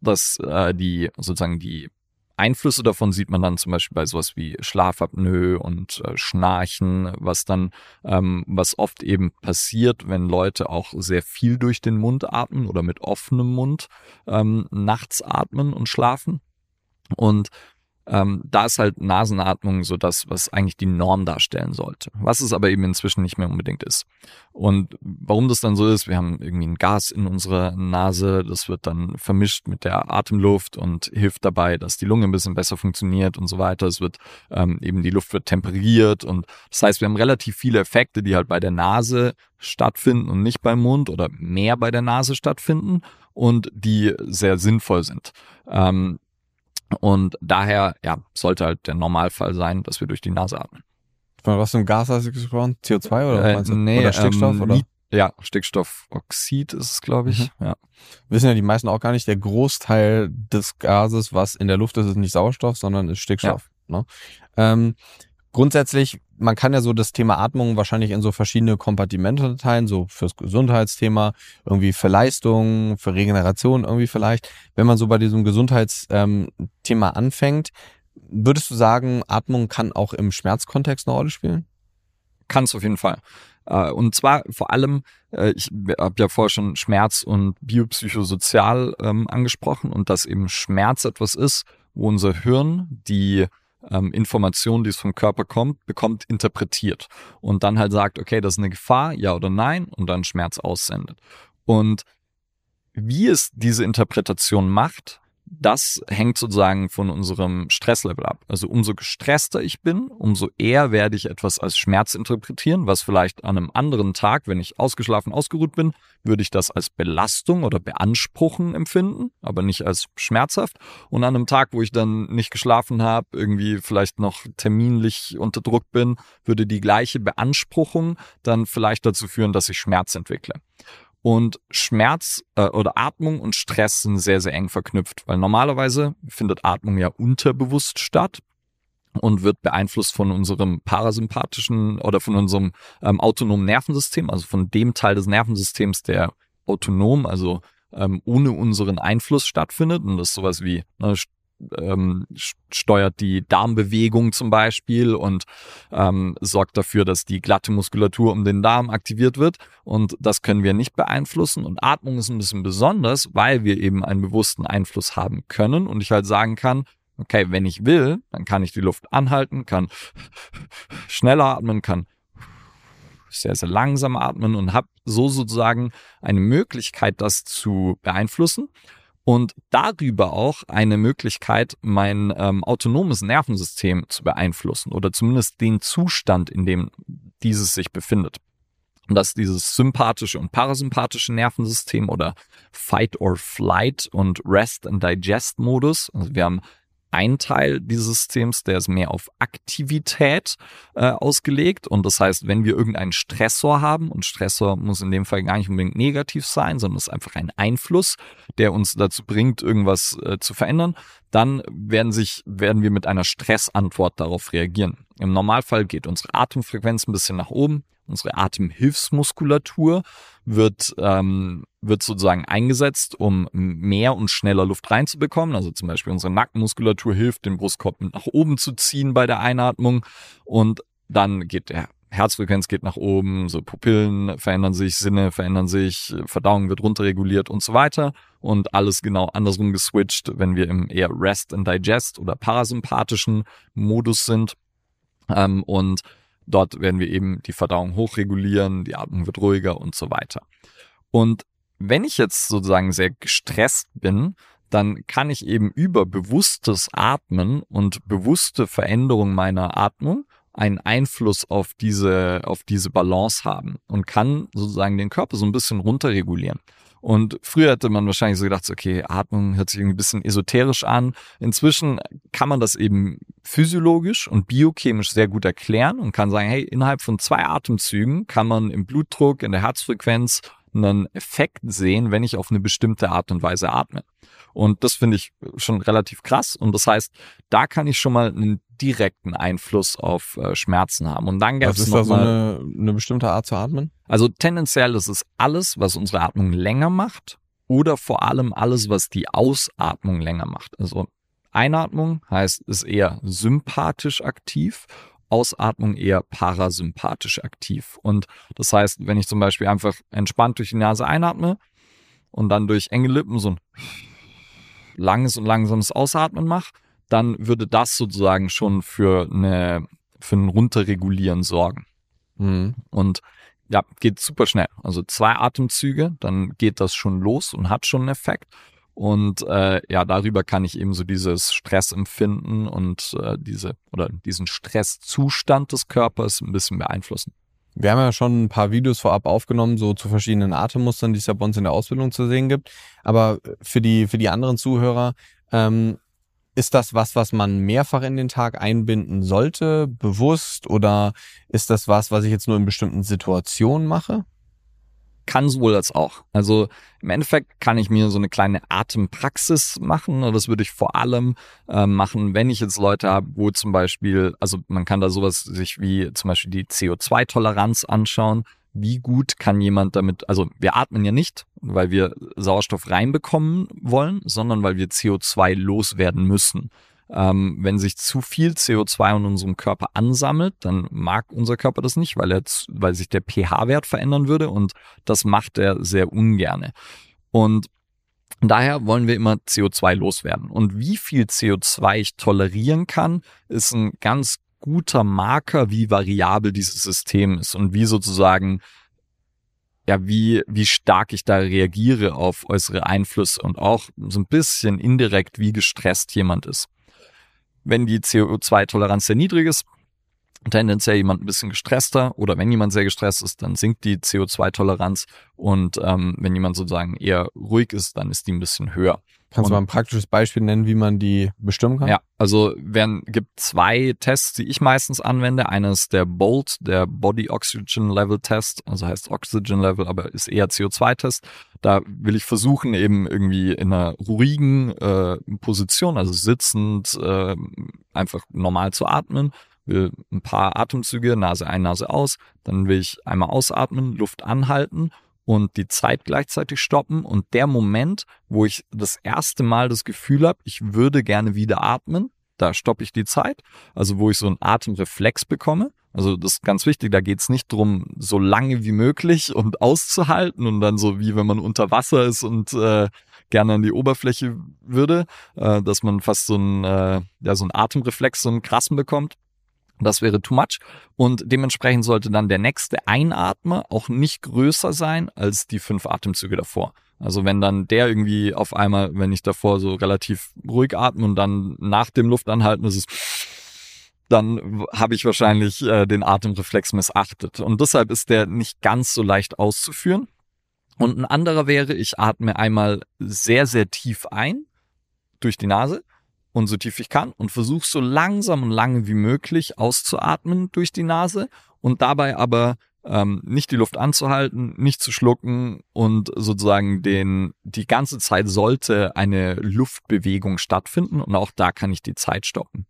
dass äh, die sozusagen die Einflüsse davon sieht man dann zum Beispiel bei sowas wie Schlafapnoe und äh, Schnarchen, was dann, ähm, was oft eben passiert, wenn Leute auch sehr viel durch den Mund atmen oder mit offenem Mund ähm, nachts atmen und schlafen. Und ähm, da ist halt Nasenatmung so das, was eigentlich die Norm darstellen sollte. Was es aber eben inzwischen nicht mehr unbedingt ist. Und warum das dann so ist, wir haben irgendwie ein Gas in unserer Nase, das wird dann vermischt mit der Atemluft und hilft dabei, dass die Lunge ein bisschen besser funktioniert und so weiter. Es wird ähm, eben die Luft wird temperiert und das heißt, wir haben relativ viele Effekte, die halt bei der Nase stattfinden und nicht beim Mund oder mehr bei der Nase stattfinden und die sehr sinnvoll sind. Ähm, und daher, ja, sollte halt der Normalfall sein, dass wir durch die Nase atmen. Von was für ein Gas hast du gesprochen? CO2 oder äh, nee, oder Stickstoff? Ähm, oder? Ja, Stickstoffoxid ist es, glaube ich. Mhm. Ja. Wissen ja die meisten auch gar nicht, der Großteil des Gases, was in der Luft ist, ist nicht Sauerstoff, sondern ist Stickstoff. Ja. Ne? Ähm, grundsätzlich, man kann ja so das Thema Atmung wahrscheinlich in so verschiedene Kompartimente teilen, so fürs Gesundheitsthema, irgendwie für Leistung, für Regeneration irgendwie vielleicht. Wenn man so bei diesem Gesundheitsthema ähm, anfängt, würdest du sagen, Atmung kann auch im Schmerzkontext eine Rolle spielen? Kann es auf jeden Fall. Äh, und zwar vor allem, äh, ich habe ja vorher schon Schmerz und biopsychosozial ähm, angesprochen und dass eben Schmerz etwas ist, wo unser Hirn die ähm, Information, die es vom Körper kommt, bekommt, interpretiert und dann halt sagt, okay, das ist eine Gefahr, ja oder nein, und dann Schmerz aussendet. Und wie es diese Interpretation macht, das hängt sozusagen von unserem Stresslevel ab. Also umso gestresster ich bin, umso eher werde ich etwas als Schmerz interpretieren, was vielleicht an einem anderen Tag, wenn ich ausgeschlafen, ausgeruht bin, würde ich das als Belastung oder Beanspruchen empfinden, aber nicht als schmerzhaft. Und an einem Tag, wo ich dann nicht geschlafen habe, irgendwie vielleicht noch terminlich unter Druck bin, würde die gleiche Beanspruchung dann vielleicht dazu führen, dass ich Schmerz entwickle. Und Schmerz äh, oder Atmung und Stress sind sehr, sehr eng verknüpft, weil normalerweise findet Atmung ja unterbewusst statt und wird beeinflusst von unserem parasympathischen oder von unserem ähm, autonomen Nervensystem, also von dem Teil des Nervensystems, der autonom, also ähm, ohne unseren Einfluss stattfindet. Und das ist sowas wie ne, ähm, steuert die Darmbewegung zum Beispiel und ähm, sorgt dafür, dass die glatte Muskulatur um den Darm aktiviert wird. Und das können wir nicht beeinflussen. Und Atmung ist ein bisschen besonders, weil wir eben einen bewussten Einfluss haben können. Und ich halt sagen kann, okay, wenn ich will, dann kann ich die Luft anhalten, kann schneller atmen, kann sehr, sehr langsam atmen und habe so sozusagen eine Möglichkeit, das zu beeinflussen und darüber auch eine Möglichkeit, mein ähm, autonomes Nervensystem zu beeinflussen oder zumindest den Zustand, in dem dieses sich befindet. Und das ist dieses sympathische und parasympathische Nervensystem oder Fight or Flight und Rest and Digest Modus. Also wir haben ein Teil dieses Systems, der ist mehr auf Aktivität äh, ausgelegt. Und das heißt, wenn wir irgendeinen Stressor haben, und Stressor muss in dem Fall gar nicht unbedingt negativ sein, sondern es ist einfach ein Einfluss, der uns dazu bringt, irgendwas äh, zu verändern, dann werden sich, werden wir mit einer Stressantwort darauf reagieren. Im Normalfall geht unsere Atemfrequenz ein bisschen nach oben, unsere Atemhilfsmuskulatur wird, ähm, wird sozusagen eingesetzt, um mehr und schneller Luft reinzubekommen. Also zum Beispiel unsere Nackenmuskulatur hilft, den Brustkorb nach oben zu ziehen bei der Einatmung und dann geht der Herzfrequenz geht nach oben, so Pupillen verändern sich, Sinne verändern sich, Verdauung wird runterreguliert und so weiter. Und alles genau andersrum geswitcht, wenn wir im eher Rest and Digest oder parasympathischen Modus sind. Ähm, und Dort werden wir eben die Verdauung hochregulieren, die Atmung wird ruhiger und so weiter. Und wenn ich jetzt sozusagen sehr gestresst bin, dann kann ich eben über bewusstes Atmen und bewusste Veränderung meiner Atmung einen Einfluss auf diese, auf diese Balance haben und kann sozusagen den Körper so ein bisschen runterregulieren. Und früher hätte man wahrscheinlich so gedacht, okay, Atmung hört sich irgendwie ein bisschen esoterisch an. Inzwischen kann man das eben physiologisch und biochemisch sehr gut erklären und kann sagen, hey, innerhalb von zwei Atemzügen kann man im Blutdruck, in der Herzfrequenz einen Effekt sehen, wenn ich auf eine bestimmte Art und Weise atme. Und das finde ich schon relativ krass. Und das heißt, da kann ich schon mal einen direkten Einfluss auf äh, Schmerzen haben. Und dann gab es noch da so eine, eine bestimmte Art zu atmen? Also tendenziell ist es alles, was unsere Atmung länger macht oder vor allem alles, was die Ausatmung länger macht. Also Einatmung heißt, ist eher sympathisch aktiv Ausatmung eher parasympathisch aktiv. Und das heißt, wenn ich zum Beispiel einfach entspannt durch die Nase einatme und dann durch enge Lippen so ein langes und langsames Ausatmen mache, dann würde das sozusagen schon für eine für ein Runterregulieren sorgen. Mhm. Und ja, geht super schnell. Also zwei Atemzüge, dann geht das schon los und hat schon einen Effekt. Und äh, ja, darüber kann ich eben so dieses Stressempfinden und äh, diese oder diesen Stresszustand des Körpers ein bisschen beeinflussen. Wir haben ja schon ein paar Videos vorab aufgenommen, so zu verschiedenen Atemmustern, die es ja bei uns in der Ausbildung zu sehen gibt. Aber für die, für die anderen Zuhörer, ähm, ist das was, was man mehrfach in den Tag einbinden sollte, bewusst? Oder ist das was, was ich jetzt nur in bestimmten Situationen mache? Kann sowohl als auch. Also im Endeffekt kann ich mir so eine kleine Atempraxis machen. Das würde ich vor allem äh, machen, wenn ich jetzt Leute habe, wo zum Beispiel, also man kann da sowas sich wie zum Beispiel die CO2-Toleranz anschauen. Wie gut kann jemand damit, also wir atmen ja nicht, weil wir Sauerstoff reinbekommen wollen, sondern weil wir CO2 loswerden müssen. Ähm, wenn sich zu viel CO2 in unserem Körper ansammelt, dann mag unser Körper das nicht, weil, er, weil sich der pH-Wert verändern würde und das macht er sehr ungerne. Und Daher wollen wir immer CO2 loswerden. Und wie viel CO2 ich tolerieren kann, ist ein ganz guter Marker, wie variabel dieses System ist und wie sozusagen ja, wie, wie stark ich da reagiere auf äußere Einflüsse und auch so ein bisschen indirekt, wie gestresst jemand ist. Wenn die CO2-Toleranz sehr niedrig ist, tendenziell jemand ein bisschen gestresster oder wenn jemand sehr gestresst ist, dann sinkt die CO2-Toleranz und ähm, wenn jemand sozusagen eher ruhig ist, dann ist die ein bisschen höher. Kannst du mal ein praktisches Beispiel nennen, wie man die bestimmen kann? Ja, also werden, gibt zwei Tests, die ich meistens anwende. Einer ist der BOLT, der Body Oxygen Level Test, also heißt Oxygen Level, aber ist eher CO2-Test. Da will ich versuchen, eben irgendwie in einer ruhigen äh, Position, also sitzend, äh, einfach normal zu atmen will ein paar Atemzüge, Nase ein, Nase aus, dann will ich einmal ausatmen, Luft anhalten und die Zeit gleichzeitig stoppen und der Moment, wo ich das erste Mal das Gefühl habe, ich würde gerne wieder atmen, da stoppe ich die Zeit, also wo ich so einen Atemreflex bekomme. Also das ist ganz wichtig, da geht es nicht drum, so lange wie möglich und auszuhalten und dann so wie wenn man unter Wasser ist und äh, gerne an die Oberfläche würde, äh, dass man fast so einen, äh, ja, so einen Atemreflex, so einen krassen bekommt. Das wäre too much. Und dementsprechend sollte dann der nächste Einatmer auch nicht größer sein als die fünf Atemzüge davor. Also wenn dann der irgendwie auf einmal, wenn ich davor so relativ ruhig atme und dann nach dem Luftanhalten ist es, dann habe ich wahrscheinlich äh, den Atemreflex missachtet. Und deshalb ist der nicht ganz so leicht auszuführen. Und ein anderer wäre, ich atme einmal sehr, sehr tief ein durch die Nase und so tief ich kann und versuche so langsam und lange wie möglich auszuatmen durch die Nase und dabei aber ähm, nicht die Luft anzuhalten, nicht zu schlucken und sozusagen den die ganze Zeit sollte eine Luftbewegung stattfinden und auch da kann ich die Zeit stoppen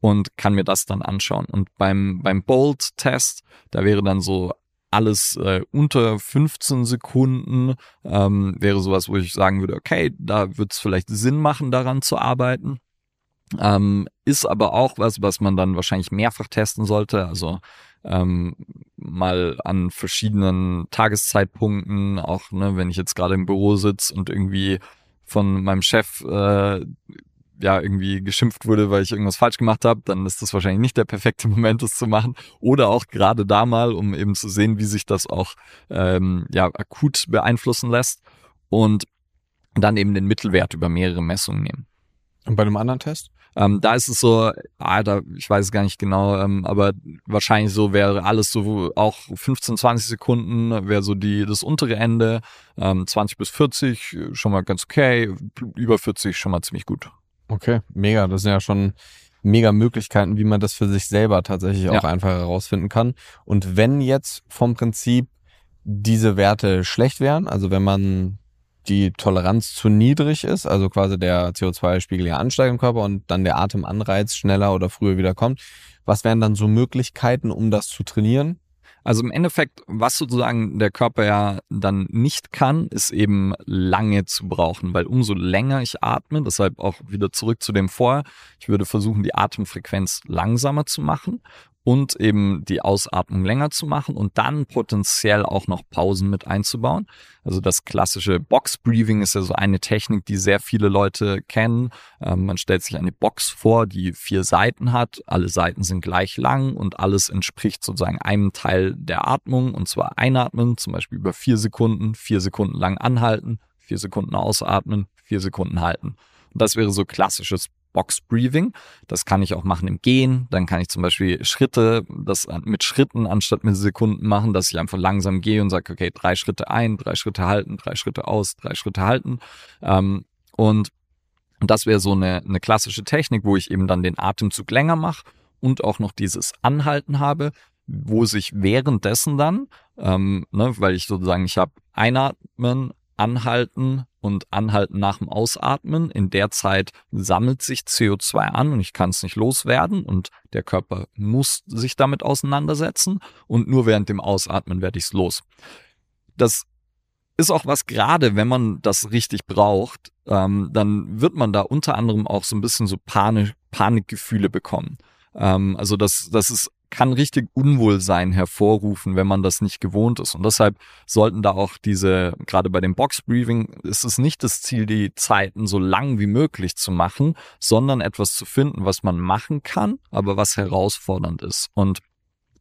und kann mir das dann anschauen. Und beim beim Bolt Test, da wäre dann so alles äh, unter 15 Sekunden ähm, wäre sowas, wo ich sagen würde, okay, da wird es vielleicht Sinn machen, daran zu arbeiten. Ähm, ist aber auch was, was man dann wahrscheinlich mehrfach testen sollte. Also ähm, mal an verschiedenen Tageszeitpunkten, auch ne, wenn ich jetzt gerade im Büro sitze und irgendwie von meinem Chef äh, ja irgendwie geschimpft wurde, weil ich irgendwas falsch gemacht habe, dann ist das wahrscheinlich nicht der perfekte Moment, das zu machen. Oder auch gerade da mal, um eben zu sehen, wie sich das auch ähm, ja akut beeinflussen lässt. Und dann eben den Mittelwert über mehrere Messungen nehmen. Und bei einem anderen Test? Ähm, da ist es so, ah, da, ich weiß es gar nicht genau, ähm, aber wahrscheinlich so wäre alles so auch 15, 20 Sekunden wäre so die das untere Ende, ähm, 20 bis 40 schon mal ganz okay, über 40 schon mal ziemlich gut. Okay, mega. Das sind ja schon mega Möglichkeiten, wie man das für sich selber tatsächlich auch ja. einfach herausfinden kann. Und wenn jetzt vom Prinzip diese Werte schlecht wären, also wenn man die Toleranz zu niedrig ist, also quasi der CO2-Spiegel ja ansteigt im Körper und dann der Atemanreiz schneller oder früher wieder kommt. Was wären dann so Möglichkeiten, um das zu trainieren? Also im Endeffekt, was sozusagen der Körper ja dann nicht kann, ist eben lange zu brauchen, weil umso länger ich atme, deshalb auch wieder zurück zu dem vorher, ich würde versuchen, die Atemfrequenz langsamer zu machen und eben die Ausatmung länger zu machen und dann potenziell auch noch Pausen mit einzubauen. Also das klassische Box Breathing ist ja so eine Technik, die sehr viele Leute kennen. Ähm, man stellt sich eine Box vor, die vier Seiten hat. Alle Seiten sind gleich lang und alles entspricht sozusagen einem Teil der Atmung und zwar einatmen, zum Beispiel über vier Sekunden, vier Sekunden lang anhalten, vier Sekunden ausatmen, vier Sekunden halten. Und das wäre so klassisches Box Breathing. Das kann ich auch machen im Gehen. Dann kann ich zum Beispiel Schritte, das mit Schritten anstatt mit Sekunden machen, dass ich einfach langsam gehe und sage, okay, drei Schritte ein, drei Schritte halten, drei Schritte aus, drei Schritte halten. Ähm, und das wäre so eine, eine klassische Technik, wo ich eben dann den Atemzug länger mache und auch noch dieses Anhalten habe, wo sich währenddessen dann, ähm, ne, weil ich sozusagen, ich habe Einatmen, Anhalten, und anhalten nach dem Ausatmen. In der Zeit sammelt sich CO2 an und ich kann es nicht loswerden und der Körper muss sich damit auseinandersetzen und nur während dem Ausatmen werde ich es los. Das ist auch was, gerade wenn man das richtig braucht, ähm, dann wird man da unter anderem auch so ein bisschen so Panik, Panikgefühle bekommen. Ähm, also das, das ist kann richtig Unwohlsein hervorrufen, wenn man das nicht gewohnt ist. Und deshalb sollten da auch diese, gerade bei dem Box Breathing, ist es nicht das Ziel, die Zeiten so lang wie möglich zu machen, sondern etwas zu finden, was man machen kann, aber was herausfordernd ist. Und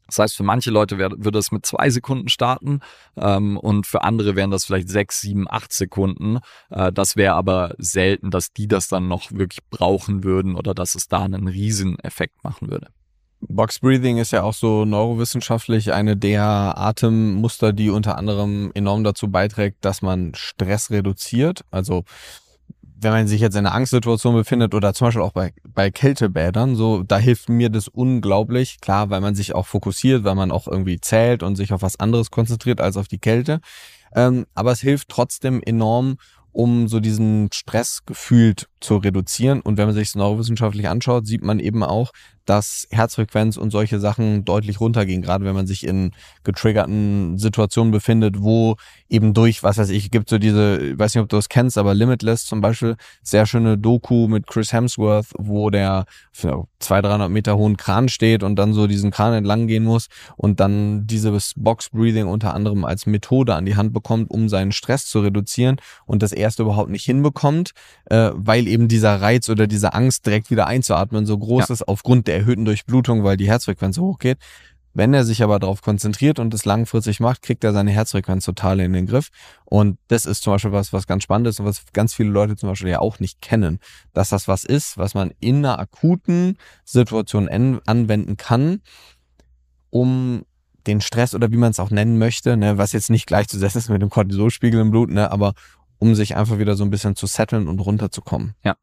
Das heißt, für manche Leute würde es mit zwei Sekunden starten ähm, und für andere wären das vielleicht sechs, sieben, acht Sekunden. Äh, das wäre aber selten, dass die das dann noch wirklich brauchen würden oder dass es da einen Rieseneffekt machen würde. Box Breathing ist ja auch so neurowissenschaftlich eine der Atemmuster, die unter anderem enorm dazu beiträgt, dass man Stress reduziert. Also wenn man sich jetzt in einer Angstsituation befindet oder zum Beispiel auch bei, bei Kältebädern, so, da hilft mir das unglaublich. Klar, weil man sich auch fokussiert, weil man auch irgendwie zählt und sich auf was anderes konzentriert als auf die Kälte. Ähm, aber es hilft trotzdem enorm, um so diesen Stress gefühlt zu reduzieren. Und wenn man sich es neurowissenschaftlich anschaut, sieht man eben auch, dass Herzfrequenz und solche Sachen deutlich runtergehen, gerade wenn man sich in getriggerten Situationen befindet, wo eben durch, was weiß ich, gibt so diese, weiß nicht, ob du das kennst, aber Limitless zum Beispiel, sehr schöne Doku mit Chris Hemsworth, wo der 200, 300 Meter hohen Kran steht und dann so diesen Kran entlang gehen muss und dann dieses Box Breathing unter anderem als Methode an die Hand bekommt, um seinen Stress zu reduzieren und das erste überhaupt nicht hinbekommt, äh, weil eben dieser Reiz oder diese Angst direkt wieder einzuatmen so groß ja. ist aufgrund der erhöhten Durchblutung, weil die Herzfrequenz hochgeht. Wenn er sich aber darauf konzentriert und es langfristig macht, kriegt er seine Herzfrequenz total in den Griff. Und das ist zum Beispiel was, was ganz spannend ist und was ganz viele Leute zum Beispiel ja auch nicht kennen, dass das was ist, was man in einer akuten Situation anwenden kann, um den Stress oder wie man es auch nennen möchte, ne, was jetzt nicht gleichzusetzen ist mit dem Cortisolspiegel im Blut, ne, aber um sich einfach wieder so ein bisschen zu setteln und runterzukommen. Ja.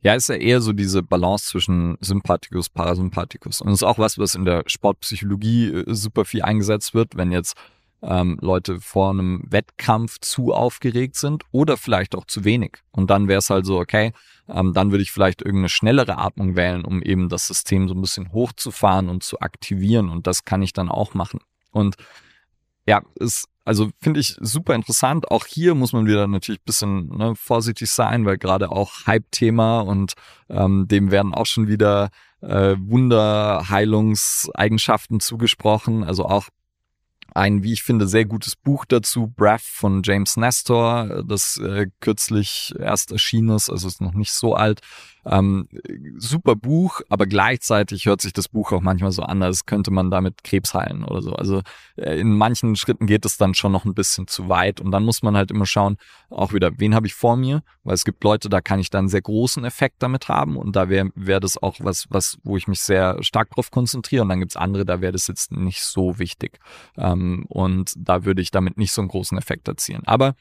Ja, ist ja eher so diese Balance zwischen Sympathikus, Parasympathikus. Und das ist auch was, was in der Sportpsychologie äh, super viel eingesetzt wird, wenn jetzt ähm, Leute vor einem Wettkampf zu aufgeregt sind oder vielleicht auch zu wenig. Und dann wäre es halt so, okay, ähm, dann würde ich vielleicht irgendeine schnellere Atmung wählen, um eben das System so ein bisschen hochzufahren und zu aktivieren. Und das kann ich dann auch machen. Und ja, ist also finde ich super interessant. Auch hier muss man wieder natürlich bisschen ne, vorsichtig sein, weil gerade auch Hype-Thema und ähm, dem werden auch schon wieder äh, Wunderheilungseigenschaften zugesprochen. Also auch ein, wie ich finde, sehr gutes Buch dazu, Breath von James Nestor, das äh, kürzlich erst erschienen ist, also ist noch nicht so alt, ähm, super Buch, aber gleichzeitig hört sich das Buch auch manchmal so an, als könnte man damit Krebs heilen oder so. Also äh, in manchen Schritten geht es dann schon noch ein bisschen zu weit und dann muss man halt immer schauen, auch wieder, wen habe ich vor mir, weil es gibt Leute, da kann ich dann sehr großen Effekt damit haben und da wäre wär das auch was, was, wo ich mich sehr stark drauf konzentriere und dann gibt's andere, da wäre das jetzt nicht so wichtig. Ähm, und da würde ich damit nicht so einen großen Effekt erzielen. Aber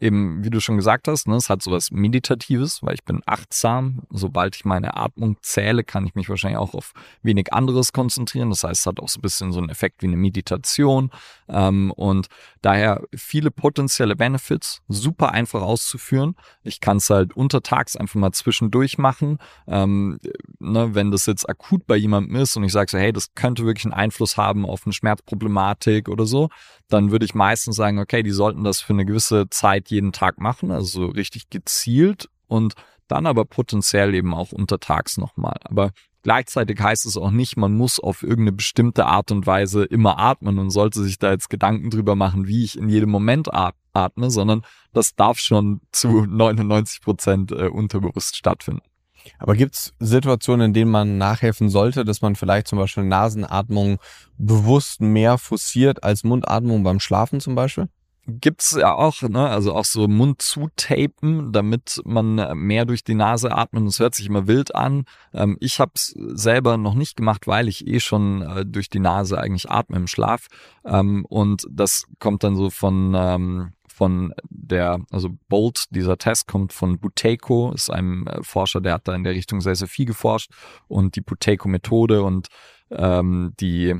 eben, wie du schon gesagt hast, ne, es hat sowas Meditatives, weil ich bin achtsam. Sobald ich meine Atmung zähle, kann ich mich wahrscheinlich auch auf wenig anderes konzentrieren. Das heißt, es hat auch so ein bisschen so einen Effekt wie eine Meditation. Ähm, und daher viele potenzielle Benefits, super einfach auszuführen. Ich kann es halt untertags einfach mal zwischendurch machen. Ähm, ne, wenn das jetzt akut bei jemandem ist und ich sage so, hey, das könnte wirklich einen Einfluss haben auf eine Schmerzproblematik oder so, dann würde ich meistens sagen, okay, die sollten das für eine gewisse Zeit jeden Tag machen, also so richtig gezielt und dann aber potenziell eben auch untertags nochmal. Aber gleichzeitig heißt es auch nicht, man muss auf irgendeine bestimmte Art und Weise immer atmen und sollte sich da jetzt Gedanken drüber machen, wie ich in jedem Moment atme, sondern das darf schon zu 99 Prozent äh, unterbewusst stattfinden. Aber gibt es Situationen, in denen man nachhelfen sollte, dass man vielleicht zum Beispiel Nasenatmung bewusst mehr forciert als Mundatmung beim Schlafen zum Beispiel? Gibt's ja auch, ne? Also auch so Mund zutapen, damit man mehr durch die Nase atmet. Das hört sich immer wild an. Ähm, ich habe es selber noch nicht gemacht, weil ich eh schon äh, durch die Nase eigentlich atme im Schlaf. Ähm, und das kommt dann so von ähm, von der, also Bolt, dieser Test kommt von Buteiko, ist einem äh, Forscher, der hat da in der Richtung sehr, sehr viel geforscht und die Buteiko-Methode und ähm, die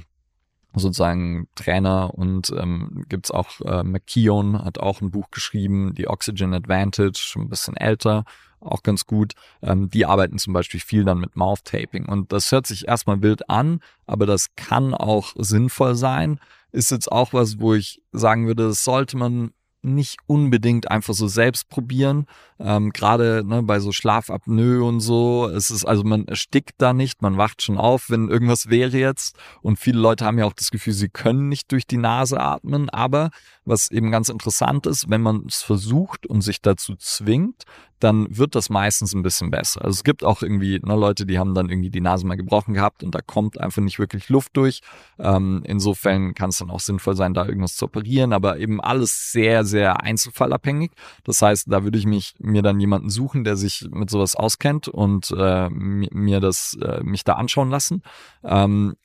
sozusagen Trainer und ähm, gibt auch äh, McKeown hat auch ein Buch geschrieben, die Oxygen Advantage, schon ein bisschen älter, auch ganz gut. Ähm, die arbeiten zum Beispiel viel dann mit Mouth Taping und das hört sich erstmal wild an, aber das kann auch sinnvoll sein. Ist jetzt auch was, wo ich sagen würde, das sollte man nicht unbedingt einfach so selbst probieren. Ähm, Gerade ne, bei so Schlafapnoe und so. Es ist also man erstickt da nicht, man wacht schon auf, wenn irgendwas wäre jetzt. Und viele Leute haben ja auch das Gefühl, sie können nicht durch die Nase atmen. Aber was eben ganz interessant ist, wenn man es versucht und sich dazu zwingt, dann wird das meistens ein bisschen besser. Also es gibt auch irgendwie ne, Leute, die haben dann irgendwie die Nase mal gebrochen gehabt und da kommt einfach nicht wirklich Luft durch. Ähm, insofern kann es dann auch sinnvoll sein, da irgendwas zu operieren, aber eben alles sehr, sehr einzelfallabhängig. Das heißt, da würde ich mich mir dann jemanden suchen, der sich mit sowas auskennt und äh, mir das äh, mich da anschauen lassen, ähm,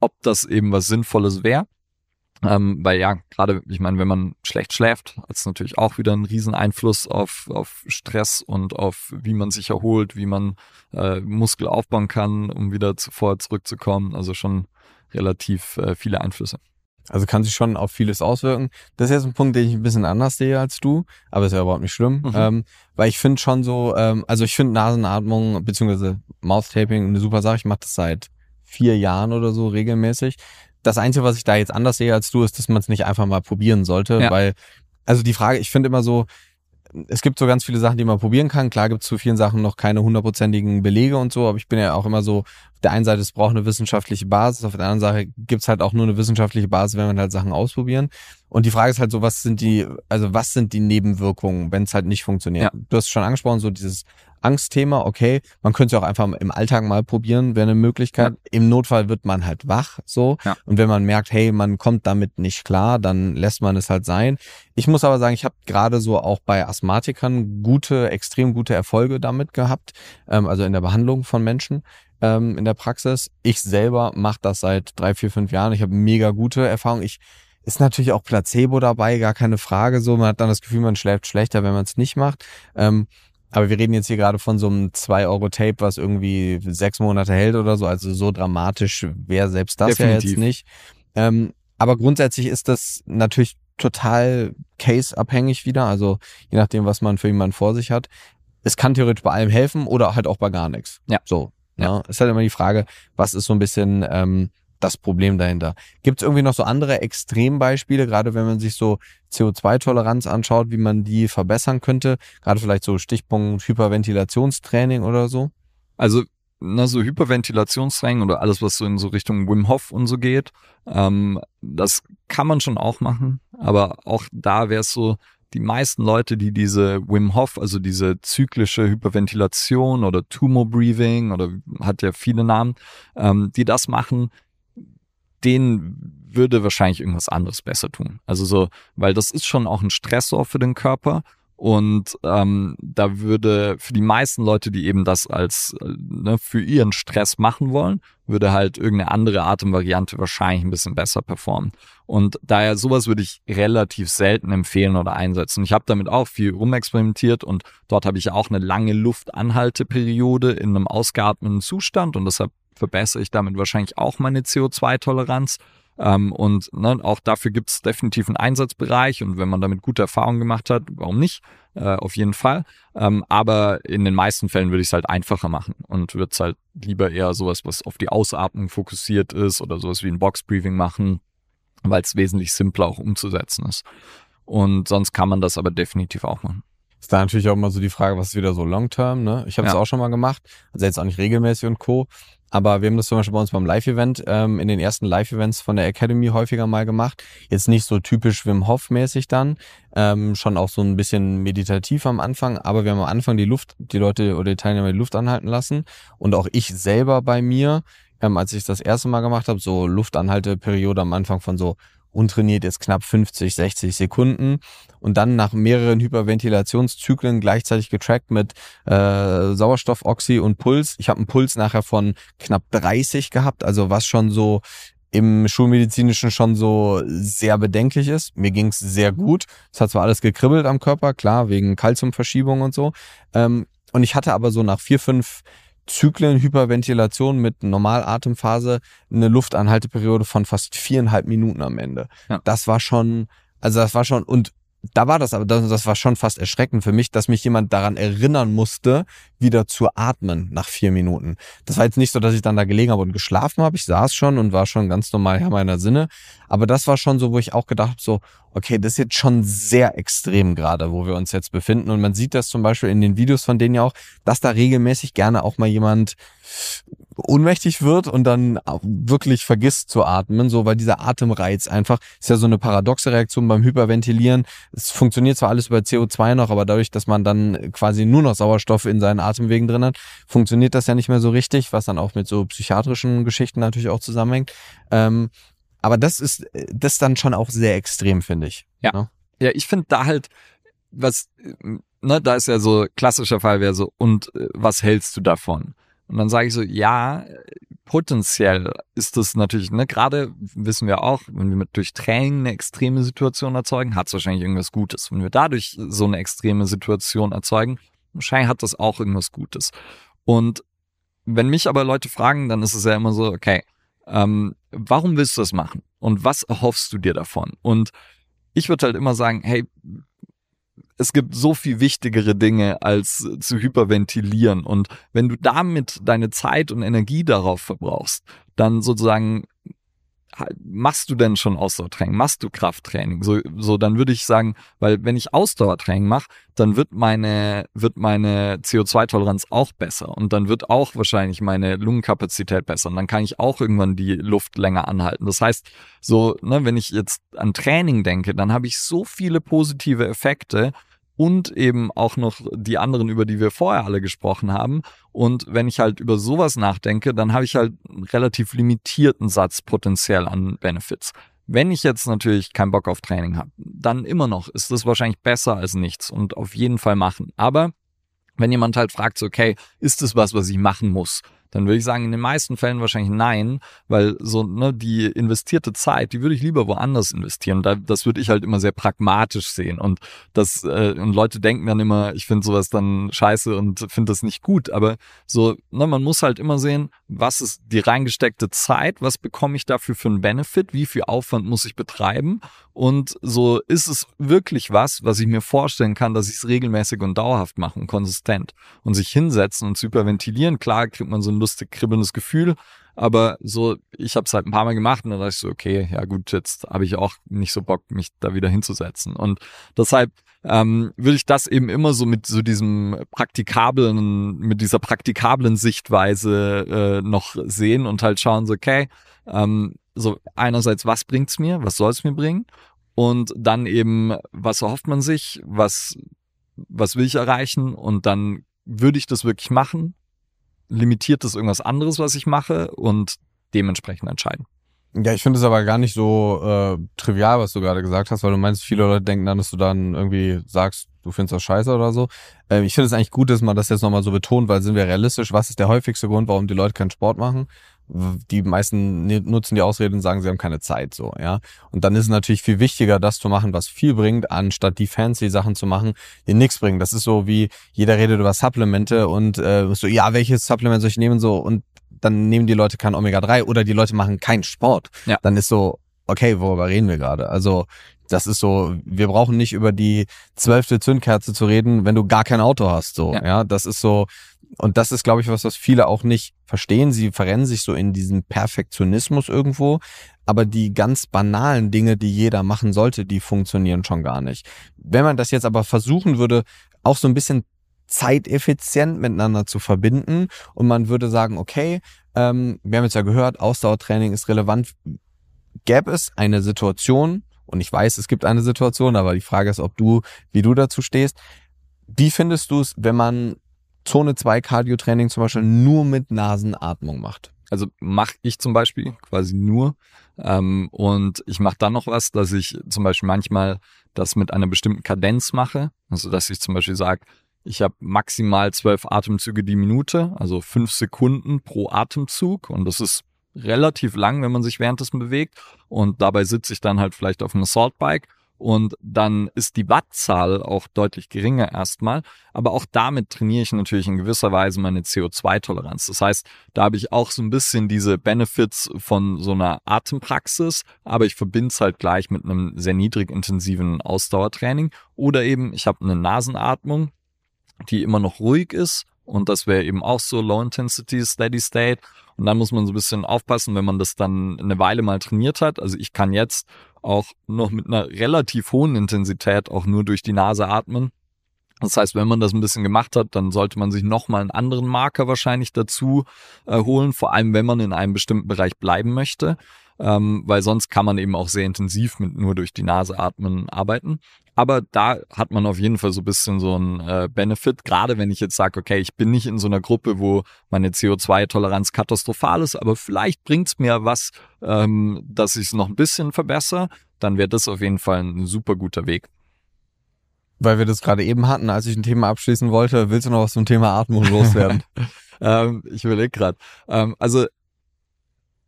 ob das eben was Sinnvolles wäre. Ähm, weil ja, gerade, ich meine, wenn man schlecht schläft, hat es natürlich auch wieder einen riesen Einfluss auf, auf Stress und auf wie man sich erholt, wie man äh, Muskel aufbauen kann, um wieder zuvor zurückzukommen. Also schon relativ äh, viele Einflüsse. Also kann sich schon auf vieles auswirken. Das ist jetzt ein Punkt, den ich ein bisschen anders sehe als du, aber ist ja überhaupt nicht schlimm. Mhm. Ähm, weil ich finde schon so, ähm, also ich finde Nasenatmung beziehungsweise Mouth-Taping eine super Sache. Ich mache das seit vier Jahren oder so regelmäßig. Das Einzige, was ich da jetzt anders sehe als du, ist, dass man es nicht einfach mal probieren sollte, ja. weil, also die Frage, ich finde immer so, es gibt so ganz viele Sachen, die man probieren kann. Klar gibt es zu vielen Sachen noch keine hundertprozentigen Belege und so, aber ich bin ja auch immer so, auf der einen Seite, es braucht eine wissenschaftliche Basis, auf der anderen Seite gibt's halt auch nur eine wissenschaftliche Basis, wenn man halt Sachen ausprobieren. Und die Frage ist halt so, was sind die, also was sind die Nebenwirkungen, wenn es halt nicht funktioniert? Ja. Du hast schon angesprochen, so dieses Angstthema, okay, man könnte es auch einfach im Alltag mal probieren, wäre eine Möglichkeit. Ja. Im Notfall wird man halt wach, so. Ja. Und wenn man merkt, hey, man kommt damit nicht klar, dann lässt man es halt sein. Ich muss aber sagen, ich habe gerade so auch bei Asthmatikern gute, extrem gute Erfolge damit gehabt, ähm, also in der Behandlung von Menschen ähm, in der Praxis. Ich selber mache das seit drei, vier, fünf Jahren. Ich habe mega gute Erfahrungen. Ich ist natürlich auch Placebo dabei, gar keine Frage. So, man hat dann das Gefühl, man schläft schlechter, wenn man es nicht macht. Ähm, aber wir reden jetzt hier gerade von so einem 2-Euro-Tape, was irgendwie sechs Monate hält oder so. Also so dramatisch wäre selbst das Definitiv. ja jetzt nicht. Ähm, aber grundsätzlich ist das natürlich total case-abhängig wieder. Also je nachdem, was man für jemanden vor sich hat. Es kann theoretisch bei allem helfen oder halt auch bei gar nichts. Ja. So. Ja. ja. Ist halt immer die Frage, was ist so ein bisschen ähm, das Problem dahinter. Gibt es irgendwie noch so andere Extrembeispiele, gerade wenn man sich so CO2-Toleranz anschaut, wie man die verbessern könnte? Gerade vielleicht so Stichpunkt Hyperventilationstraining oder so? Also na, so Hyperventilationstraining oder alles, was so in so Richtung Wim Hof und so geht, ähm, das kann man schon auch machen, aber auch da wäre es so, die meisten Leute, die diese Wim Hof, also diese zyklische Hyperventilation oder Tumor Breathing oder hat ja viele Namen, ähm, die das machen, denen würde wahrscheinlich irgendwas anderes besser tun. Also so, weil das ist schon auch ein Stressor für den Körper. Und ähm, da würde für die meisten Leute, die eben das als äh, ne, für ihren Stress machen wollen, würde halt irgendeine andere Atemvariante wahrscheinlich ein bisschen besser performen. Und daher sowas würde ich relativ selten empfehlen oder einsetzen. Ich habe damit auch viel rumexperimentiert und dort habe ich auch eine lange Luftanhalteperiode in einem ausgeatmeten Zustand und deshalb verbessere ich damit wahrscheinlich auch meine CO2-Toleranz. Ähm, und ne, auch dafür gibt es definitiv einen Einsatzbereich und wenn man damit gute Erfahrungen gemacht hat, warum nicht? Äh, auf jeden Fall. Ähm, aber in den meisten Fällen würde ich es halt einfacher machen und würde es halt lieber eher sowas, was auf die Ausatmung fokussiert ist oder sowas wie ein Box-Briefing machen, weil es wesentlich simpler auch umzusetzen ist. Und sonst kann man das aber definitiv auch machen. Ist da natürlich auch immer so die Frage, was ist wieder so Long-Term, ne? Ich habe es ja. auch schon mal gemacht, also jetzt auch nicht regelmäßig und Co. Aber wir haben das zum Beispiel bei uns beim Live-Event, ähm, in den ersten Live-Events von der Academy häufiger mal gemacht. Jetzt nicht so typisch Wim Hof-mäßig dann, ähm, schon auch so ein bisschen meditativ am Anfang, aber wir haben am Anfang die Luft, die Leute oder die Teilnehmer die Luft anhalten lassen. Und auch ich selber bei mir, ähm, als ich das erste Mal gemacht habe, so Luftanhalteperiode am Anfang von so untrainiert jetzt knapp 50, 60 Sekunden und dann nach mehreren Hyperventilationszyklen gleichzeitig getrackt mit äh, Sauerstoff, Oxy und Puls. Ich habe einen Puls nachher von knapp 30 gehabt, also was schon so im Schulmedizinischen schon so sehr bedenklich ist. Mir ging's sehr gut. Es hat zwar alles gekribbelt am Körper, klar, wegen Kalziumverschiebung und so. Ähm, und ich hatte aber so nach vier, fünf Zyklen Hyperventilation mit Normalatemphase eine Luftanhalteperiode von fast viereinhalb Minuten am Ende. Ja. Das war schon, also das war schon, und da war das aber, das, das war schon fast erschreckend für mich, dass mich jemand daran erinnern musste, wieder zu atmen nach vier Minuten. Das war jetzt nicht so, dass ich dann da gelegen habe und geschlafen habe. Ich saß schon und war schon ganz normal Herr meiner Sinne. Aber das war schon so, wo ich auch gedacht habe, so, okay, das ist jetzt schon sehr extrem gerade, wo wir uns jetzt befinden. Und man sieht das zum Beispiel in den Videos von denen ja auch, dass da regelmäßig gerne auch mal jemand ohnmächtig wird und dann wirklich vergisst zu atmen, so weil dieser Atemreiz einfach ist ja so eine paradoxe Reaktion beim Hyperventilieren. Es funktioniert zwar alles über CO2 noch, aber dadurch, dass man dann quasi nur noch Sauerstoff in seinen Atemwegen drin hat, funktioniert das ja nicht mehr so richtig, was dann auch mit so psychiatrischen Geschichten natürlich auch zusammenhängt. Ähm, aber das ist das dann schon auch sehr extrem, finde ich. Ja. Ne? Ja, ich finde da halt, was, ne, da ist ja so klassischer Fall wäre so, und äh, was hältst du davon? Und dann sage ich so, ja, potenziell ist das natürlich, ne, gerade wissen wir auch, wenn wir mit durch Training eine extreme Situation erzeugen, hat es wahrscheinlich irgendwas Gutes. Wenn wir dadurch so eine extreme Situation erzeugen, wahrscheinlich hat das auch irgendwas Gutes. Und wenn mich aber Leute fragen, dann ist es ja immer so, okay, ähm, warum willst du das machen? Und was erhoffst du dir davon? Und ich würde halt immer sagen, hey, es gibt so viel wichtigere Dinge als zu hyperventilieren. Und wenn du damit deine Zeit und Energie darauf verbrauchst, dann sozusagen machst du denn schon Ausdauertraining? Machst du Krafttraining? So, so dann würde ich sagen, weil wenn ich Ausdauertraining mache, dann wird meine, wird meine CO2-Toleranz auch besser und dann wird auch wahrscheinlich meine Lungenkapazität besser und dann kann ich auch irgendwann die Luft länger anhalten. Das heißt, so, ne, wenn ich jetzt an Training denke, dann habe ich so viele positive Effekte, und eben auch noch die anderen, über die wir vorher alle gesprochen haben. Und wenn ich halt über sowas nachdenke, dann habe ich halt einen relativ limitierten Satz potenziell an Benefits. Wenn ich jetzt natürlich keinen Bock auf Training habe, dann immer noch ist das wahrscheinlich besser als nichts und auf jeden Fall machen. Aber wenn jemand halt fragt, so, okay, ist das was, was ich machen muss? Dann würde ich sagen, in den meisten Fällen wahrscheinlich nein, weil so ne, die investierte Zeit, die würde ich lieber woanders investieren. Da, das würde ich halt immer sehr pragmatisch sehen. Und das äh, und Leute denken dann immer, ich finde sowas dann scheiße und finde das nicht gut. Aber so, ne, man muss halt immer sehen, was ist die reingesteckte Zeit, was bekomme ich dafür für einen Benefit, wie viel Aufwand muss ich betreiben und so ist es wirklich was, was ich mir vorstellen kann, dass ich es regelmäßig und dauerhaft mache und konsistent und sich hinsetzen und zu hyperventilieren. Klar kriegt man so ein lustig kribbelndes Gefühl, aber so, ich habe es halt ein paar Mal gemacht und dann dachte ich so, okay, ja gut, jetzt habe ich auch nicht so Bock, mich da wieder hinzusetzen. Und deshalb ähm, würde ich das eben immer so mit so diesem praktikablen, mit dieser praktikablen Sichtweise äh, noch sehen und halt schauen, so, okay, ähm, so einerseits, was bringt's mir, was soll es mir bringen? Und dann eben, was erhofft man sich, was, was will ich erreichen? Und dann würde ich das wirklich machen? Limitiert das irgendwas anderes, was ich mache? Und dementsprechend entscheiden. Ja, ich finde es aber gar nicht so äh, trivial, was du gerade gesagt hast, weil du meinst, viele Leute denken dann, dass du dann irgendwie sagst, du findest das scheiße oder so. Ähm, ich finde es eigentlich gut, dass man das jetzt nochmal so betont, weil sind wir realistisch, was ist der häufigste Grund, warum die Leute keinen Sport machen? Die meisten nutzen die Ausrede und sagen, sie haben keine Zeit, so, ja. Und dann ist es natürlich viel wichtiger, das zu machen, was viel bringt, anstatt die fancy Sachen zu machen, die nichts bringen. Das ist so wie, jeder redet über Supplemente und äh, so, ja, welches Supplement soll ich nehmen, so, und dann nehmen die Leute kein Omega-3 oder die Leute machen keinen Sport. Ja. Dann ist so, okay, worüber reden wir gerade? Also, das ist so, wir brauchen nicht über die zwölfte Zündkerze zu reden, wenn du gar kein Auto hast, so, ja. ja das ist so, und das ist, glaube ich, was, was viele auch nicht verstehen. Sie verrennen sich so in diesen Perfektionismus irgendwo. Aber die ganz banalen Dinge, die jeder machen sollte, die funktionieren schon gar nicht. Wenn man das jetzt aber versuchen würde, auch so ein bisschen zeiteffizient miteinander zu verbinden und man würde sagen, okay, ähm, wir haben jetzt ja gehört, Ausdauertraining ist relevant. Gäbe es eine Situation, und ich weiß, es gibt eine Situation, aber die Frage ist, ob du, wie du dazu stehst. Wie findest du es, wenn man Zone 2 Cardio-Training zum Beispiel nur mit Nasenatmung macht. Also mache ich zum Beispiel quasi nur. Ähm, und ich mache dann noch was, dass ich zum Beispiel manchmal das mit einer bestimmten Kadenz mache. Also dass ich zum Beispiel sage, ich habe maximal zwölf Atemzüge die Minute, also fünf Sekunden pro Atemzug. Und das ist relativ lang, wenn man sich währenddessen bewegt. Und dabei sitze ich dann halt vielleicht auf einem Assault Bike und dann ist die Wattzahl auch deutlich geringer erstmal. Aber auch damit trainiere ich natürlich in gewisser Weise meine CO2-Toleranz. Das heißt, da habe ich auch so ein bisschen diese Benefits von so einer Atempraxis, aber ich verbinde es halt gleich mit einem sehr niedrig intensiven Ausdauertraining. Oder eben, ich habe eine Nasenatmung, die immer noch ruhig ist und das wäre eben auch so Low Intensity Steady State. Und dann muss man so ein bisschen aufpassen, wenn man das dann eine Weile mal trainiert hat. Also ich kann jetzt auch noch mit einer relativ hohen Intensität auch nur durch die Nase atmen. Das heißt, wenn man das ein bisschen gemacht hat, dann sollte man sich nochmal einen anderen Marker wahrscheinlich dazu äh, holen, vor allem wenn man in einem bestimmten Bereich bleiben möchte, ähm, weil sonst kann man eben auch sehr intensiv mit nur durch die Nase atmen arbeiten. Aber da hat man auf jeden Fall so ein bisschen so ein äh, Benefit, gerade wenn ich jetzt sage, okay, ich bin nicht in so einer Gruppe, wo meine CO2-Toleranz katastrophal ist, aber vielleicht bringt's mir was, ähm, dass ich es noch ein bisschen verbessere, dann wäre das auf jeden Fall ein super guter Weg weil wir das gerade eben hatten, als ich ein Thema abschließen wollte, willst du noch was zum Thema Atmung loswerden? ähm, ich überlege gerade. Ähm, also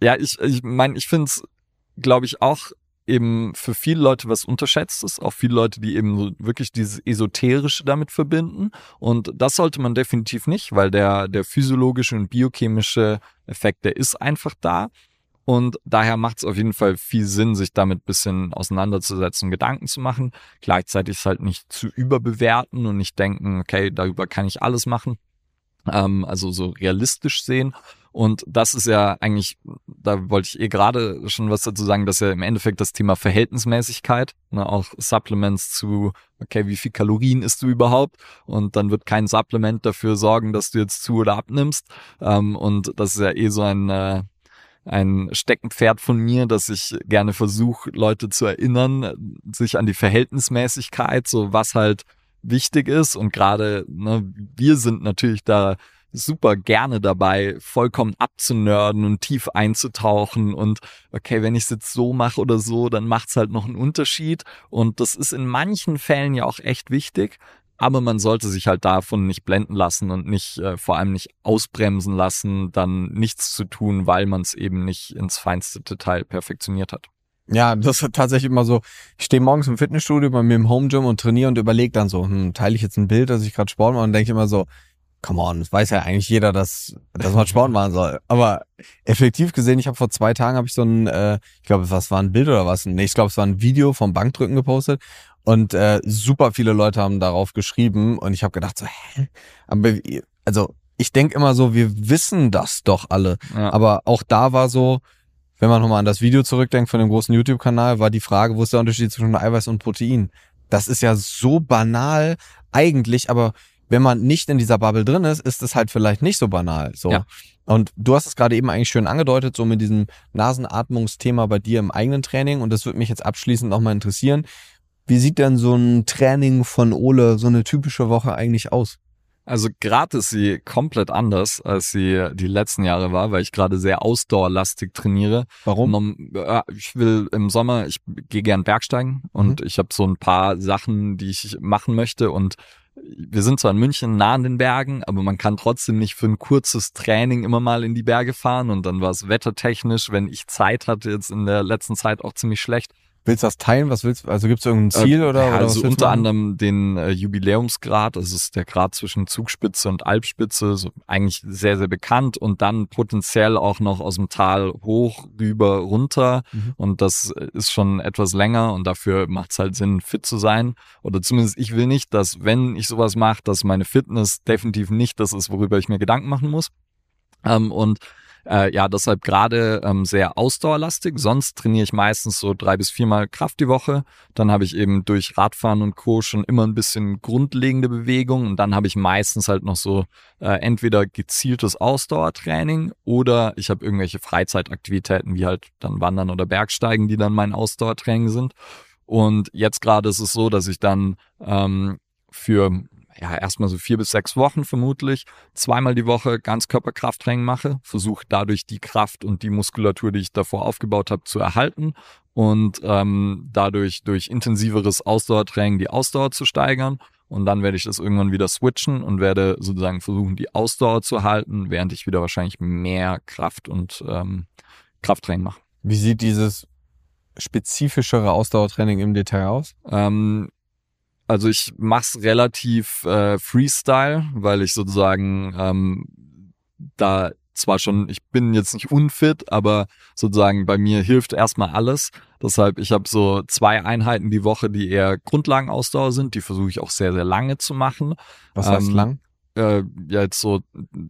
ja, ich ich mein, ich finde es, glaube ich, auch eben für viele Leute was unterschätzt ist, auch viele Leute, die eben wirklich dieses Esoterische damit verbinden. Und das sollte man definitiv nicht, weil der, der physiologische und biochemische Effekt, der ist einfach da. Und daher macht es auf jeden Fall viel Sinn, sich damit bisschen auseinanderzusetzen, Gedanken zu machen. Gleichzeitig es halt nicht zu überbewerten und nicht denken, okay, darüber kann ich alles machen. Ähm, also so realistisch sehen. Und das ist ja eigentlich, da wollte ich eh gerade schon was dazu sagen, dass ja im Endeffekt das Thema Verhältnismäßigkeit, ne, auch Supplements zu, okay, wie viel Kalorien isst du überhaupt? Und dann wird kein Supplement dafür sorgen, dass du jetzt zu oder abnimmst. Ähm, und das ist ja eh so ein, äh, ein Steckenpferd von mir, dass ich gerne versuche, Leute zu erinnern, sich an die Verhältnismäßigkeit, so was halt wichtig ist. Und gerade ne, wir sind natürlich da super gerne dabei, vollkommen abzunörden und tief einzutauchen und okay, wenn ich es jetzt so mache oder so, dann macht es halt noch einen Unterschied und das ist in manchen Fällen ja auch echt wichtig, aber man sollte sich halt davon nicht blenden lassen und nicht äh, vor allem nicht ausbremsen lassen, dann nichts zu tun, weil man es eben nicht ins feinste Detail perfektioniert hat. Ja, das ist tatsächlich immer so. Ich stehe morgens im Fitnessstudio bei mir im Home Gym und trainiere und überlege dann so, hm, teile ich jetzt ein Bild, dass ich gerade Sport mache und denke immer so, come on, das weiß ja eigentlich jeder, dass, dass man Sport machen soll. Aber effektiv gesehen, ich habe vor zwei Tagen habe ich so ein, äh, ich glaube, was war ein Bild oder was? Nee, ich glaube, es war ein Video vom Bankdrücken gepostet und äh, super viele Leute haben darauf geschrieben und ich habe gedacht so, hä? Aber, also ich denk immer so, wir wissen das doch alle. Ja. Aber auch da war so, wenn man nochmal an das Video zurückdenkt von dem großen YouTube-Kanal, war die Frage, wo ist der Unterschied zwischen Eiweiß und Protein? Das ist ja so banal eigentlich, aber wenn man nicht in dieser Bubble drin ist, ist es halt vielleicht nicht so banal. So. Ja. Und du hast es gerade eben eigentlich schön angedeutet, so mit diesem Nasenatmungsthema bei dir im eigenen Training. Und das würde mich jetzt abschließend nochmal interessieren. Wie sieht denn so ein Training von Ole, so eine typische Woche eigentlich aus? Also gerade ist sie komplett anders, als sie die letzten Jahre war, weil ich gerade sehr ausdauerlastig trainiere. Warum? Ich will im Sommer, ich gehe gern Bergsteigen und mhm. ich habe so ein paar Sachen, die ich machen möchte und wir sind zwar in München nah an den Bergen, aber man kann trotzdem nicht für ein kurzes Training immer mal in die Berge fahren und dann war es wettertechnisch, wenn ich Zeit hatte, jetzt in der letzten Zeit auch ziemlich schlecht. Willst du das teilen? Was willst du? Also gibt es irgendein Ziel äh, oder? Ja, oder also unter anderem den äh, Jubiläumsgrad, das ist der Grad zwischen Zugspitze und Alpspitze, so eigentlich sehr, sehr bekannt und dann potenziell auch noch aus dem Tal hoch, rüber, runter mhm. und das ist schon etwas länger und dafür macht es halt Sinn, fit zu sein oder zumindest ich will nicht, dass wenn ich sowas mache, dass meine Fitness definitiv nicht das ist, worüber ich mir Gedanken machen muss. Ähm, und äh, ja, deshalb gerade ähm, sehr ausdauerlastig. Sonst trainiere ich meistens so drei bis viermal Kraft die Woche. Dann habe ich eben durch Radfahren und Co. schon immer ein bisschen grundlegende Bewegung. Und dann habe ich meistens halt noch so äh, entweder gezieltes Ausdauertraining oder ich habe irgendwelche Freizeitaktivitäten wie halt dann Wandern oder Bergsteigen, die dann mein Ausdauertraining sind. Und jetzt gerade ist es so, dass ich dann ähm, für ja, erstmal so vier bis sechs Wochen vermutlich, zweimal die Woche Ganzkörperkrafttraining mache, versuche dadurch die Kraft und die Muskulatur, die ich davor aufgebaut habe, zu erhalten und ähm, dadurch durch intensiveres Ausdauertraining die Ausdauer zu steigern. Und dann werde ich das irgendwann wieder switchen und werde sozusagen versuchen, die Ausdauer zu halten, während ich wieder wahrscheinlich mehr Kraft und ähm, Krafttraining mache. Wie sieht dieses spezifischere Ausdauertraining im Detail aus? Ähm, also ich mach's relativ äh, Freestyle, weil ich sozusagen ähm, da zwar schon, ich bin jetzt nicht unfit, aber sozusagen bei mir hilft erstmal alles. Deshalb, ich habe so zwei Einheiten die Woche, die eher Grundlagenausdauer sind. Die versuche ich auch sehr, sehr lange zu machen. Was heißt ähm, lang? Äh, ja jetzt so,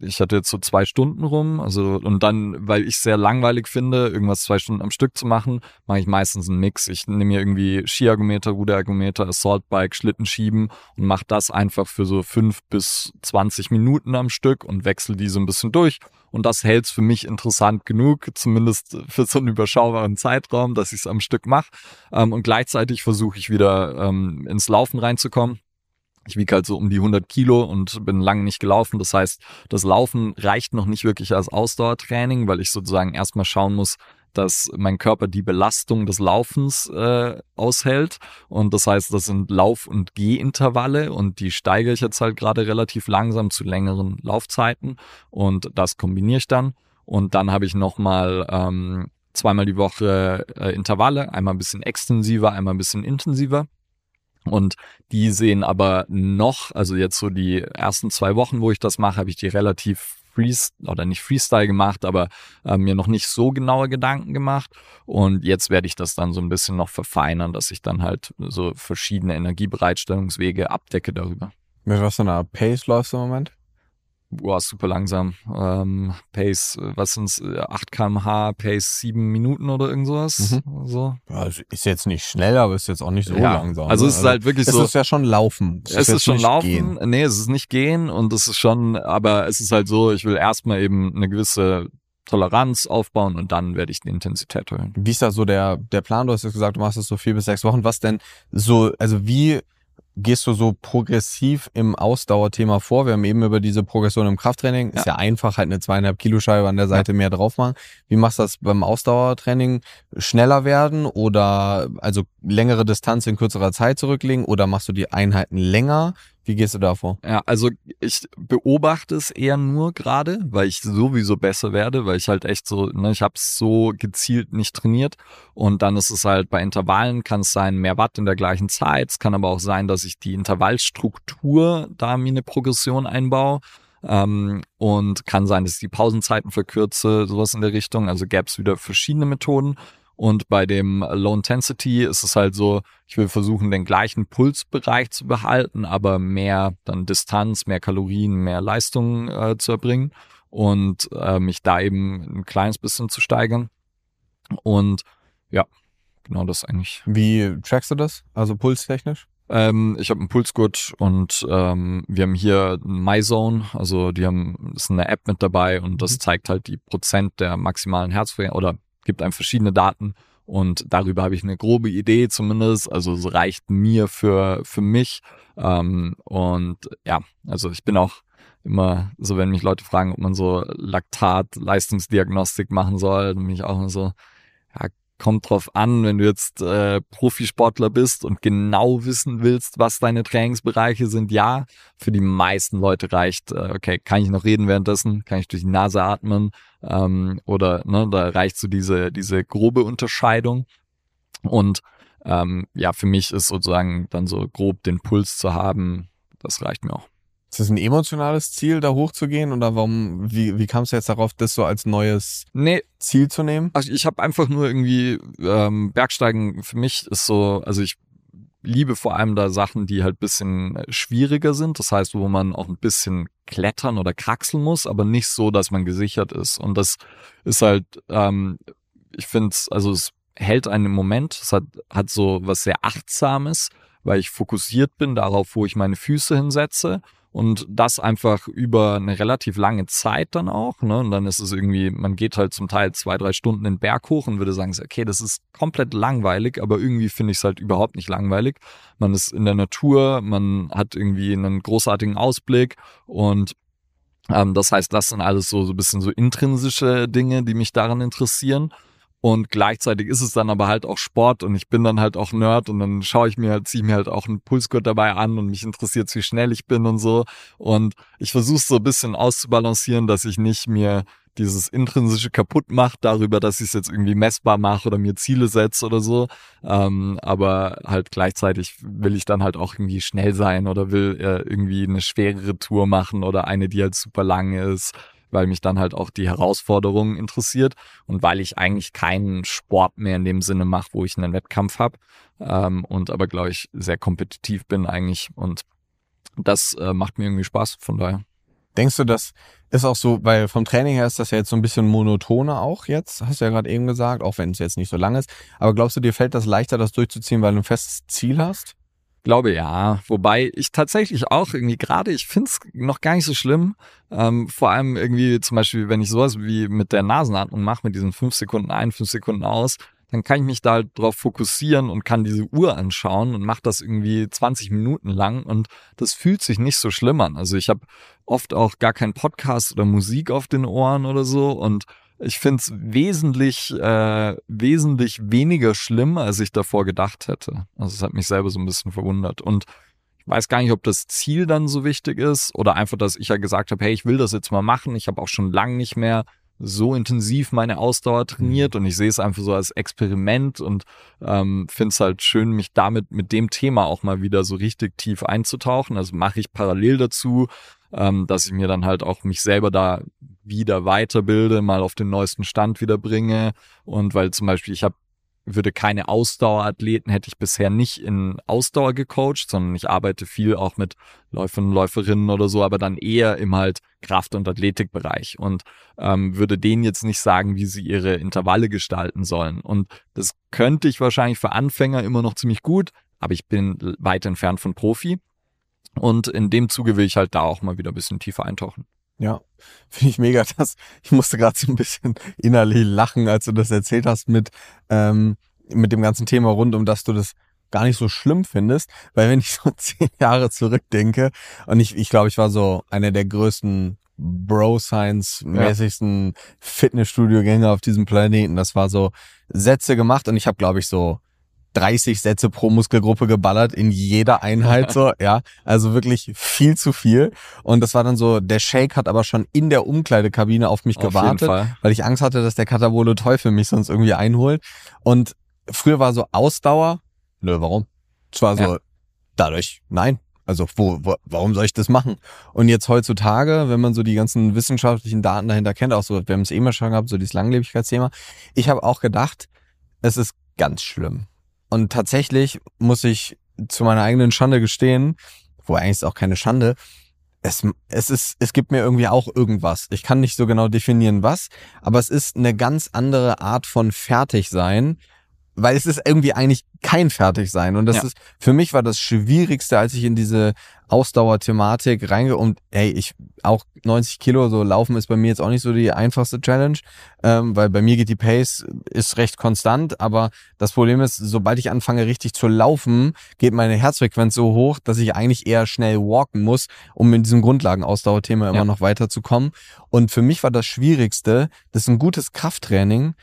ich hatte jetzt so zwei Stunden rum, also und dann, weil ich sehr langweilig finde, irgendwas zwei Stunden am Stück zu machen, mache ich meistens einen Mix. Ich nehme mir irgendwie Skiergometer, Ruderergometer, Assaultbike, Schlitten schieben und mache das einfach für so fünf bis zwanzig Minuten am Stück und wechsle die so ein bisschen durch. Und das hält's für mich interessant genug, zumindest für so einen überschaubaren Zeitraum, dass ich es am Stück mache. Ähm, und gleichzeitig versuche ich wieder ähm, ins Laufen reinzukommen ich wiege halt so um die 100 Kilo und bin lange nicht gelaufen. Das heißt, das Laufen reicht noch nicht wirklich als Ausdauertraining, weil ich sozusagen erstmal schauen muss, dass mein Körper die Belastung des Laufens äh, aushält. Und das heißt, das sind Lauf- und Gehintervalle und die steigere ich jetzt halt gerade relativ langsam zu längeren Laufzeiten. Und das kombiniere ich dann. Und dann habe ich nochmal ähm, zweimal die Woche äh, Intervalle, einmal ein bisschen extensiver, einmal ein bisschen intensiver. Und die sehen aber noch, also jetzt so die ersten zwei Wochen, wo ich das mache, habe ich die relativ Freestyle oder nicht Freestyle gemacht, aber äh, mir noch nicht so genaue Gedanken gemacht. Und jetzt werde ich das dann so ein bisschen noch verfeinern, dass ich dann halt so verschiedene Energiebereitstellungswege abdecke darüber. Mit was für einer Pace läufst du im Moment? Boah, super langsam. Ähm, Pace, was sind's, 8 kmh, Pace 7 Minuten oder irgend sowas. Mhm. So. Ja, ist jetzt nicht schnell, aber ist jetzt auch nicht so ja. langsam. Also es ist also, halt wirklich es so. Es ist ja schon Laufen. Es, es ist, schon Laufen. Gehen. Nee, es ist nicht Gehen und es ist schon, aber es ist halt so, ich will erstmal eben eine gewisse Toleranz aufbauen und dann werde ich die Intensität erhöhen. Wie ist da so der, der Plan? Du hast jetzt gesagt, du machst es so vier bis sechs Wochen. Was denn so, also wie gehst du so progressiv im Ausdauerthema vor? Wir haben eben über diese Progression im Krafttraining. Ja. Ist ja einfach, halt eine zweieinhalb Kilo Scheibe an der Seite ja. mehr drauf machen. Wie machst du das beim Ausdauertraining? Schneller werden oder also längere Distanz in kürzerer Zeit zurücklegen oder machst du die Einheiten länger? Wie gehst du da vor? Ja, also ich beobachte es eher nur gerade, weil ich sowieso besser werde, weil ich halt echt so, ne, ich habe so gezielt nicht trainiert und dann ist es halt bei Intervallen kann es sein mehr Watt in der gleichen Zeit. Es kann aber auch sein, dass ich die Intervallstruktur da mir eine Progression einbaue. Ähm, und kann sein, dass ich die Pausenzeiten verkürze, sowas in der Richtung. Also gäbe es wieder verschiedene Methoden. Und bei dem Low Intensity ist es halt so, ich will versuchen, den gleichen Pulsbereich zu behalten, aber mehr dann Distanz, mehr Kalorien, mehr Leistung äh, zu erbringen und äh, mich da eben ein kleines bisschen zu steigern. Und ja, genau das eigentlich. Wie trackst du das? Also pulstechnisch? Ähm, ich habe einen Pulsgurt und ähm, wir haben hier MyZone, also die haben ist eine App mit dabei und das mhm. zeigt halt die Prozent der maximalen Herzfrequenz oder gibt einem verschiedene Daten und darüber habe ich eine grobe Idee zumindest. Also es reicht mir für, für mich. Ähm, und ja, also ich bin auch immer so, wenn mich Leute fragen, ob man so Laktat-Leistungsdiagnostik machen soll, dann bin ich auch immer so, ja, kommt drauf an, wenn du jetzt äh, Profisportler bist und genau wissen willst, was deine Trainingsbereiche sind. Ja, für die meisten Leute reicht, äh, okay, kann ich noch reden währenddessen, kann ich durch die Nase atmen ähm, oder ne, da reicht so diese diese grobe Unterscheidung und ähm, ja, für mich ist sozusagen dann so grob den Puls zu haben, das reicht mir auch. Ist das ein emotionales Ziel, da hochzugehen? Oder warum, wie, wie kamst du jetzt darauf, das so als neues nee. Ziel zu nehmen? Also ich habe einfach nur irgendwie ähm, Bergsteigen für mich ist so, also ich liebe vor allem da Sachen, die halt bisschen schwieriger sind. Das heißt, wo man auch ein bisschen klettern oder kraxeln muss, aber nicht so, dass man gesichert ist. Und das ist halt, ähm, ich finde also es hält einen im Moment. Es hat, hat so was sehr Achtsames, weil ich fokussiert bin darauf, wo ich meine Füße hinsetze und das einfach über eine relativ lange Zeit dann auch. Ne? Und dann ist es irgendwie, man geht halt zum Teil zwei, drei Stunden den Berg hoch und würde sagen, okay, das ist komplett langweilig, aber irgendwie finde ich es halt überhaupt nicht langweilig. Man ist in der Natur, man hat irgendwie einen großartigen Ausblick und ähm, das heißt, das sind alles so, so ein bisschen so intrinsische Dinge, die mich daran interessieren. Und gleichzeitig ist es dann aber halt auch Sport und ich bin dann halt auch Nerd und dann schaue ich mir halt, ziehe mir halt auch einen Pulsgurt dabei an und mich interessiert, wie schnell ich bin und so. Und ich versuche so ein bisschen auszubalancieren, dass ich nicht mir dieses intrinsische kaputt macht darüber, dass ich es jetzt irgendwie messbar mache oder mir Ziele setze oder so. Ähm, aber halt gleichzeitig will ich dann halt auch irgendwie schnell sein oder will äh, irgendwie eine schwerere Tour machen oder eine, die halt super lang ist weil mich dann halt auch die Herausforderung interessiert und weil ich eigentlich keinen Sport mehr in dem Sinne mache, wo ich einen Wettkampf habe ähm, und aber glaube ich sehr kompetitiv bin eigentlich und das äh, macht mir irgendwie Spaß von daher. Denkst du, das ist auch so, weil vom Training her ist das ja jetzt so ein bisschen monotoner auch jetzt, hast du ja gerade eben gesagt, auch wenn es jetzt nicht so lang ist. Aber glaubst du, dir fällt das leichter, das durchzuziehen, weil du ein festes Ziel hast? Glaube ja. Wobei ich tatsächlich auch irgendwie gerade, ich find's noch gar nicht so schlimm. Ähm, vor allem irgendwie zum Beispiel, wenn ich sowas wie mit der Nasenatmung mache, mit diesen fünf Sekunden ein, fünf Sekunden aus, dann kann ich mich da halt drauf fokussieren und kann diese Uhr anschauen und mache das irgendwie 20 Minuten lang und das fühlt sich nicht so schlimm an. Also ich habe oft auch gar keinen Podcast oder Musik auf den Ohren oder so und ich finde es wesentlich, äh, wesentlich weniger schlimm, als ich davor gedacht hätte. Also es hat mich selber so ein bisschen verwundert. Und ich weiß gar nicht, ob das Ziel dann so wichtig ist oder einfach, dass ich ja gesagt habe, hey, ich will das jetzt mal machen. Ich habe auch schon lange nicht mehr so intensiv meine Ausdauer trainiert mhm. und ich sehe es einfach so als Experiment und ähm, finde es halt schön, mich damit mit dem Thema auch mal wieder so richtig tief einzutauchen. Also mache ich parallel dazu, ähm, dass ich mir dann halt auch mich selber da wieder weiterbilde, mal auf den neuesten Stand wieder bringe und weil zum Beispiel ich habe würde keine Ausdauerathleten, hätte ich bisher nicht in Ausdauer gecoacht, sondern ich arbeite viel auch mit Läufern Läuferinnen oder so, aber dann eher im halt Kraft- und Athletikbereich und ähm, würde denen jetzt nicht sagen, wie sie ihre Intervalle gestalten sollen. Und das könnte ich wahrscheinlich für Anfänger immer noch ziemlich gut, aber ich bin weit entfernt von Profi. Und in dem Zuge will ich halt da auch mal wieder ein bisschen tiefer eintauchen. Ja, finde ich mega. Das, ich musste gerade so ein bisschen innerlich lachen, als du das erzählt hast mit, ähm, mit dem ganzen Thema rund um, dass du das gar nicht so schlimm findest, weil wenn ich so zehn Jahre zurückdenke und ich, ich glaube, ich war so einer der größten Bro-Science-mäßigsten ja. Fitnessstudio-Gänger auf diesem Planeten. Das war so Sätze gemacht und ich habe, glaube ich, so 30 Sätze pro Muskelgruppe geballert in jeder Einheit so, ja. Also wirklich viel zu viel. Und das war dann so, der Shake hat aber schon in der Umkleidekabine auf mich auf gewartet, weil ich Angst hatte, dass der Katabole Teufel mich sonst irgendwie einholt. Und früher war so Ausdauer, nö, warum? Es war so, ja. dadurch, nein. Also wo, wo, warum soll ich das machen? Und jetzt heutzutage, wenn man so die ganzen wissenschaftlichen Daten dahinter kennt, auch so, wir haben es eben schon gehabt, so dieses Langlebigkeitsthema, ich habe auch gedacht, es ist ganz schlimm. Und tatsächlich muss ich zu meiner eigenen Schande gestehen, wo eigentlich ist auch keine Schande, es, es ist, es gibt mir irgendwie auch irgendwas. Ich kann nicht so genau definieren was, aber es ist eine ganz andere Art von Fertigsein, weil es ist irgendwie eigentlich kein Fertigsein. Und das ja. ist, für mich war das Schwierigste, als ich in diese Ausdauerthematik reinge und hey, ich auch 90 Kilo so laufen ist bei mir jetzt auch nicht so die einfachste Challenge, ähm, weil bei mir geht die Pace ist recht konstant, aber das Problem ist, sobald ich anfange richtig zu laufen, geht meine Herzfrequenz so hoch, dass ich eigentlich eher schnell walken muss, um in diesem Grundlagenausdauerthema immer ja. noch weiterzukommen. Und für mich war das Schwierigste, das ist ein gutes Krafttraining,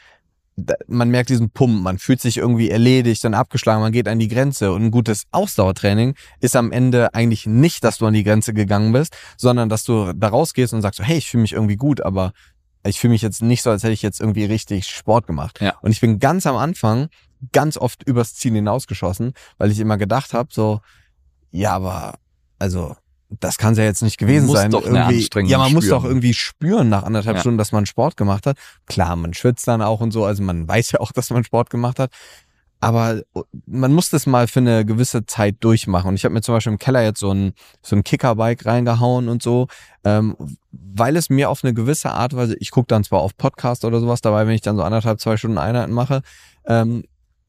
man merkt diesen Pump, man fühlt sich irgendwie erledigt und abgeschlagen, man geht an die Grenze. Und ein gutes Ausdauertraining ist am Ende eigentlich nicht, dass du an die Grenze gegangen bist, sondern dass du da rausgehst und sagst, hey, ich fühle mich irgendwie gut, aber ich fühle mich jetzt nicht so, als hätte ich jetzt irgendwie richtig Sport gemacht. Ja. Und ich bin ganz am Anfang ganz oft übers Ziel hinausgeschossen, weil ich immer gedacht habe, so, ja, aber also das kann es ja jetzt nicht gewesen muss sein. Doch irgendwie, ja, man spüren. muss doch irgendwie spüren nach anderthalb ja. Stunden, dass man Sport gemacht hat. Klar, man schwitzt dann auch und so, also man weiß ja auch, dass man Sport gemacht hat. Aber man muss das mal für eine gewisse Zeit durchmachen. Und ich habe mir zum Beispiel im Keller jetzt so ein, so ein Kickerbike reingehauen und so, ähm, weil es mir auf eine gewisse Art Weise, ich gucke dann zwar auf Podcast oder sowas dabei, wenn ich dann so anderthalb, zwei Stunden Einheiten mache, ähm,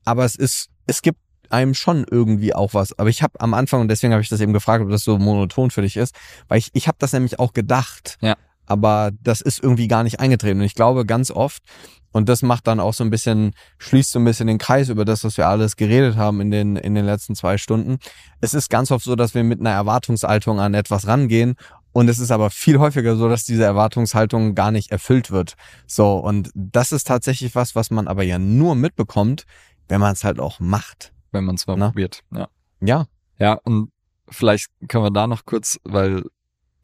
aber es ist, es gibt einem schon irgendwie auch was. Aber ich habe am Anfang, und deswegen habe ich das eben gefragt, ob das so monoton für dich ist, weil ich, ich habe das nämlich auch gedacht. Ja. Aber das ist irgendwie gar nicht eingetreten. Und ich glaube ganz oft, und das macht dann auch so ein bisschen, schließt so ein bisschen den Kreis über das, was wir alles geredet haben in den, in den letzten zwei Stunden. Es ist ganz oft so, dass wir mit einer Erwartungshaltung an etwas rangehen und es ist aber viel häufiger so, dass diese Erwartungshaltung gar nicht erfüllt wird. So, und das ist tatsächlich was, was man aber ja nur mitbekommt, wenn man es halt auch macht wenn man es mal Na? probiert. Ja. Ja. Ja, und vielleicht können wir da noch kurz, weil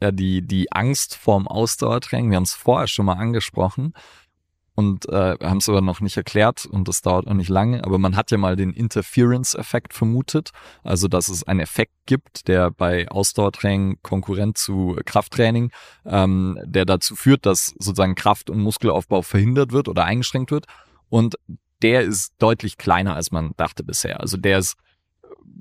ja die, die Angst vorm Ausdauertraining, wir haben es vorher schon mal angesprochen und äh, haben es aber noch nicht erklärt und das dauert auch nicht lange, aber man hat ja mal den Interference-Effekt vermutet, also dass es einen Effekt gibt, der bei Ausdauertraining konkurrent zu Krafttraining, ähm, der dazu führt, dass sozusagen Kraft- und Muskelaufbau verhindert wird oder eingeschränkt wird und der ist deutlich kleiner, als man dachte bisher. Also der ist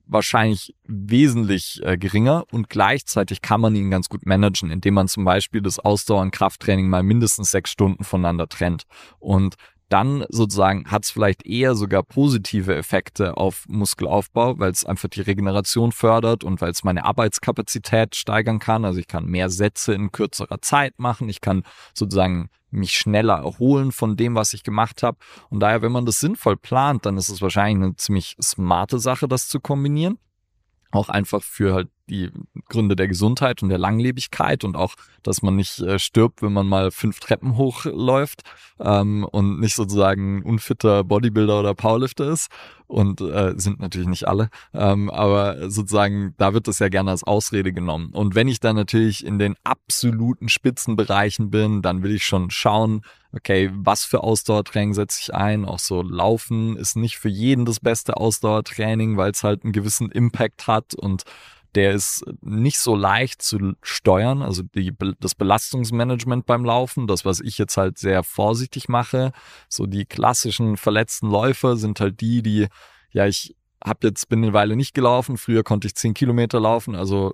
wahrscheinlich wesentlich äh, geringer und gleichzeitig kann man ihn ganz gut managen, indem man zum Beispiel das Ausdauer- und Krafttraining mal mindestens sechs Stunden voneinander trennt. Und dann sozusagen hat es vielleicht eher sogar positive Effekte auf Muskelaufbau, weil es einfach die Regeneration fördert und weil es meine Arbeitskapazität steigern kann. Also ich kann mehr Sätze in kürzerer Zeit machen. Ich kann sozusagen mich schneller erholen von dem, was ich gemacht habe. Und daher, wenn man das sinnvoll plant, dann ist es wahrscheinlich eine ziemlich smarte Sache, das zu kombinieren. Auch einfach für halt die Gründe der Gesundheit und der Langlebigkeit und auch, dass man nicht äh, stirbt, wenn man mal fünf Treppen hochläuft ähm, und nicht sozusagen unfitter Bodybuilder oder Powerlifter ist. Und äh, sind natürlich nicht alle, ähm, aber sozusagen, da wird das ja gerne als Ausrede genommen. Und wenn ich dann natürlich in den absoluten Spitzenbereichen bin, dann will ich schon schauen, okay, was für Ausdauertraining setze ich ein? Auch so Laufen ist nicht für jeden das beste Ausdauertraining, weil es halt einen gewissen Impact hat und der ist nicht so leicht zu steuern, also die, das Belastungsmanagement beim Laufen, das, was ich jetzt halt sehr vorsichtig mache. So die klassischen verletzten Läufer sind halt die, die, ja, ich habe jetzt, bin eine Weile nicht gelaufen, früher konnte ich zehn Kilometer laufen, also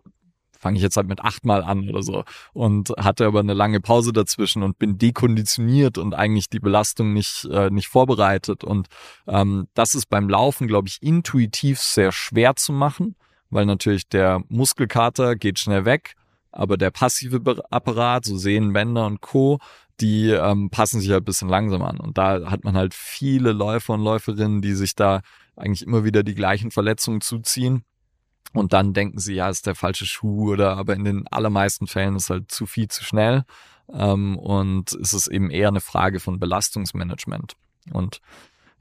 fange ich jetzt halt mit achtmal an oder so. Und hatte aber eine lange Pause dazwischen und bin dekonditioniert und eigentlich die Belastung nicht äh, nicht vorbereitet. Und ähm, das ist beim Laufen glaube ich intuitiv sehr schwer zu machen weil natürlich der Muskelkater geht schnell weg, aber der passive Apparat, so Sehnen, Bänder und Co., die ähm, passen sich halt ein bisschen langsam an. Und da hat man halt viele Läufer und Läuferinnen, die sich da eigentlich immer wieder die gleichen Verletzungen zuziehen. Und dann denken sie, ja, ist der falsche Schuh oder aber in den allermeisten Fällen ist halt zu viel zu schnell. Ähm, und es ist eben eher eine Frage von Belastungsmanagement. Und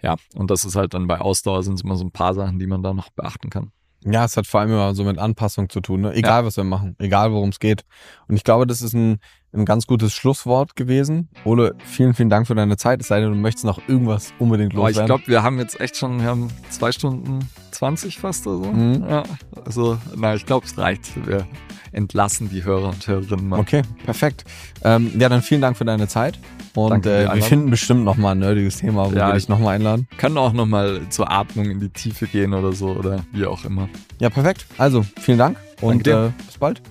ja, und das ist halt dann bei Ausdauer sind es immer so ein paar Sachen, die man da noch beachten kann. Ja, es hat vor allem immer so mit Anpassung zu tun, ne? egal ja. was wir machen, egal worum es geht. Und ich glaube, das ist ein, ein ganz gutes Schlusswort gewesen. Ole, vielen, vielen Dank für deine Zeit. Es sei denn, du möchtest noch irgendwas unbedingt loswerden. Aber ich glaube, wir haben jetzt echt schon, wir haben zwei Stunden 20 fast oder so. Mhm. Ja, also, na, ich glaube, es reicht. Wir entlassen die Hörer und Hörerinnen mal. Okay, perfekt. Ähm, ja, dann vielen Dank für deine Zeit. Und äh, wir finden bestimmt nochmal ein nerdiges Thema, wo ja, wir dich nochmal einladen. Können auch nochmal zur Atmung in die Tiefe gehen oder so oder wie auch immer. Ja, perfekt. Also, vielen Dank und äh, bis bald.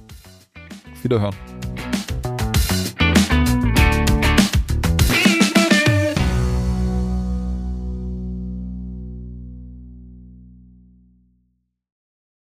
Auf Wiederhören.